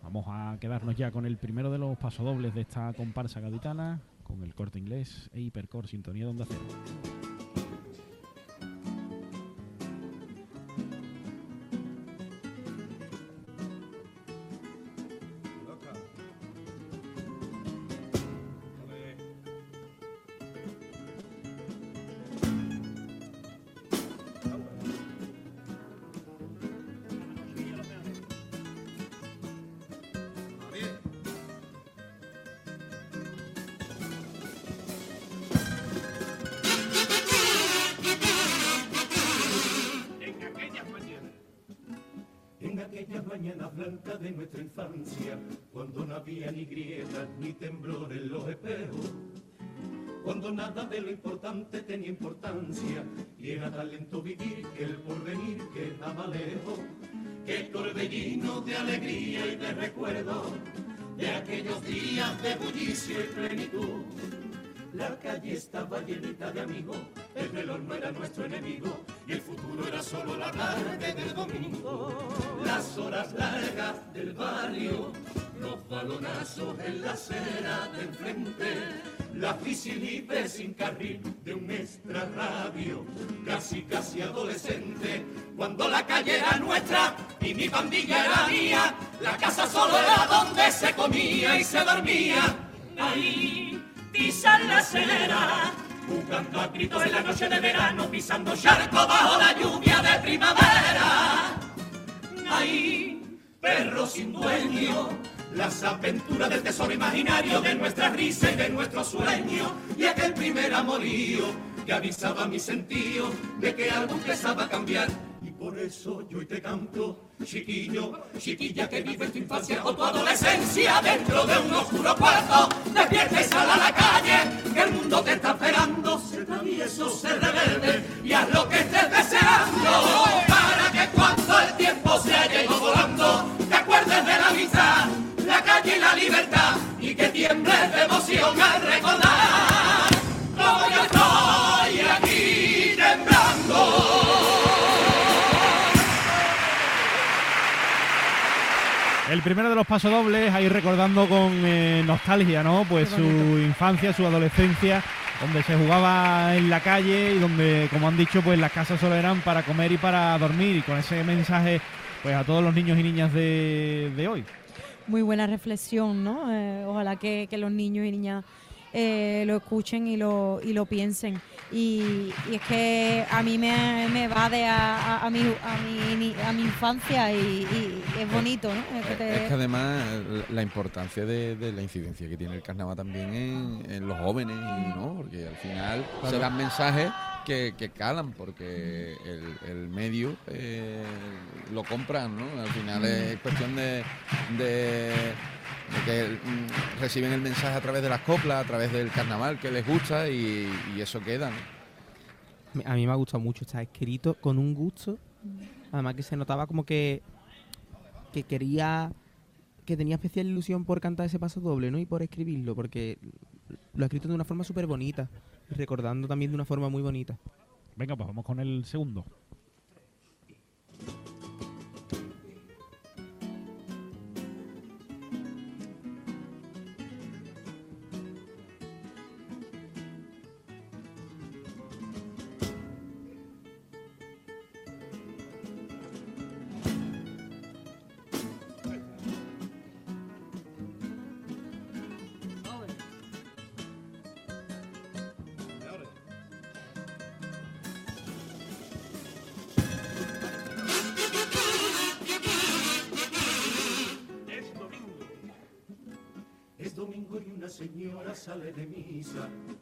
[SPEAKER 1] Vamos a quedarnos ya con el primero de los pasodobles de esta comparsa gaditana, con el corte inglés e hipercore sintonía donde hacer.
[SPEAKER 4] En ni temblor en los espejos, cuando nada de lo importante tenía importancia y era talento vivir que el porvenir quedaba lejos, que torbellino de alegría y de recuerdo de aquellos días de bullicio y plenitud. La calle estaba llenita de amigos, el reloj no era nuestro enemigo y el futuro era solo la tarde del domingo. Las horas largas del barrio, los balonazos en la acera de enfrente, la bici sin carril de un extra radio, casi casi adolescente, cuando la calle era nuestra y mi pandilla era mía, la casa solo era donde se comía y se dormía. Ahí pisan la acera, jugando a gritos en la noche de verano, pisando charco bajo la lluvia de primavera. Ahí, perro sin dueño, las aventuras del tesoro imaginario de nuestra risa y de nuestro sueño, y aquel primer amorío que avisaba mi sentido de que algo empezaba a cambiar. Por eso yo te canto, chiquillo, chiquilla que vive tu infancia o tu adolescencia dentro de un oscuro cuarto. Despierta y sal a la calle, que el mundo te está esperando. Sé travieso, sé rebelde y haz lo que estés deseando. Para que cuando el tiempo se haya ido volando, te acuerdes de la vida, la calle y la libertad y que tiembles de emoción al recordar.
[SPEAKER 1] El primero de los pasodobles, ahí recordando con eh, nostalgia, ¿no? Pues su infancia, su adolescencia, donde se jugaba en la calle y donde, como han dicho, pues las casas solo eran para comer y para dormir. Y con ese mensaje, pues a todos los niños y niñas de, de hoy.
[SPEAKER 2] Muy buena reflexión, ¿no? Eh, ojalá que, que los niños y niñas eh, lo escuchen y lo, y lo piensen. Y, y es que a mí me, me va de a, a, a mi, a, mi, a mi infancia y, y es bonito, ¿no? Es que te-
[SPEAKER 3] Es que además la importancia de, de la incidencia que tiene el carnaval también en, en los jóvenes, y ¿no? Porque al final se dan mensajes que, que calan, porque el, el medio eh, lo compran, ¿no? Al final es cuestión de que mm, reciben el mensaje a través de las coplas, a través del carnaval que les gusta y, y eso queda, ¿no?
[SPEAKER 5] A mí me ha gustado mucho, está escrito con un gusto. Además que se notaba como que, que quería, que tenía especial ilusión por cantar ese paso doble, ¿no? Y por escribirlo, porque lo ha escrito de una forma súper bonita. Y recordando también de una forma muy bonita.
[SPEAKER 1] Venga, pues vamos con el segundo.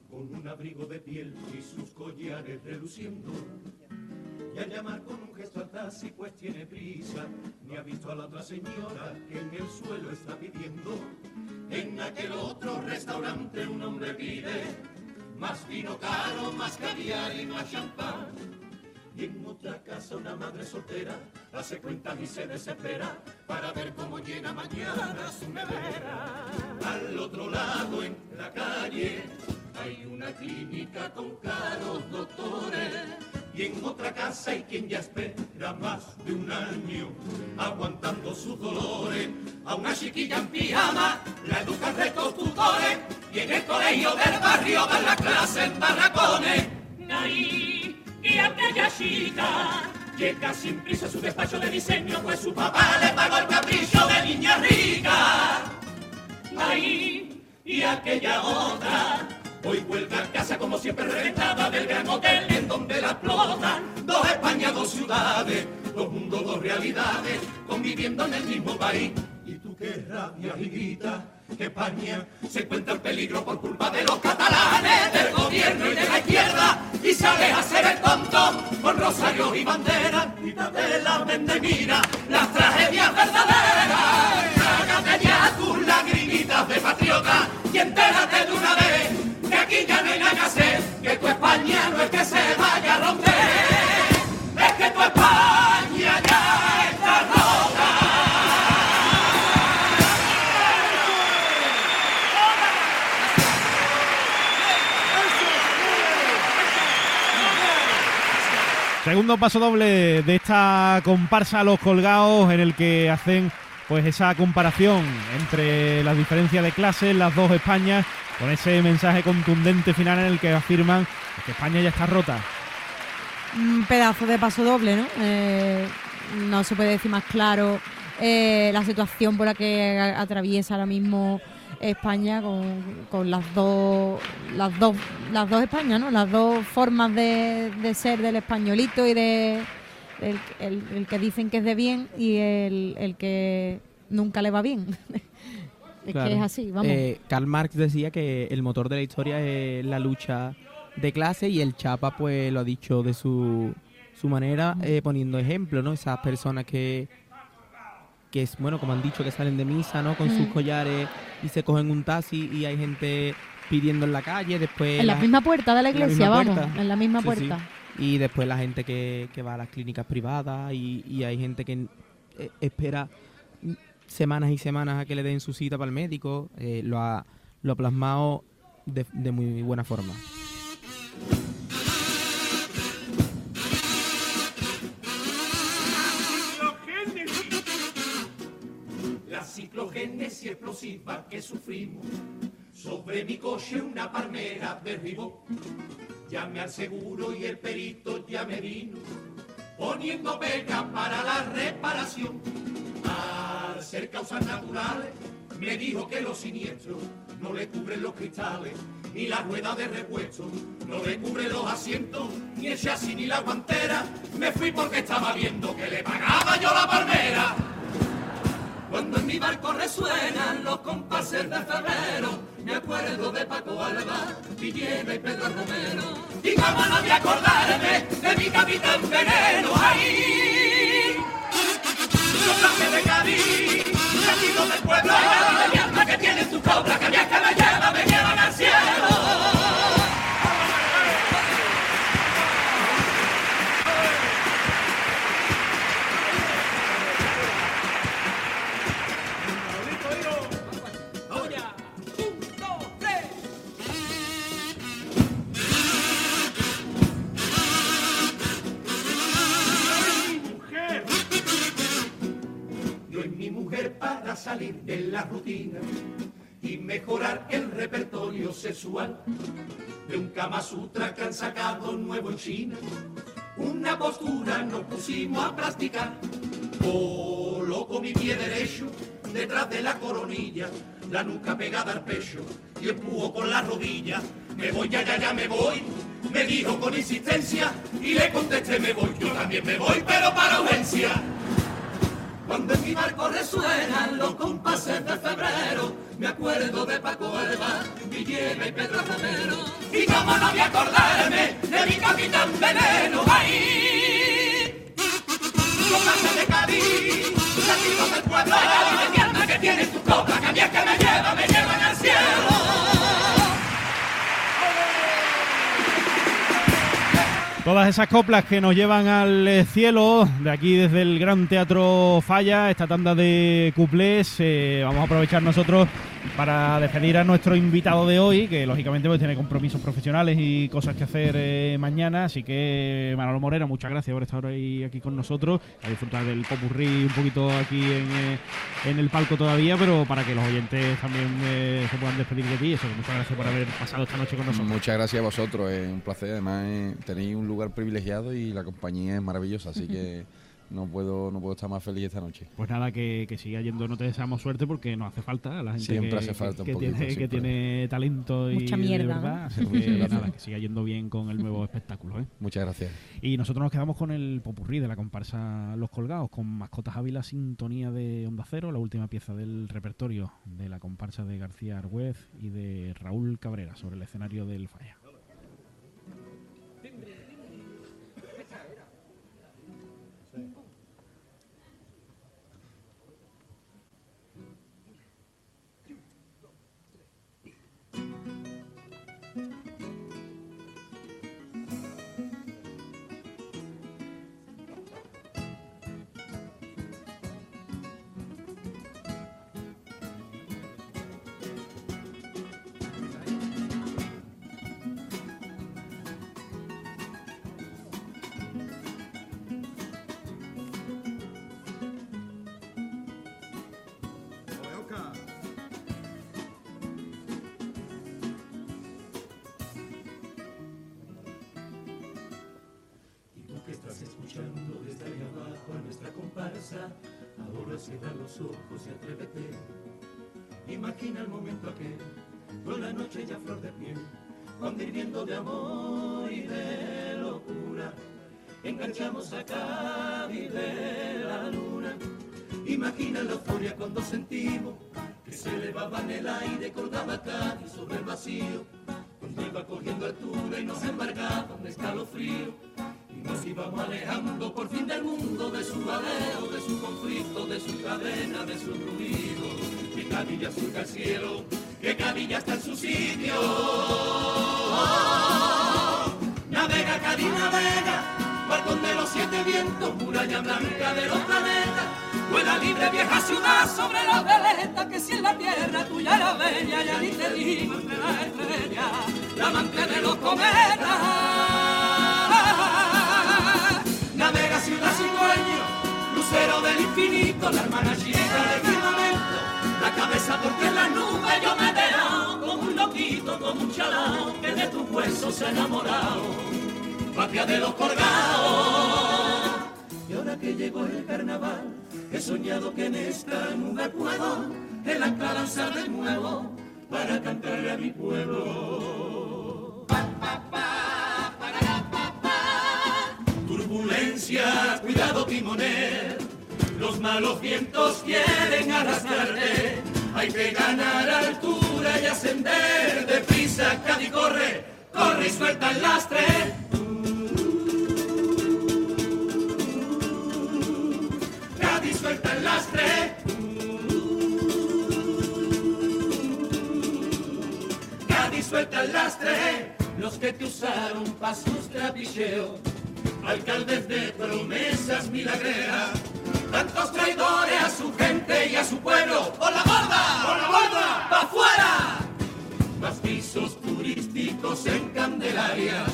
[SPEAKER 4] Con un abrigo de piel y sus collares reluciendo. Y al llamar con un gesto al taxi pues tiene prisa, ni ha visto a la otra señora que en el suelo está pidiendo. En aquel otro restaurante un hombre pide más vino caro, más caviar y más champán. Y en otra casa una madre soltera hace cuentas y se desespera para ver cómo llena mañana su nevera. Al otro lado en la calle hay una clínica con caros doctores. Y en otra casa hay quien ya espera más de un año aguantando sus dolores. A una chiquilla en pijama la educan rectos tutores y en el colegio del barrio dan la clase en barracones. Ahí, y aquella chica llega sin prisa a su despacho de diseño, pues su papá le pagó el capricho de niña rica. Ahí, y aquella otra Hoy vuelve a casa como siempre reventada del gran hotel en donde la explotan dos Españas, dos ciudades, dos mundos, dos realidades, conviviendo en el mismo país. Y tú qué rabia y grita que España se encuentra en peligro por culpa de los catalanes, del gobierno y de la izquierda, y sales a hacer el tonto con rosarios y banderas. Quítate la mente las tragedias verdaderas. Trágate ya tus lagrimitas de patriota y entérate de una vez que aquí ya no hay nada que hacer, que tu España no es que se vaya a romper, es que tu España
[SPEAKER 1] Segundo paso doble de esta comparsa Los Colgados en el que hacen pues esa comparación entre las diferencias de clases, las dos Españas, con ese mensaje contundente final en el que afirman que España ya está rota.
[SPEAKER 2] Un pedazo de paso doble, ¿no? Eh, no se puede decir más claro eh, la situación por la que a- atraviesa ahora mismo España con, con las dos las dos las dos Españas, ¿no? Las dos formas de, de ser del españolito y de el, el- el que dicen que es de bien y el, el que nunca le va bien. es
[SPEAKER 5] Claro.
[SPEAKER 2] que es así, vamos.
[SPEAKER 5] Eh, Karl Marx decía que el motor de la historia es la lucha de clase y el Chapa pues lo ha dicho de su, su manera eh, poniendo ejemplo, ¿no? Esas personas que que es bueno como han dicho que salen de misa, ¿no? Con sus
[SPEAKER 2] Mm.
[SPEAKER 5] collares y se cogen un taxi y hay gente pidiendo en la calle, después
[SPEAKER 2] en la
[SPEAKER 5] la-
[SPEAKER 2] misma puerta de la
[SPEAKER 5] en la
[SPEAKER 2] iglesia, vamos,
[SPEAKER 5] puerta.
[SPEAKER 2] en la misma
[SPEAKER 5] Sí,
[SPEAKER 2] puerta.
[SPEAKER 5] sí. Y después la gente que, que va a las clínicas privadas y, y hay gente que eh, espera semanas y semanas a que le den su cita para el médico. eh, lo, ha, lo ha plasmado de, de muy buena forma.
[SPEAKER 4] Ciclogénesis explosiva que sufrimos sobre mi coche una palmera derribó. Llamé al seguro y el perito ya me vino poniendo pega para la reparación. Al ser causas naturales me dijo que los siniestros no le cubren los cristales ni la rueda de repuesto, no le cubren los asientos ni el chasis ni la guantera. Me fui porque estaba viendo que le pagaba yo la palmera. Cuando en mi barco resuenan los compases de febrero, me acuerdo de Paco Alba, Villena y Pedro Romero. Y cómo no a acordarme de mi capitán veneno ahí. Los de Cádiz, latidos del pueblo, de mi alma que tiene tu cobra, que viaja me lleva, me llevan al salir de la rutina y mejorar el repertorio sexual de un Kama Sutra que han sacado nuevo en China. Una postura nos pusimos a practicar. Coloco mi pie derecho detrás de la coronilla, la nuca pegada al pecho y empujo con la rodilla. Me voy, ya, ya, ya me voy. Me dijo con insistencia y le contesté me voy. Yo también me voy, pero para urgencia. Cuando en mi barco resuenan los compases de febrero, me acuerdo de Paco Alba, Villena y Pedro Romero. Y cómo no voy a acordarme de mi capitán veneno, ahí. Compases de Cádiz, latidos del pueblo, de Cádiz, de que tiene tu copa, que a mí es que me lleva, me llevan al cielo.
[SPEAKER 1] Todas esas coplas que nos llevan al eh, cielo, de aquí desde el Gran Teatro Falla, esta tanda de cuplés, eh, vamos a aprovechar nosotros para despedir a nuestro invitado de hoy, que lógicamente pues, tiene compromisos profesionales y cosas que hacer eh, mañana, así que Manolo Moreno, muchas gracias por estar hoy aquí con nosotros, a disfrutar del popurrí un poquito aquí en, en el palco todavía, pero para que los oyentes también se puedan despedir de ti, eso, muchas gracias por haber pasado esta noche con nosotros.
[SPEAKER 3] Muchas gracias a vosotros, es un placer, además tenéis un lugar privilegiado y la compañía es maravillosa, así que no puedo no puedo estar más feliz esta noche.
[SPEAKER 1] Pues nada, que, que siga yendo, no te deseamos suerte porque nos hace falta la gente
[SPEAKER 3] Siempre
[SPEAKER 1] que,
[SPEAKER 3] hace falta
[SPEAKER 1] que,
[SPEAKER 3] un poquito,
[SPEAKER 1] tiene, que tiene talento y
[SPEAKER 2] Mucha
[SPEAKER 1] de
[SPEAKER 2] mierda,
[SPEAKER 1] verdad,
[SPEAKER 2] ¿no?
[SPEAKER 1] así que nada, que siga yendo bien con el nuevo espectáculo. ¿eh?
[SPEAKER 3] Muchas gracias.
[SPEAKER 1] Y nosotros nos quedamos con el popurrí de la comparsa Los Colgados, con Mascotas Ávila, Sintonía de Onda Cero, la última pieza del repertorio de la comparsa de García Argüez y de Raúl Cabrera sobre el escenario del Falla.
[SPEAKER 4] Enganchamos a Cádiz de la luna. Imagina la euforia cuando sentimos que se elevaba en el aire, colgaba Cádiz sobre el vacío, cuando iba cogiendo altura y nos embargaba un escalofrío. Y nos íbamos alejando por fin del mundo, de su baleo, de su conflicto, de su cadena, de su ruido. Que Cádiz ya surca el cielo, que Cádiz ya está en su sitio. Navega, Cádiz, navega, balcón de los siete vientos, muralla blanca de los planetas. Vuela libre vieja ciudad sobre la veleta, que si en la tierra tuya era bella, ya ni te digo entre las estrellas, la amante de los cometas. Navega ciudad sin dueño, lucero del infinito, la hermana chica del firmamento, la cabeza porque en las nubes yo me he como un loquito, como un chalao que de tus huesos se ha enamorado, patria de los colgados. Y ahora que llegó el carnaval, he soñado que en esta nube puedo el ancla lanzar de nuevo para cantarle a mi pueblo. Turbulencia, cuidado timonel, los malos vientos quieren arrastrarte. Hay que ganar altura y ascender deprisa, Cádiz corre, corre y suelta el lastre. Suelta el lastre. Cádiz suelta el lastre. Los que te usaron pa' sus trapicheos. Alcaldes de promesas milagreras. Tantos traidores a su gente y a su pueblo. ¡Por la borda! ¡Por la borda! ¡Pa' afuera! Más pisos turísticos en Candelaria.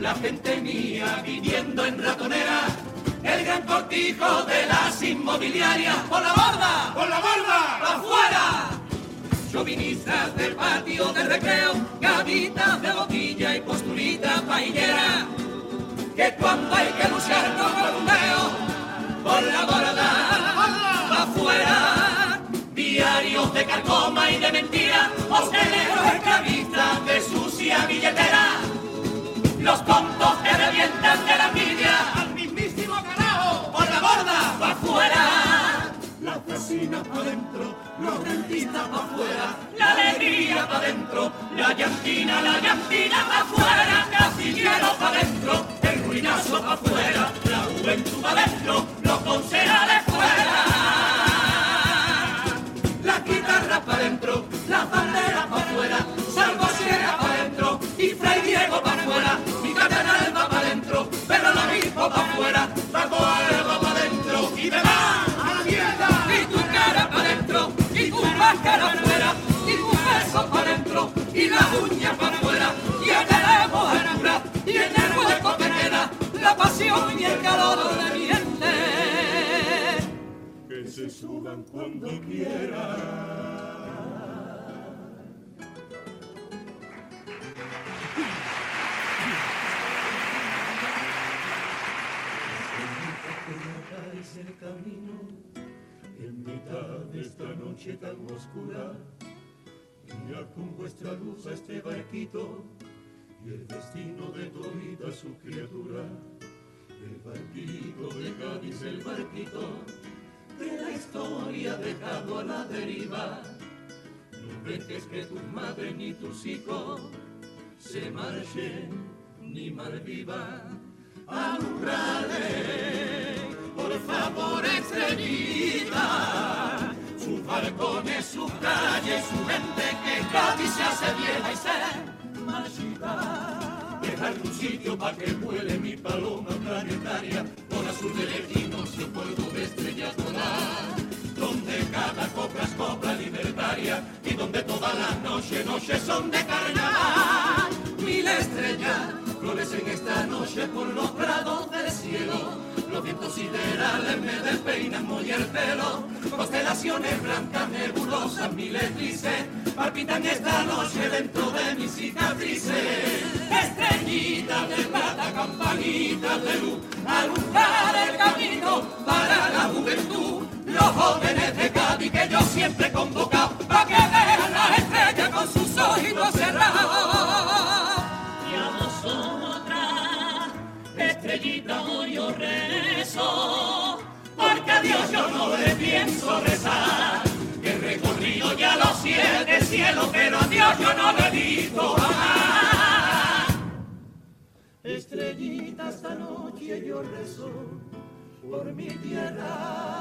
[SPEAKER 4] La gente mía viviendo en ratonera. El gran cortijo de las inmobiliarias. ¡Por la borda! ¡Por la borda! ¡Pa' afuera! Chauvinistas del patio del recreo. Gavitas de botilla y posturita paillera. Que cuando hay que luchar con el bombeo. Por la borda, afuera, diarios de carcoma y de mentira, hosteleros esclavistas de sucia billetera, los tontos que revientan de la envidia, la alegría para adentro, la llantina, la llantina para afuera, casillero para adentro, el ruinazo para afuera, la juventud para adentro, los concejales y la uña pa' afuera, y tenemos a cura, y en el hueco que queda, la pasión y el calor de mi gente. Que se suban cuando quieran. el camino en mitad de esta noche tan oscura. Con vuestra luz a este barquito y el destino de todita su criatura. El barquito de Cádiz, el barquito de la historia dejado a la deriva. No dejes que tu madre ni tus hijos se marchen ni malviva. Alumbrale, por favor, estrellita. Sus balcones, sus calles, su gente que Cádiz se hace vieja y se marchita. Deja algún sitio para que vuele mi paloma planetaria por azul de lejinos y polvo de estrellas volar. Donde cada copla es copla libertaria y donde todas las noches, noches son de carnaval. Mil estrellas florecen esta noche por los prados del cielo. Los vientos siderales me despeinan muy el pelo. Constelaciones blancas, nebulosas, mil eclipses palpitan esta noche dentro de mis cicatrices. Estrellita de plata, campanita de luz, alumbrar el camino para la juventud. Los jóvenes de Cádiz que yo siempre he convocado para que vean las estrellas con sus ojitos cerrados. No le pienso rezar. Que he recorrido ya los siete cielos, pero a Dios yo no le visto jamás. Estrellita, esta noche yo rezo por mi tierra.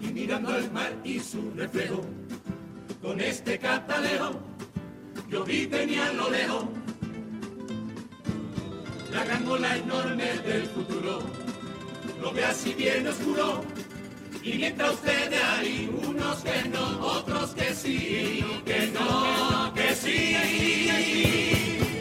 [SPEAKER 4] y mirando el mar y su reflejo, con este cataleo, yo vi venía a lo lejos. La gran ola enorme del futuro, lo ve así bien oscuro, y mientras ustedes hay unos que no, otros que sí, que no, que sí,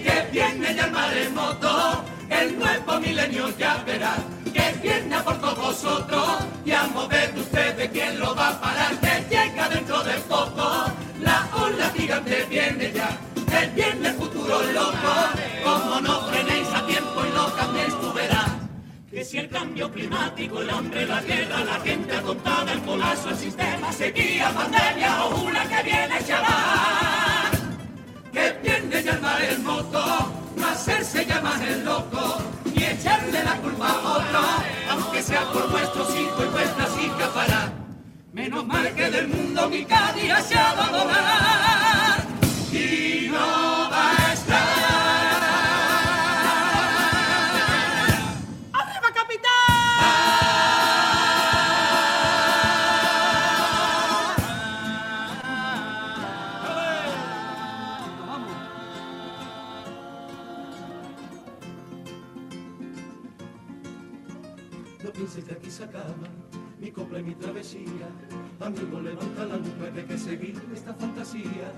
[SPEAKER 4] que viene ya el maremoto, el nuevo milenio ya verá, que viene por todos vosotros, y a mover de ustedes quién lo va a parar, que llega dentro de poco, la ola gigante viene ya, que viene el futuro loco, como no frenéis a tiempo y lo cambiéis tú. Que si el cambio climático, el hambre, la guerra, la gente atontada, el colapso, el sistema, sequía, pandemia o una que viene chaval. Que viene ya el maremoto, no hacerse llamar el loco, ni echarle la culpa a otro, aunque sea por vuestros hijos y vuestras hijas para. Menos mal que del mundo mi Cádiz se ha y no va a estar. ¡Arriba, No pienses que aquí se mi copla y mi travesía. Amigo, levanta la que hay que seguir esta fantasía.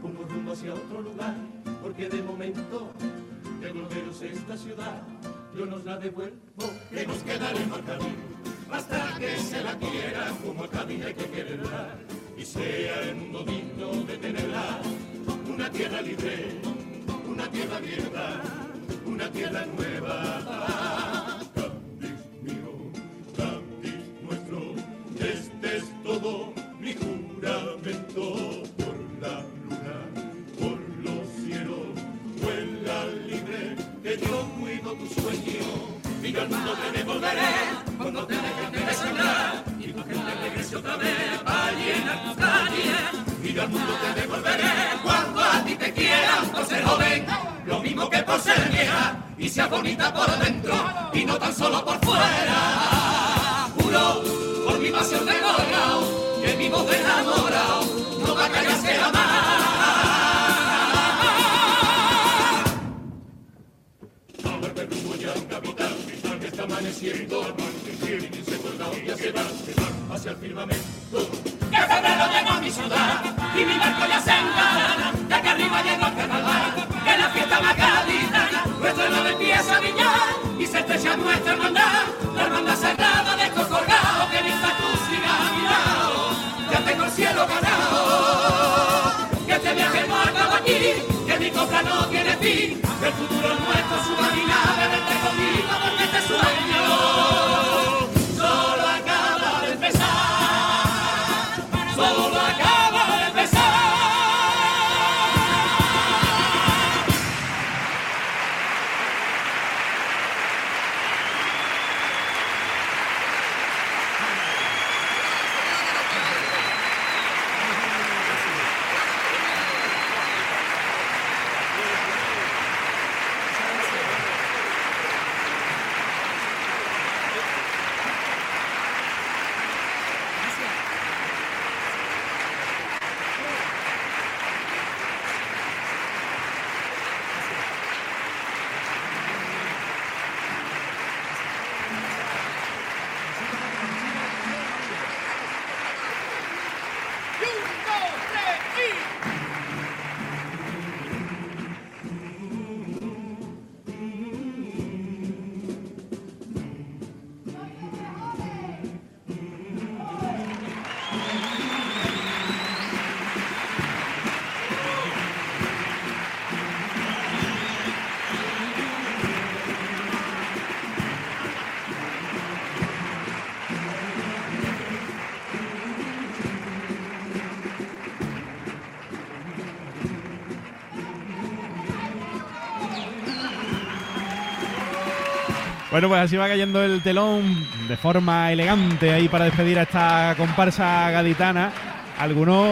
[SPEAKER 4] Como rumbo hacia otro lugar, porque de momento de globeros esta ciudad, yo nos la devuelvo, que nos quedaremos al. Basta que se la quiera, como a hay que quererla, y sea el mundo digno de tenerla. Una tierra libre, una tierra abierta, una tierra nueva. sueño y yo al mundo te devolveré cuando te dejen de sangrar y tu gente regrese otra vez para llenar tus calles y yo al mundo te devolveré cuando a ti te quieran por ser joven lo mismo que por ser vieja y seas bonita por dentro y no tan solo por fuera juro por mi pasión de gorgao que mi voz enamorado no va a callarse jamás. Ya un capitán, que está amaneciendo, y se colgado ya se va, se va hacia el firmamento. Que febrero llegó a mi ciudad y mi barco ya se engalana, ya que arriba llegó el carnaval, que la fiesta más gaditana, nuestro empieza a brillar y se estrecha nuestra hermandad, la hermandad sagrada de estos colgados, que mientras tú sigas a mi ya tengo el cielo ganado, que este viaje no acaba aquí, que mi compra no tiene fin, que el futuro es porque
[SPEAKER 1] Bueno, pues así va cayendo el telón de forma elegante ahí para despedir a esta comparsa gaditana. Algunos